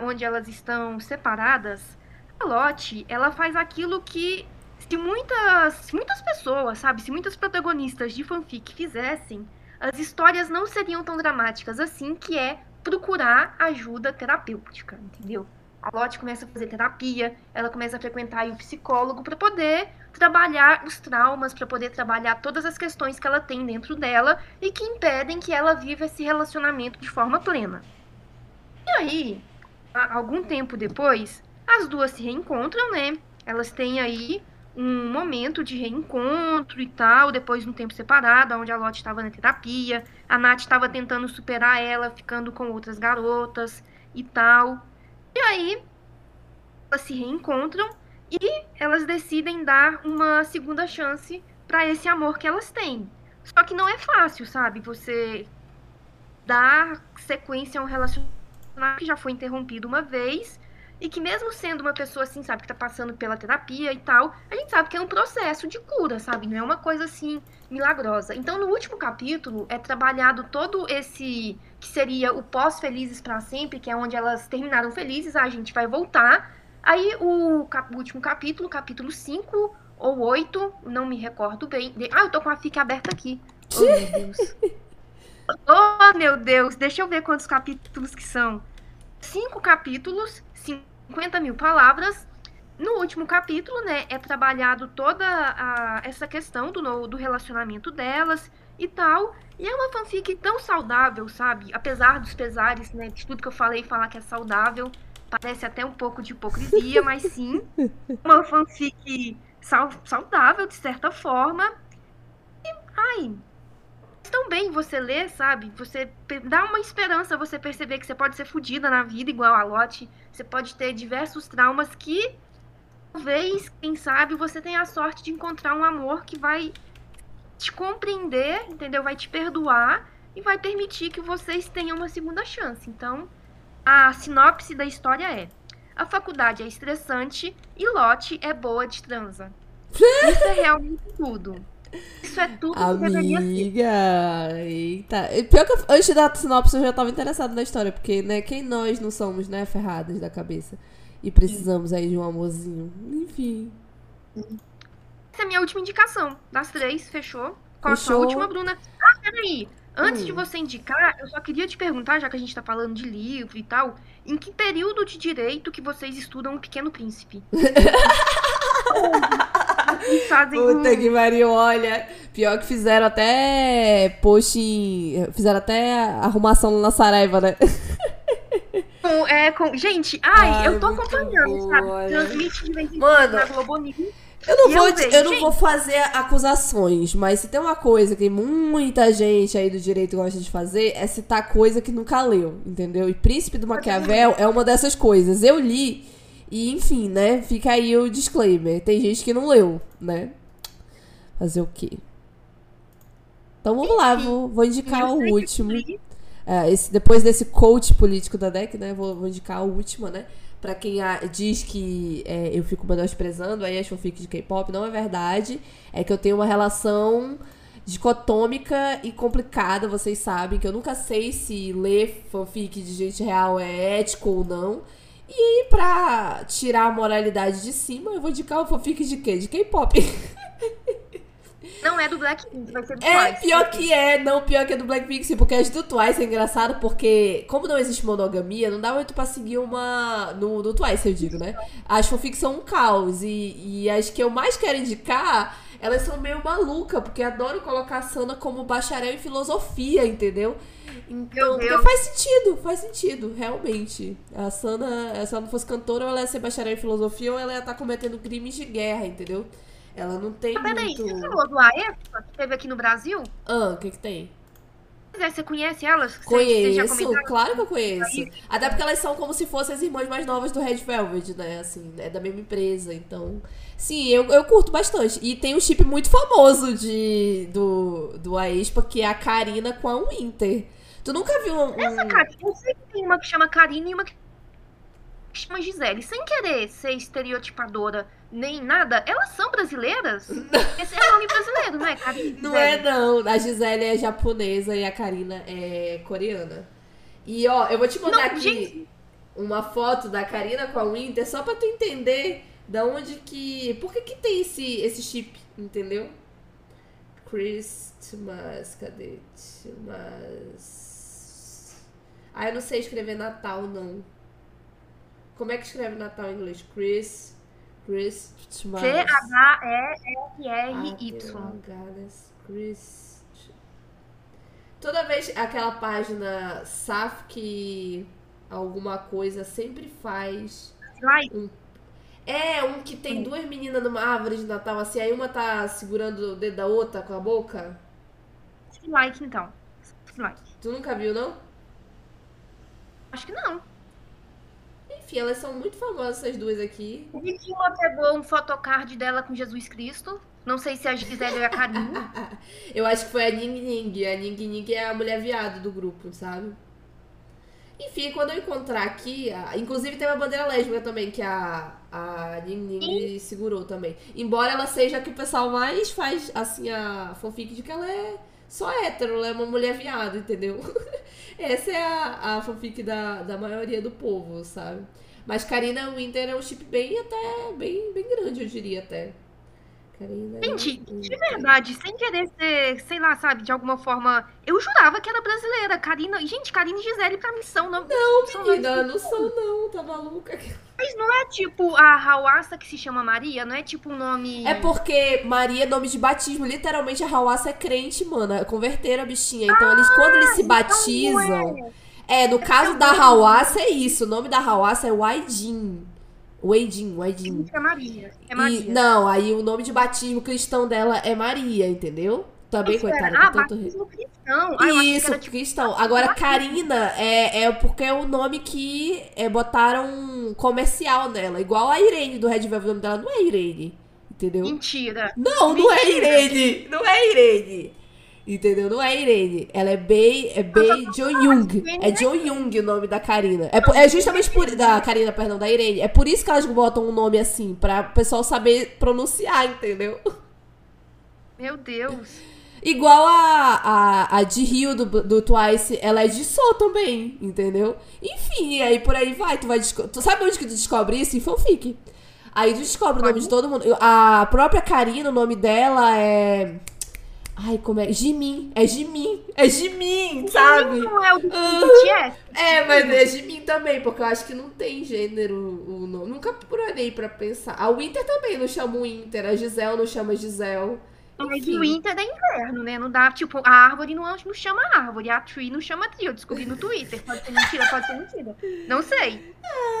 onde elas estão separadas, a Lotte, ela faz aquilo que se muitas, muitas pessoas, sabe, se muitas protagonistas de fanfic fizessem, as histórias não seriam tão dramáticas assim, que é procurar ajuda terapêutica, entendeu? A Lotte começa a fazer terapia, ela começa a frequentar o psicólogo para poder trabalhar os traumas, para poder trabalhar todas as questões que ela tem dentro dela e que impedem que ela viva esse relacionamento de forma plena. E aí, algum tempo depois, as duas se reencontram, né? Elas têm aí um momento de reencontro e tal, depois de um tempo separado, onde a Lotte estava na terapia, a Nath estava tentando superar ela, ficando com outras garotas e tal. E aí, elas se reencontram e elas decidem dar uma segunda chance para esse amor que elas têm. Só que não é fácil, sabe? Você dar sequência a um relacionamento que já foi interrompido uma vez e que mesmo sendo uma pessoa assim, sabe, que tá passando pela terapia e tal, a gente sabe que é um processo de cura, sabe? Não é uma coisa assim milagrosa. Então, no último capítulo é trabalhado todo esse que seria o pós-felizes para sempre, que é onde elas terminaram felizes, a gente vai voltar. Aí o, cap- o último capítulo, capítulo 5 ou 8, não me recordo bem. De- Ah, eu tô com a fica aberta aqui. Oh, meu Deus. Oh, meu Deus, deixa eu ver quantos capítulos que são. Cinco capítulos, 50 mil palavras. No último capítulo, né, é trabalhado toda a- essa questão do, do relacionamento delas e tal. E é uma fanfic tão saudável, sabe? Apesar dos pesares, né, de tudo que eu falei, falar que é saudável, parece até um pouco de hipocrisia, mas sim, uma fanfic sau- saudável, de certa forma. E, ai, também você lê, sabe? Você dá uma esperança você perceber que você pode ser fodida na vida igual a Lotte. Você pode ter diversos traumas que talvez, quem sabe, você tenha a sorte de encontrar um amor que vai te compreender, entendeu? Vai te perdoar e vai permitir que vocês tenham uma segunda chance. Então, a sinopse da história é: a faculdade é estressante e Lotte é boa de transa. Isso é realmente tudo. Isso é tudo que. Amiga, eita. E Pior que eu- antes da sinopse eu já tava interessada na história, porque, né, quem nós não somos, né, ferradas da cabeça. E precisamos aí de um amorzinho. Enfim. Essa é a minha última indicação. Das três, fechou? Qual a sua Fechou. última, Bruna? Ah, peraí. Antes Hum. de você indicar, eu só queria te perguntar, já que a gente tá falando de livro e tal, em que período de direito que vocês estudam O Pequeno Príncipe? Fazem um... Puta que pariu, olha. Pior que fizeram até post. Fizeram até arrumação na Saraiva, né? com- é, com... Gente, ai, Ai, eu tô acompanhando, bom, sabe? Transmite de vez em quando na Globo News. Eu não, E vou, eu vejo, eu não gente. vou fazer acusações, mas se tem uma coisa que muita gente aí do direito gosta de fazer, é citar coisa que nunca leu, entendeu? E Príncipe do Maquiavel é uma dessas coisas. Eu li, e enfim, né? Fica aí o disclaimer. Tem gente que não leu, né? Fazer o quê? Então vamos lá, vou, vou indicar o último. É, esse, depois desse coach político da DEC, né? Vou, vou indicar a última, né? Pra quem diz que é, eu fico menosprezando aí as fanfics de K-pop, não é verdade. É que eu tenho uma relação dicotômica e complicada, vocês sabem, que eu nunca sei se ler fanfic de gente real é ético ou não. E pra tirar a moralidade de cima, eu vou indicar o fanfic de quê? De K-pop. Não é do Blackpink, vai ser do É, Twice. pior que é, não, pior que é do Blackpink, sim, porque as do Twice é engraçado, porque como não existe monogamia, não dá muito pra seguir uma. No, no Twice, eu digo, né? As fanfics são um caos, e, e as que eu mais quero indicar, elas são meio malucas, porque adoro colocar a Sana como bacharel em filosofia, entendeu? Então, porque faz sentido, faz sentido, realmente. A Sana, se ela não fosse cantora, ou ela ia ser bacharel em filosofia, ou ela ia estar cometendo crimes de guerra, entendeu? Ela não tem Ah, Peraí, muito... você falou do AESPA, que teve aqui no Brasil? Ah, o que que tem? Pois é, Você conhece elas? Conheço, claro que eu conheço. Até porque elas são como se fossem as irmãs mais novas do Red Velvet, né? Assim, é da mesma empresa. Então, sim, eu, eu curto bastante. E tem um chip muito famoso de, do, do Aespa, que é a Karina com a Winter. Tu nunca viu um. Essa cara, eu sei que tem uma que chama Karine e uma que chama Gisele. Sem querer ser estereotipadora nem nada, elas são brasileiras? Esse é nome brasileiro, não é? Karine Não é, não. A Gisele é japonesa e a Karina é coreana. E, ó, eu vou te mandar Não, aqui gente. uma foto da Karina com a Winter só pra tu entender da onde que. Por que que tem esse, esse chip, entendeu? Christmas, cadê? Mas. Ah, eu não sei escrever Natal, não. Como é que escreve Natal em inglês? Chris. Christmas. Chris. Toda vez aquela página Safk alguma coisa sempre faz. Like, É, um que tem duas meninas numa árvore de Natal, assim, aí uma tá segurando o dedo da outra com a boca. like então. Like. Tu nunca viu, não? Acho que não. Enfim, elas são muito famosas, essas duas aqui. O Vitinho pegou um photocard dela com Jesus Cristo. Não sei se é a Gisele ou a Karine. Eu acho que foi a Ning Ning. A Ning Ning é a mulher viado do grupo, sabe? Enfim, quando eu encontrar aqui, a- inclusive tem uma bandeira lésbica também, que a, a Ning Ning segurou também. Embora ela seja a que o pessoal mais faz, assim, a fanfic de que ela é só hétero, ela é uma mulher viado, entendeu? Essa é a, a fanfic da, da maioria do povo, sabe? Mas Karina Winter é um chip bem até, bem, bem grande, eu diria até. Karina Gente, de verdade, sem querer ser, sei lá, sabe, de alguma forma. Eu jurava que era brasileira. Karina. Gente, Karine e Gisele pra mim são, não. Não, são Menina, não sou não, tá maluca? Mas não é tipo a Hawassa que se chama Maria? Não é tipo um nome. É porque Maria é nome de batismo. Literalmente a Hawassa é crente, mano. Converteram a bichinha. Então eles, quando eles se batizam. É, no caso da Hawassa é isso. O nome da Hawassa é Waidin. Waidin, Waidin. É Maria. É E, Maria. não, aí o nome de batismo cristão dela é Maria, entendeu? também, Espera, coitada, Ah, tanto... batismo cristão. Ah, Isso, era tipo. cristão. Agora, Karina é, é porque é o nome que é, botaram comercial nela. Igual a Irene do Red Velvet. O nome dela não é Irene. Entendeu? Mentira. Não, não é Mentira. Irene. Não é Irene. Entendeu? Não é Irene. Ela é Bei, é Bei Jo Young. É Jo Young o nome da Karina. É, é justamente por. Da Karina, perdão, da Irene. É por isso que elas botam um nome assim. Pra o pessoal saber pronunciar, entendeu? Meu Deus. Igual a, a, a de Rio do, do Twice, ela é de Soul também, entendeu? Enfim, aí por aí vai, tu vai Tu sabe onde que tu descobre isso? Em fanfic. Aí tu descobre o nome de todo mundo. A própria Karina, o nome dela é. Ai, como é? Jimin. É Jimin. É Jimin, sabe? Não é o do Ah. BTS? É, mas é Jimin também, porque eu acho que não tem gênero o nome. Nunca procurei pra pensar. A Winter também não chama Winter, a Giselle não chama Giselle. Mas o Winter é inverno, né? Não dá, tipo, a árvore não, não chama árvore, a tree não chama tree. Eu descobri no Twitter. Pode ser mentira, pode ser mentira. Não sei.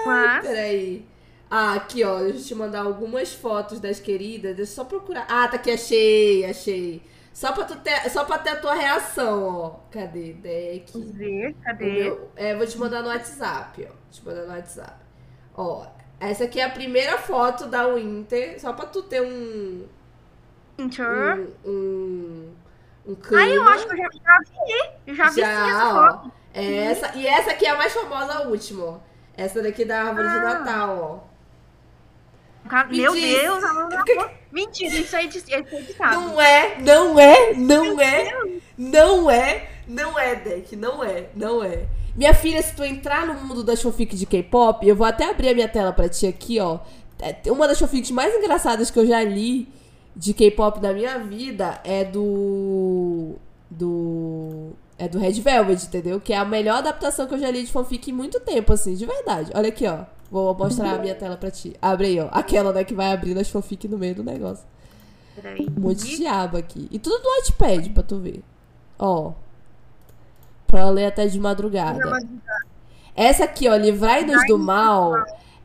Mas. Peraí. Ah, aqui, ó. Deixa eu te mandar algumas fotos das queridas. Deixa eu só procurar. Ah, tá aqui, achei, achei. Só pra, tu ter, só pra ter a tua reação, ó. Cadê? Deck. Ver, cadê? meu- é, vou te mandar no WhatsApp, ó. Vou te mandar no WhatsApp. Ó, essa aqui é a primeira foto da Winter. Só pra tu ter um. Winter. Um. Um, um clima. Ah, eu acho que eu já, já vi. Eu já vi sim essa Já, foto. ó. É essa, e essa aqui é a mais famosa, a última, ó. Essa daqui da árvore de Ah. Natal, ó. Ca- Me Meu diz. Deus, ela não Mentira, isso aí de- isso é editado. Não é, não é, não é, não é, não é, Deck, não é, não é. Minha filha, se tu entrar no mundo das fanfics de K-pop, eu vou até abrir a minha tela pra ti aqui, ó. É, Uma das fanfics mais engraçadas que eu já li de K-pop na minha vida é do. Do. É do Red Velvet, entendeu? Que é a melhor adaptação que eu já li de fanfic em muito tempo, assim, de verdade. Olha aqui, ó. Vou mostrar a minha tela pra ti. Abre aí, ó. Aquela, né, que vai abrindo as fanfic no meio do negócio. Peraí. Um monte de aba aqui. E tudo no Watchpad, pra tu ver. Ó. Pra ler até de madrugada. Essa aqui, ó, Livrai-nos do Mal,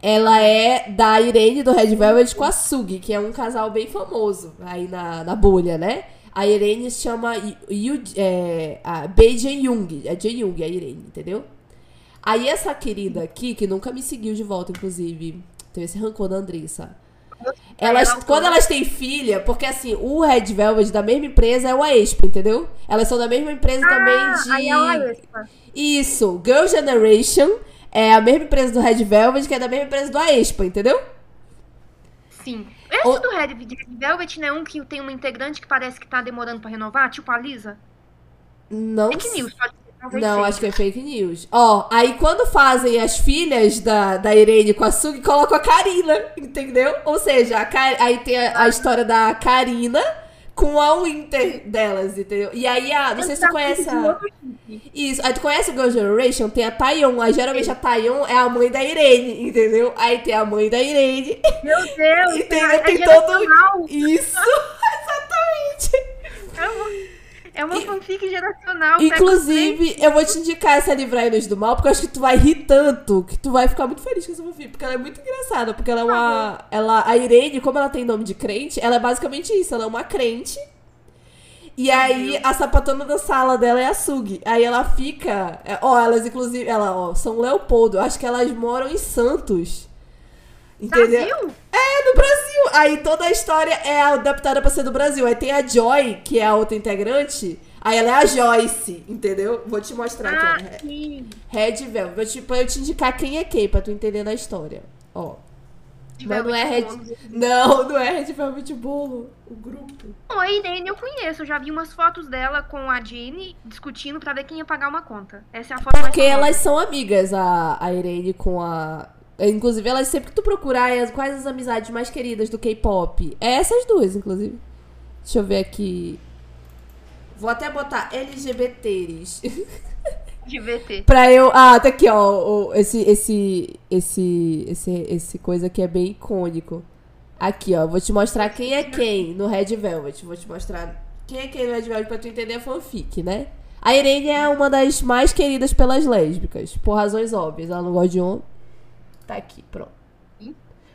ela é da Irene do Red Velvet com a Sugi, que é um casal bem famoso aí na, na bolha, né? A Irene se chama Yu, é, a Bei Jung, é Jung, a Irene, entendeu? Aí essa querida aqui, que nunca me seguiu de volta, inclusive, teve esse rancor da Andressa. Elas, Ela- quando elas têm filha, porque assim, o Red Velvet da mesma empresa é o Aespa, entendeu? Elas são da mesma empresa também de. Ah, é. Isso, Girl Generation é a mesma empresa do Red Velvet, que é da mesma empresa do Aespa, entendeu? Sim. Esse do Red, Velvet, né? Um que tem uma integrante que parece que tá demorando pra renovar, tipo a Lisa. Não. Fake news, pode ser. talvez Não, seja. acho que é fake news. Ó, aí quando fazem as filhas da, da Irene com a Sugi, colocam a Karina, entendeu? Ou seja, a Ka- aí tem a, a história da Karina com a Winter delas, entendeu? E aí, a, não sei se tu conhece a... Isso, aí tu conhece Girl Generation? Tem a Taeyeon, aí geralmente a Taeyeon é a mãe da Irene, entendeu? Aí tem a mãe da Irene, Meu Deus, entendeu? é Tem todo... Isso, exatamente. É uma, é uma fanfic geracional. Inclusive, eu vou te indicar essa Livrai-nos do Mal, porque eu acho que tu vai rir tanto que tu vai ficar muito feliz com essa fanfic, porque ela é muito engraçada, porque ela é uma... Ela, a Irene, como ela tem nome de crente, ela é basicamente isso, ela é uma crente, e aí a sapatona da sala dela é a Sugi. Aí ela fica... é, Ó, elas inclusive... Ela, ó, São Leopoldo, acho que elas moram em Santos. Entendeu? Brasil? É, no Brasil. Aí toda a história é adaptada pra ser do Brasil. Aí tem a Joy, que é a outra integrante. Aí ela é a Joyce, entendeu? Vou te mostrar Ah, aqui, sim. Red Velvet. Vou te, pra eu te indicar quem é quem, pra tu entender na história. Ó. Mas não é Red... Não, não é Red Velvet Bolo. O grupo. Não, a Irene eu conheço. Eu já vi umas fotos dela com a Jenny discutindo pra ver quem ia pagar uma conta. Essa é a foto mais Porque elas são amigas, a, a Irene com a... Inclusive, elas sempre que tu procurar é as- quais as amizades mais queridas do K-pop. É essas duas, inclusive. Deixa eu ver aqui. Vou até botar LGBTs. VT. pra eu. Ah, tá aqui, ó. esse, esse, esse, esse, esse coisa aqui é bem icônico. Aqui, ó. Vou te mostrar quem é quem no Red Velvet. Vou te mostrar quem é quem no Red Velvet pra tu entender a fanfic, né? A Irene é uma das mais queridas pelas lésbicas. Por razões óbvias. Ela não gosta de homem. Tá aqui, pronto.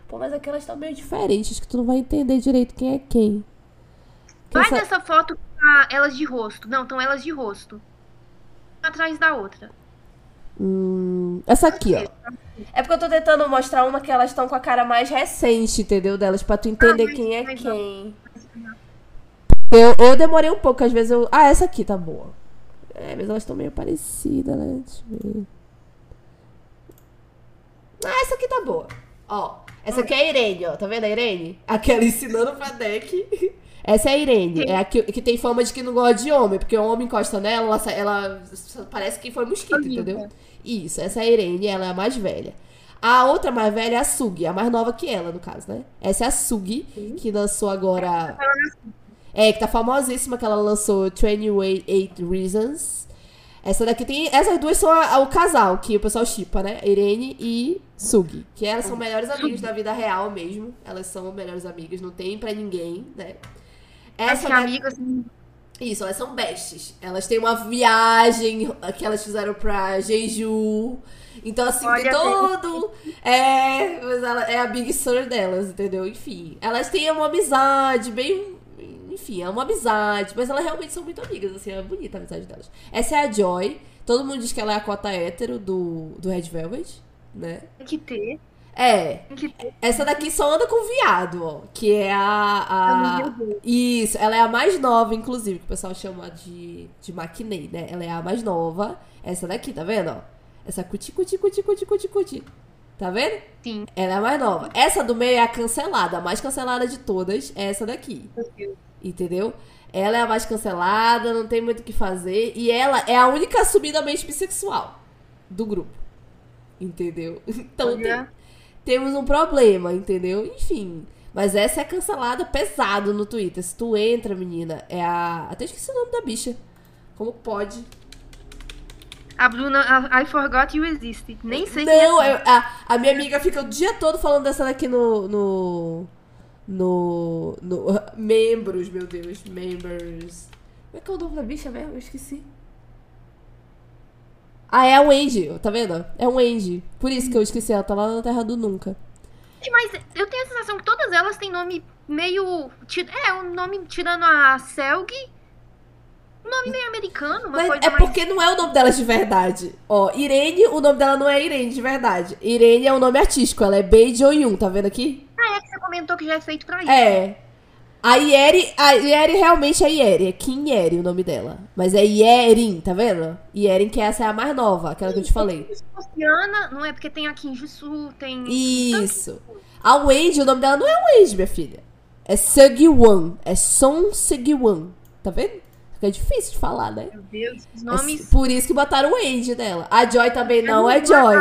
Pô, mas aquelas estão meio diferentes, que tu não vai entender direito quem é quem. Vai Essa- nessa foto tá elas de rosto. Não, estão elas de rosto. Uma atrás da outra. Hum, essa aqui, ó. É porque eu tô tentando mostrar uma que elas estão com a cara mais recente, entendeu? Delas, pra tu entender Ah, quem é quem. Eu, eu demorei um pouco, às vezes eu. Ah, essa aqui tá boa. É, mas elas estão meio parecidas, né? Deixa eu ver. Ah, essa aqui tá boa. Ó, essa aqui é a Irene, ó. Tá vendo a Irene? Aquela ensinando pra deck. Essa é a Irene. É a que, que tem fama de que não gosta de homem, porque o homem encosta nela, ela, ela parece que foi mosquito, entendeu? Isso, essa é a Irene, ela é a mais velha. A outra mais velha é a Sugi, a mais nova que ela, no caso, né? Essa é a Sugi, que lançou agora. É, que tá famosíssima, que ela lançou 28 Reasons. Essa daqui tem. Essas duas são a- o casal, que o pessoal chipa, né? Irene e Sugi. Que elas são melhores amigas da vida real mesmo. Elas são melhores amigas, não tem pra ninguém, né? Essa da- amiga, assim, isso, elas são bestes. Elas têm uma viagem que elas fizeram pra Jeju. Então, assim, tem Olha todo. É, mas ela é a Big Sur delas, entendeu? Enfim. Elas têm uma amizade bem. Enfim, é uma amizade. Mas elas realmente são muito amigas, assim, é bonita a amizade delas. Essa é a Joy. Todo mundo diz que ela é a cota hétero do, do Red Velvet, né? tem que ter. É. Tem que ter. Essa daqui só anda com viado, ó. Que é a. a... Deus. Isso, ela é a mais nova, inclusive, que o pessoal chama de, de maquinei, né? Ela é a mais nova. Essa daqui, tá vendo, ó? Essa cuti, cuti, cuti, cuti, cuti, cuti. Tá vendo? Sim. Ela é a mais nova. Essa do meio é a cancelada. A mais cancelada de todas é essa daqui. Entendeu? Ela é a mais cancelada, não tem muito o que fazer. E ela é a única assumidamente bissexual do grupo. Entendeu? Então tem, Olha. temos um problema, entendeu? Enfim. Mas essa é cancelada pesado no Twitter. Se tu entra, menina, é a. Até esqueci o nome da bicha. Como pode? A Bruna, I forgot you existed. Nem sei quem Não, é. eu- a, a minha amiga fica o dia todo falando dessa daqui no. no. no. no membros, meu Deus. Members. Como é que é o nome da bicha mesmo? Eu esqueci. Ah, é a Wendy, tá vendo? É a Wendy. Por isso que eu esqueci, ela tá lá na Terra do Nunca. Mas eu tenho a sensação que todas elas têm nome meio. É, um nome tirando a Selg. Um nome meio americano, uma Mas coisa é mais. porque não é o nome delas de verdade. Ó, Irene, o nome dela não é Irene de verdade. Irene é o nome artístico, ela é Bei Joyun, tá vendo aqui? Ah, é que você comentou que já é feito pra isso. É. A Yeri, a Yeri realmente é Yeri, é Kim Yeri o nome dela. Mas é Yerin, tá vendo? Yerin, que essa é a mais nova, aquela que eu te falei. Se fosse Ana, não é porque tem a Kim Jisoo, tem. Isso. A Wendy, o nome dela não é Wendy, minha filha. É Segiwan. É Son Segiwan. Tá vendo? Fica difícil de falar, né? Meu Deus, os É nomes. por isso que botaram o Wendy dela. A Joy também não é Joy.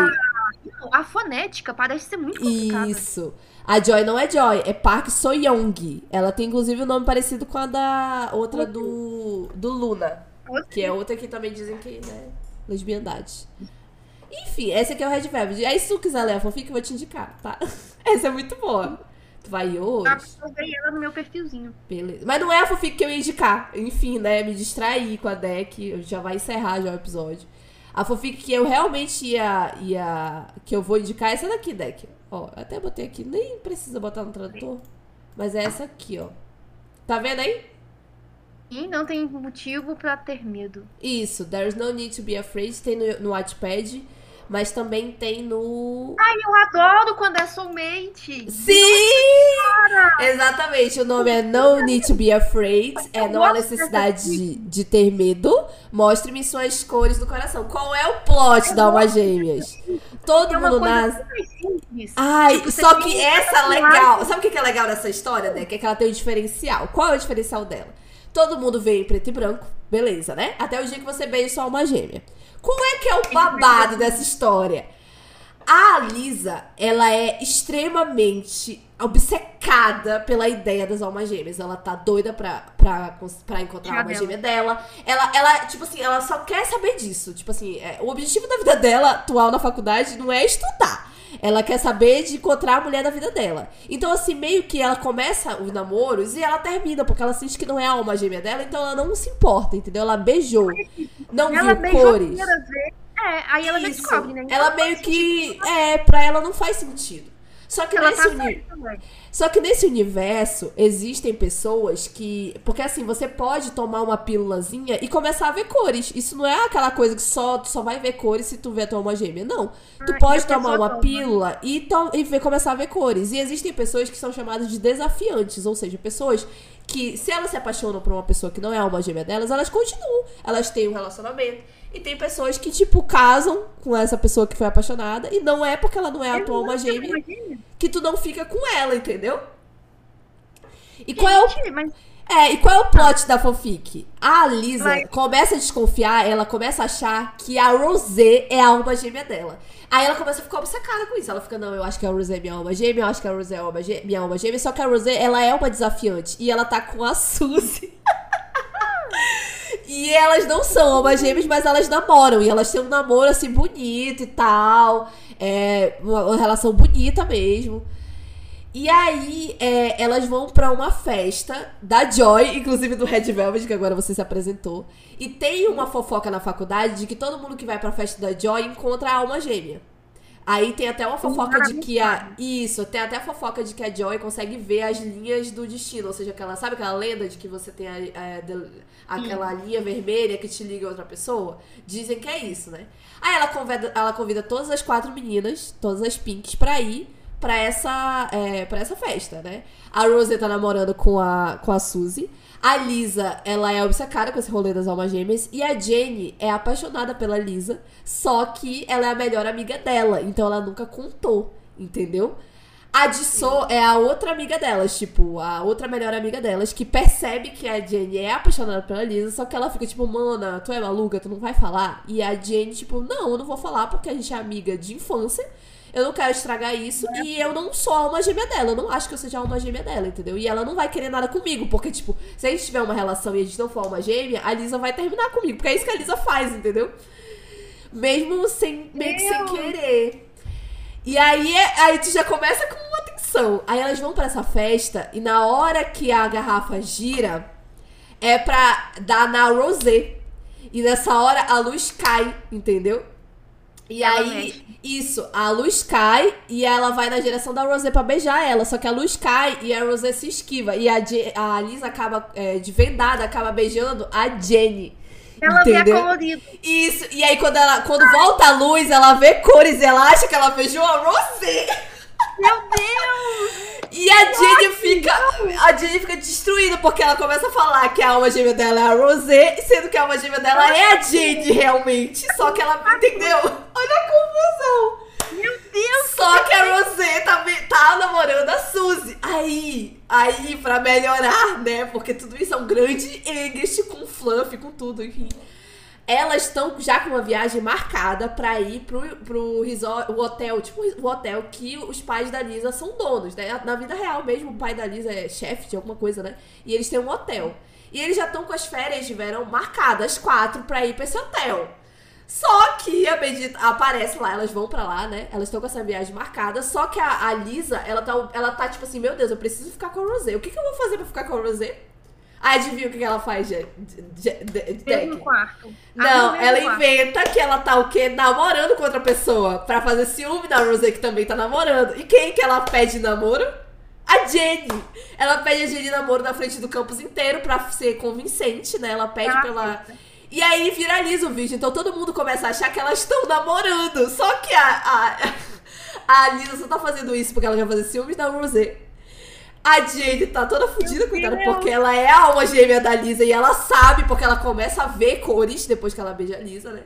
A fonética parece ser muito complicada. Isso. A Joy não é Joy, é Park Soyoung. Ela tem inclusive um nome parecido com a da outra do, do Luna. Que é outra que também dizem que, né, lesbiandade. Enfim, essa aqui é o Red Velvet. Aí se tu quiser ler a fanfic, eu vou te indicar, tá? Essa é muito boa. Tu vai hoje? Ah, Eu ela no meu perfilzinho. Beleza. Mas não é a fanfic que eu ia indicar. Enfim, né? Me distraí com a deck. Já vai encerrar já o episódio. A fanfic que eu realmente ia. ia que eu vou indicar é essa daqui, deck. Ó, eu até botei aqui. Nem precisa botar no tradutor. Mas é essa aqui, ó. Tá vendo aí? E não tem motivo pra ter medo. Isso. There's no need to be afraid. Tem no, no Wattpad. Mas também tem no. Ai, eu adoro quando é soulmate. Sim! Exatamente, o nome é No Need to Be Afraid. É não há necessidade de, de ter medo. Mostre-me suas cores do coração. Qual é o plot da Alma Gêmeas? Todo É uma mundo coisa nasce. Ai, Tipo, só que essa é legal. Sabe o que que é legal dessa história, né? Que é que ela tem um diferencial. Qual é o diferencial dela? Todo mundo vem em preto e branco, beleza, né? Até o dia que você beija sua alma gêmea. Qual é que é o babado dessa história? A Lisa, ela é extremamente obcecada pela ideia das almas gêmeas. Ela tá doida pra, pra, pra encontrar a alma dela. gêmea dela. Ela, ela, tipo assim, ela só quer saber disso. Tipo assim, é, o objetivo da vida dela atual na faculdade não é estudar. Ela quer saber de encontrar a mulher da vida dela. Então, assim, meio que ela começa os namoros e ela termina, porque ela sente que não é a alma gêmea dela, então ela não se importa, entendeu? Ela beijou. Não Ela viu beijou cores. primeira vez. É, aí ela já Isso. descobre, né? Então Ela não meio sentido. que. É, pra ela não faz sentido. Só que Ela nesse tá uni- velho. Só que nesse universo existem pessoas que. Porque assim, você pode tomar uma pílulazinha e começar a ver cores. Isso não é aquela coisa que só, tu só vai ver cores se tu vê a tua alma gêmea. Não. Tu Ah, e pode tomar uma toma. pílula e, to e ver, começar a ver cores. E existem pessoas que são chamadas de desafiantes, ou seja, pessoas que, se elas se apaixonam por uma pessoa que não é a alma gêmea delas, elas continuam. Elas têm um relacionamento. E tem pessoas que, tipo, casam com essa pessoa que foi apaixonada e não é porque ela não é a tua alma gêmea que tu não fica com ela, entendeu? E qual é o mas é, e qual é o plot da fanfic? A Lisa Vai. começa a desconfiar, ela começa a achar que a Rosé é a alma gêmea dela. Aí ela começa a ficar obcecada com isso. Ela fica, não, eu acho que a Rosé é minha alma gêmea, eu acho que a Rosé é alma gê- minha alma gêmea. Só que a Rosé, ela é uma desafiante. E ela tá com a Suzy. e elas não são almas gêmeas, mas elas namoram. E elas têm um namoro, assim, bonito e tal. É, uma, relação bonita mesmo. E aí, é, elas vão pra uma festa da Joy, inclusive do Red Velvet, que agora você se apresentou. E tem uma fofoca na faculdade de que todo mundo que vai pra festa da Joy encontra a alma gêmea. Aí tem até uma fofoca de que a. Isso, tem até a fofoca de que a Joy consegue ver as linhas do destino. Ou seja, aquela, sabe aquela lenda de que você tem a, a- aquela linha vermelha que te liga a outra pessoa? Dizem que é isso, né? Aí ela convida, ela convida todas as quatro meninas, todas as pinks, pra ir pra essa, é, pra essa festa, né? A Rose tá namorando com a, com a Suzy. A Lisa, ela é obcecada com esse rolê das almas gêmeas. E a Jenny é apaixonada pela Lisa. Só que ela é a melhor amiga dela. Então ela nunca contou, entendeu? A Jisoo é a outra amiga delas, tipo, a outra melhor amiga delas, que percebe que a Jenny é apaixonada pela Lisa, só que ela fica tipo, mana, tu é maluca, tu não vai falar? E a Jenny, tipo, não, eu não vou falar porque a gente é amiga de infância, eu não quero estragar isso e eu não sou a alma gêmea dela, eu não acho que eu seja a alma gêmea dela, entendeu? E ela não vai querer nada comigo, porque, tipo, se a gente tiver uma relação e a gente não for alma gêmea, a Lisa vai terminar comigo, porque é isso que a Lisa faz, entendeu? Mesmo sem, meio que sem querer. E aí, é- aí tu já começa com uma tensão. Aí elas vão pra essa festa e na hora que a garrafa gira, é pra dar na Rosé. E nessa hora a luz cai, entendeu? E aí, isso, a luz cai e ela vai na direção da Rosé pra beijar ela. Só que a luz cai e a Rosé se esquiva. E a, Je- a Lisa acaba, é, de vendada, acaba beijando a Jenny. ela vê a entendeu? colorida. Isso, e aí quando, ela, quando volta a luz, ela vê cores e ela acha que ela beijou a Rosé. Meu Deus! E a Jenny fica. A Jenny fica destruída, porque ela começa a falar que a alma gêmea dela é a Rosé, sendo que a alma gêmea dela é a Jenny realmente. Só que ela. Entendeu? Olha a confusão. Meu Deus! Só que a Rosé tá, tá namorando a Suzy. Aí, aí, pra melhorar, né? Porque tudo isso é um grande English com fluff, com tudo, enfim. Elas estão já com uma viagem marcada pra ir pro, pro resort, o hotel, tipo o hotel que os pais da Lisa são donos, né? Na vida real mesmo, o pai da Lisa é chefe de alguma coisa, né? E eles têm um hotel. E eles já estão com as férias de verão marcadas, quatro, pra ir pra esse hotel. Só que a Bendita aparece lá, elas vão pra lá, né? Elas estão com essa viagem marcada. Só que a, a Lisa, ela tá, ela tá tipo assim: Meu Deus, eu preciso ficar com a Rosé. O que, que eu vou fazer pra ficar com a Rosé? Adivinha o que, ela faz, Mesmo Deck? quarto. Não, Ah, no mesmo ela inventa que ela tá o quê? Namorando com outra pessoa. Pra fazer ciúme da Rosé, que também tá namorando. E quem que ela pede namoro? A Jenny. Ela pede a Jenny namoro na frente do campus inteiro pra ser convincente, né? Ela pede Ah, pela. E aí viraliza o vídeo. Então todo mundo começa a achar que elas estão namorando. Só que a, a, a Lisa só tá fazendo isso porque ela quer fazer ciúmes da Rosé. A Jade tá toda fodida, coitada, porque ela é a alma gêmea da Lisa e ela sabe, porque ela começa a ver cores depois que ela beija a Lisa, né?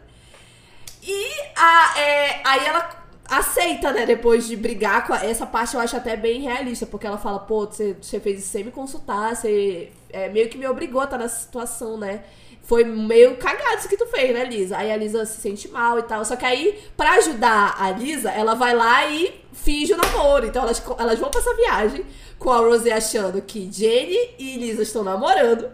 E a, é, aí ela aceita, né? Depois de brigar com a, essa parte, eu acho até bem realista, porque ela fala, pô, você, você fez isso sem me consultar, você é, meio que me obrigou a estar nessa situação, né? Foi meio cagado isso que tu fez, né, Lisa? Aí a Lisa se sente mal e tal. Só que aí, pra ajudar a Lisa, ela vai lá e finge o namoro. Então elas, elas vão pra essa viagem com a Rosé achando que Jenny e Lisa estão namorando.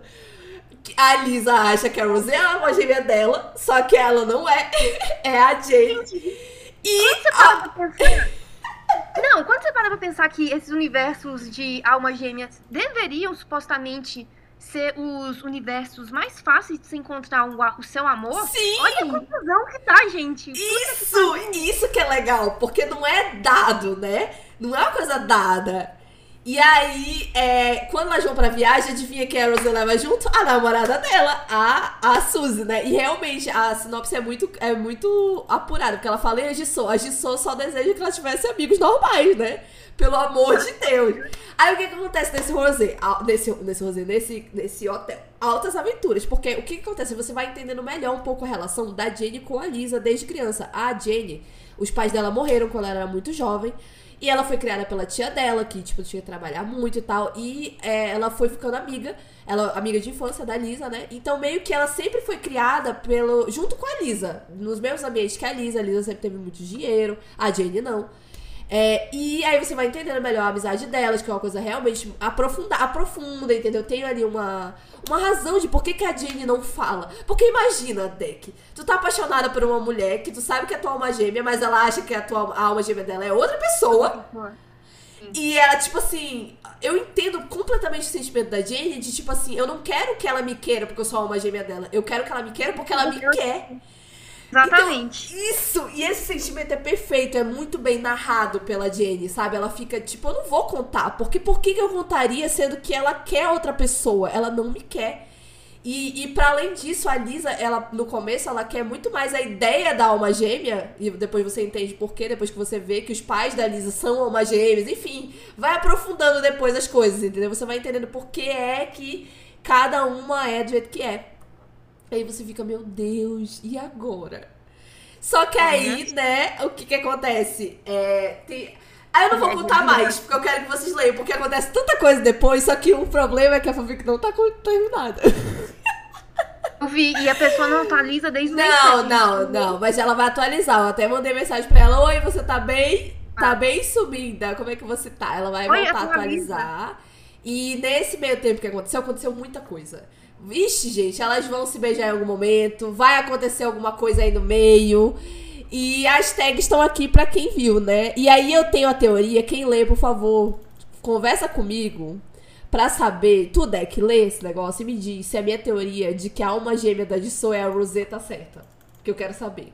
A Lisa acha que a Rosé é a alma gêmea dela, só que ela não é. É a Jenny. E Você para pra pensar. Não, quando você para pra pensar que esses universos de almas gêmeas deveriam supostamente ser os universos mais fáceis de se encontrar o, a- o seu amor, Sim! olha a confusão que tá, gente. Isso, isso que é legal, porque não é dado, né? Não é uma coisa dada. E aí, é, quando elas vão pra viagem, adivinha quem a Rose leva junto? A namorada dela, a, a Suzy, né? E realmente, a sinopse é muito, é muito apurada, porque ela fala, e a Jisoo? A Jisoo só deseja que ela tivesse amigos normais, né? Pelo amor de Deus. Aí o que, que acontece nesse rosé? Nesse, nesse rosé, nesse, nesse hotel? Altas aventuras. Porque o que, que acontece? Você vai entendendo melhor um pouco a relação da Jenny com a Lisa desde criança. A Jenny, os pais dela morreram quando ela era muito jovem. E ela foi criada pela tia dela, que, tipo, tinha que trabalhar muito e tal. E é, ela foi ficando amiga, ela amiga de infância da Lisa, né? Então, meio que ela sempre foi criada pelo junto com a Lisa. Nos mesmos ambientes que a Lisa. A Lisa sempre teve muito dinheiro, a Jenny não. É, e aí você vai entendendo melhor a amizade delas, que é uma coisa realmente aprofunda, aprofunda, entendeu? Tem ali uma, uma razão de por que, que a Jenny não fala. Porque imagina, Deck, tu tá apaixonada por uma mulher que tu sabe que é tua alma gêmea, mas ela acha que a tua a alma gêmea dela é outra pessoa. E ela, tipo assim, eu entendo completamente o sentimento da Jenny de, tipo assim, eu não quero que ela me queira porque eu sou a alma gêmea dela. Eu quero que ela me queira porque ela me quer. Exatamente. Então, isso! E esse sentimento é perfeito, é muito bem narrado pela Jenny, sabe? Ela fica tipo, eu não vou contar, porque por que que eu contaria sendo que ela quer outra pessoa? Ela não me quer. E, e para além disso, a Lisa, ela no começo, ela quer muito mais a ideia da alma gêmea, e depois você entende por quê, depois que você vê que os pais da Lisa são almas gêmeas, enfim, vai aprofundando depois as coisas, entendeu? Você vai entendendo por que é que cada uma é do jeito que é. Aí você fica, meu Deus, e agora? Só que aí, né, o que que acontece? É, tem... Aí eu não vou contar mais, porque eu quero que vocês leiam, porque acontece tanta coisa depois, só que o problema é que a fanfic não tá terminada. Eu vi, e a pessoa não atualiza desde o Não, início. não, não, mas ela vai atualizar. Eu até mandei mensagem pra ela, oi, você tá bem? Tá bem sumida, como é que você tá? Ela vai Oi, voltar a atualiza. atualizar. E nesse meio tempo que aconteceu, aconteceu muita coisa. Vixe, gente, elas vão se beijar em algum momento, vai acontecer alguma coisa aí no meio. E as tags estão aqui pra quem viu, né? E aí eu tenho a teoria, quem lê, por favor, conversa comigo pra saber, tu deck, lê esse negócio e me diz se a minha teoria de que a alma gêmea da Jisoo é a Rosetta certa. Que eu quero saber.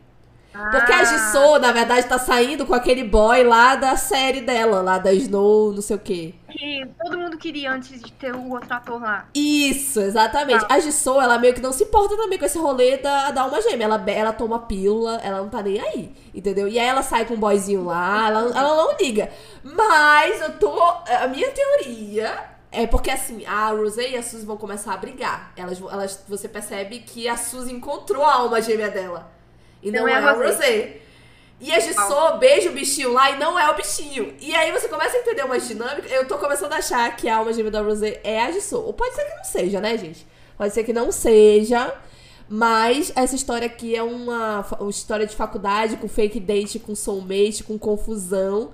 Porque a Jisoo, na verdade, tá saindo com aquele boy lá da série dela, lá da Snow, não sei o quê. Que todo mundo queria antes de ter o outro ator lá. Isso, exatamente. A Jisoo, ela meio que não se importa também com esse rolê da, da alma gêmea. Ela, ela toma pílula, ela não tá nem aí, entendeu? E aí ela sai com um boyzinho lá, ela, ela não liga. Mas eu tô... A minha teoria é porque, assim, a Rosé e a Suzy vão começar a brigar. Elas, elas, você percebe que a Suzy encontrou a alma gêmea dela. E não, Não é é a a Rosé. E a Jisoo beija o bichinho lá e não é o bichinho. E aí você começa a entender umas dinâmicas. Eu tô começando a achar que a alma gêmea da Rosé é a Jisoo. Ou pode ser que não seja, né, gente? Pode ser que não seja. Mas essa história aqui é uma, uma história de faculdade com fake date, com soulmate, com confusão.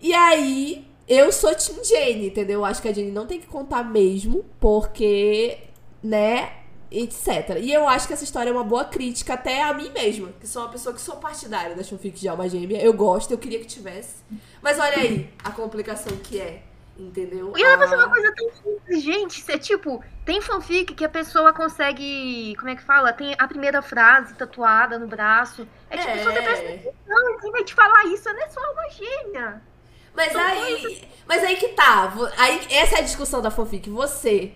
E aí, eu sou Team Jane, entendeu? Eu acho que a Jane não tem que contar mesmo, porque, né, etc. E eu acho que essa história é uma boa crítica até a mim mesma, que sou uma pessoa que sou partidária da fanfic de alma gêmea. Eu gosto, eu queria que tivesse. Mas olha aí a complicação que é, entendeu? E ela vai ser Ah, uma coisa tão simples, gente. Cê, tipo, tem fanfic que a pessoa consegue. Como é que fala? Tem a primeira frase tatuada no braço. É tipo, só você presta É. atenção, quem vai te falar isso? Ela é só uma gêmea. Mas aí, mas aí que tá. Aí, essa é a discussão da fanfic. Você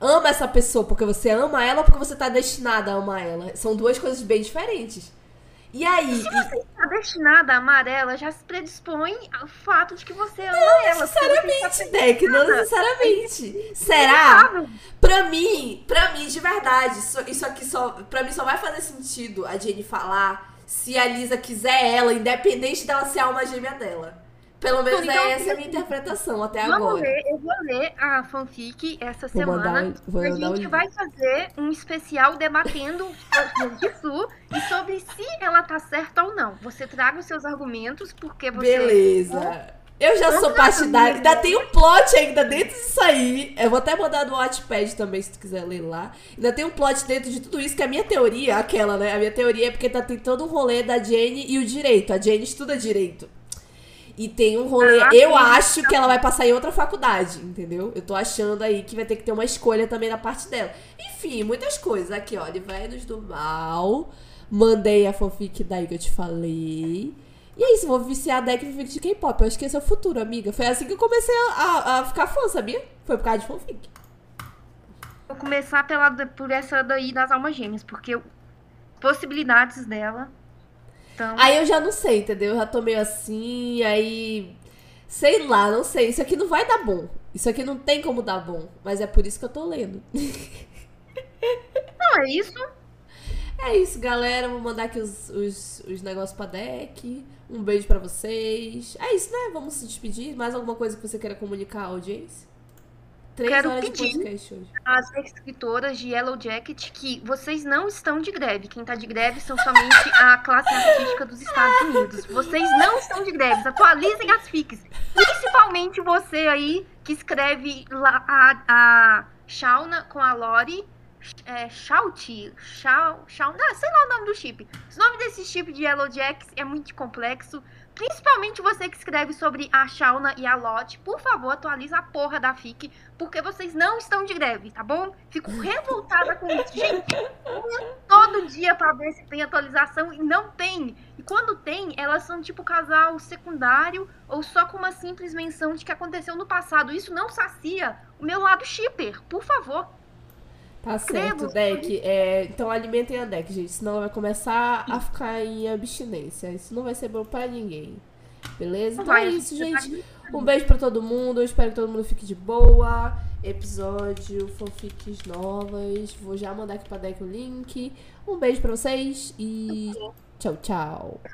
ama essa pessoa porque você ama ela ou porque você tá destinada a amar ela? São duas coisas bem diferentes. E aí, Se você está destinada a amar ela, já se predispõe ao fato de que você ama ela. Se você necessariamente, Deck, não necessariamente. Será? sabe? Pra mim, pra mim, de verdade, isso, isso aqui só. Pra mim só vai fazer sentido a Jenny falar se a Lisa quiser ela, independente dela ser a alma gêmea dela. Pelo menos Então, é essa a minha interpretação até Vamos agora. ler, eu vou ler a fanfic essa Vou semana. mandar- vou a o gente vai fazer um especial debatendo isso e sobre se ela tá certa ou não. Você traga os seus argumentos, porque você. Beleza. Eu já sou partidária. Ainda tem um plot ainda dentro disso aí. Eu vou até mandar no Watchpad também, se tu quiser ler lá. Ainda tem um plot dentro de tudo isso, que a minha teoria, aquela, né? A minha teoria é porque tá tem todo um rolê da Jane e o direito. A Jane estuda direito. E tem um rolê. Ah, eu acho que ela vai passar em outra faculdade, entendeu? Eu tô achando aí que vai ter que ter uma escolha também da parte dela. Enfim, muitas coisas. Aqui, ó, Livrainos do Mal. Mandei a fanfic daí que eu te falei. E é isso, vou viciar a deck fanfic de K-pop. Eu acho que esse é o futuro, amiga. Foi assim que eu comecei a, a- a ficar fã, sabia? Foi por causa de fanfic. Vou começar pela, por essa daí das almas gêmeas, porque eu- possibilidades dela. Então, Aí eu já não sei, entendeu? Eu já tô meio assim, aí. Sei lá, não sei. Isso aqui não vai dar bom. Isso aqui não tem como dar bom. Mas é por isso que eu tô lendo. não, é isso. É isso, galera. Vou mandar aqui os, os, os negócios pra deck. Um beijo pra vocês. É isso, né? Vamos se despedir. Mais alguma coisa que você queira comunicar à audiência? Três Quero pedir. As escritoras de Yellow Jacket que vocês não estão de greve. Quem tá de greve são somente a classe artística dos Estados Unidos. Vocês não estão de greve. Atualizem as fics. Principalmente você aí que escreve lá a, a Shauna com a Lori. É, Shout, Shau, Shau, não, sei lá o nome do chip. O nome desse chip de Yellow Jacks é muito complexo. Principalmente você que escreve sobre a Shauna e a Lot, por favor, atualiza a porra da FIC, porque vocês não estão de greve, tá bom? Fico revoltada com isso. Gente, todo dia pra ver se tem atualização e não tem. E quando tem, elas são tipo casal secundário ou só com uma simples menção de que aconteceu no passado. Isso não sacia o meu lado shipper, por favor. Tá certo, deck. É, então alimentem a deck, gente. Senão ela vai começar a ficar em abstinência. Isso não vai ser bom pra ninguém. Beleza? Então é isso, tá gente. Um beijo pra todo mundo. Eu espero que todo mundo fique de boa. Episódio, fanfics novas. Vou já mandar aqui pra deck o link. Um beijo pra vocês e tchau, tchau.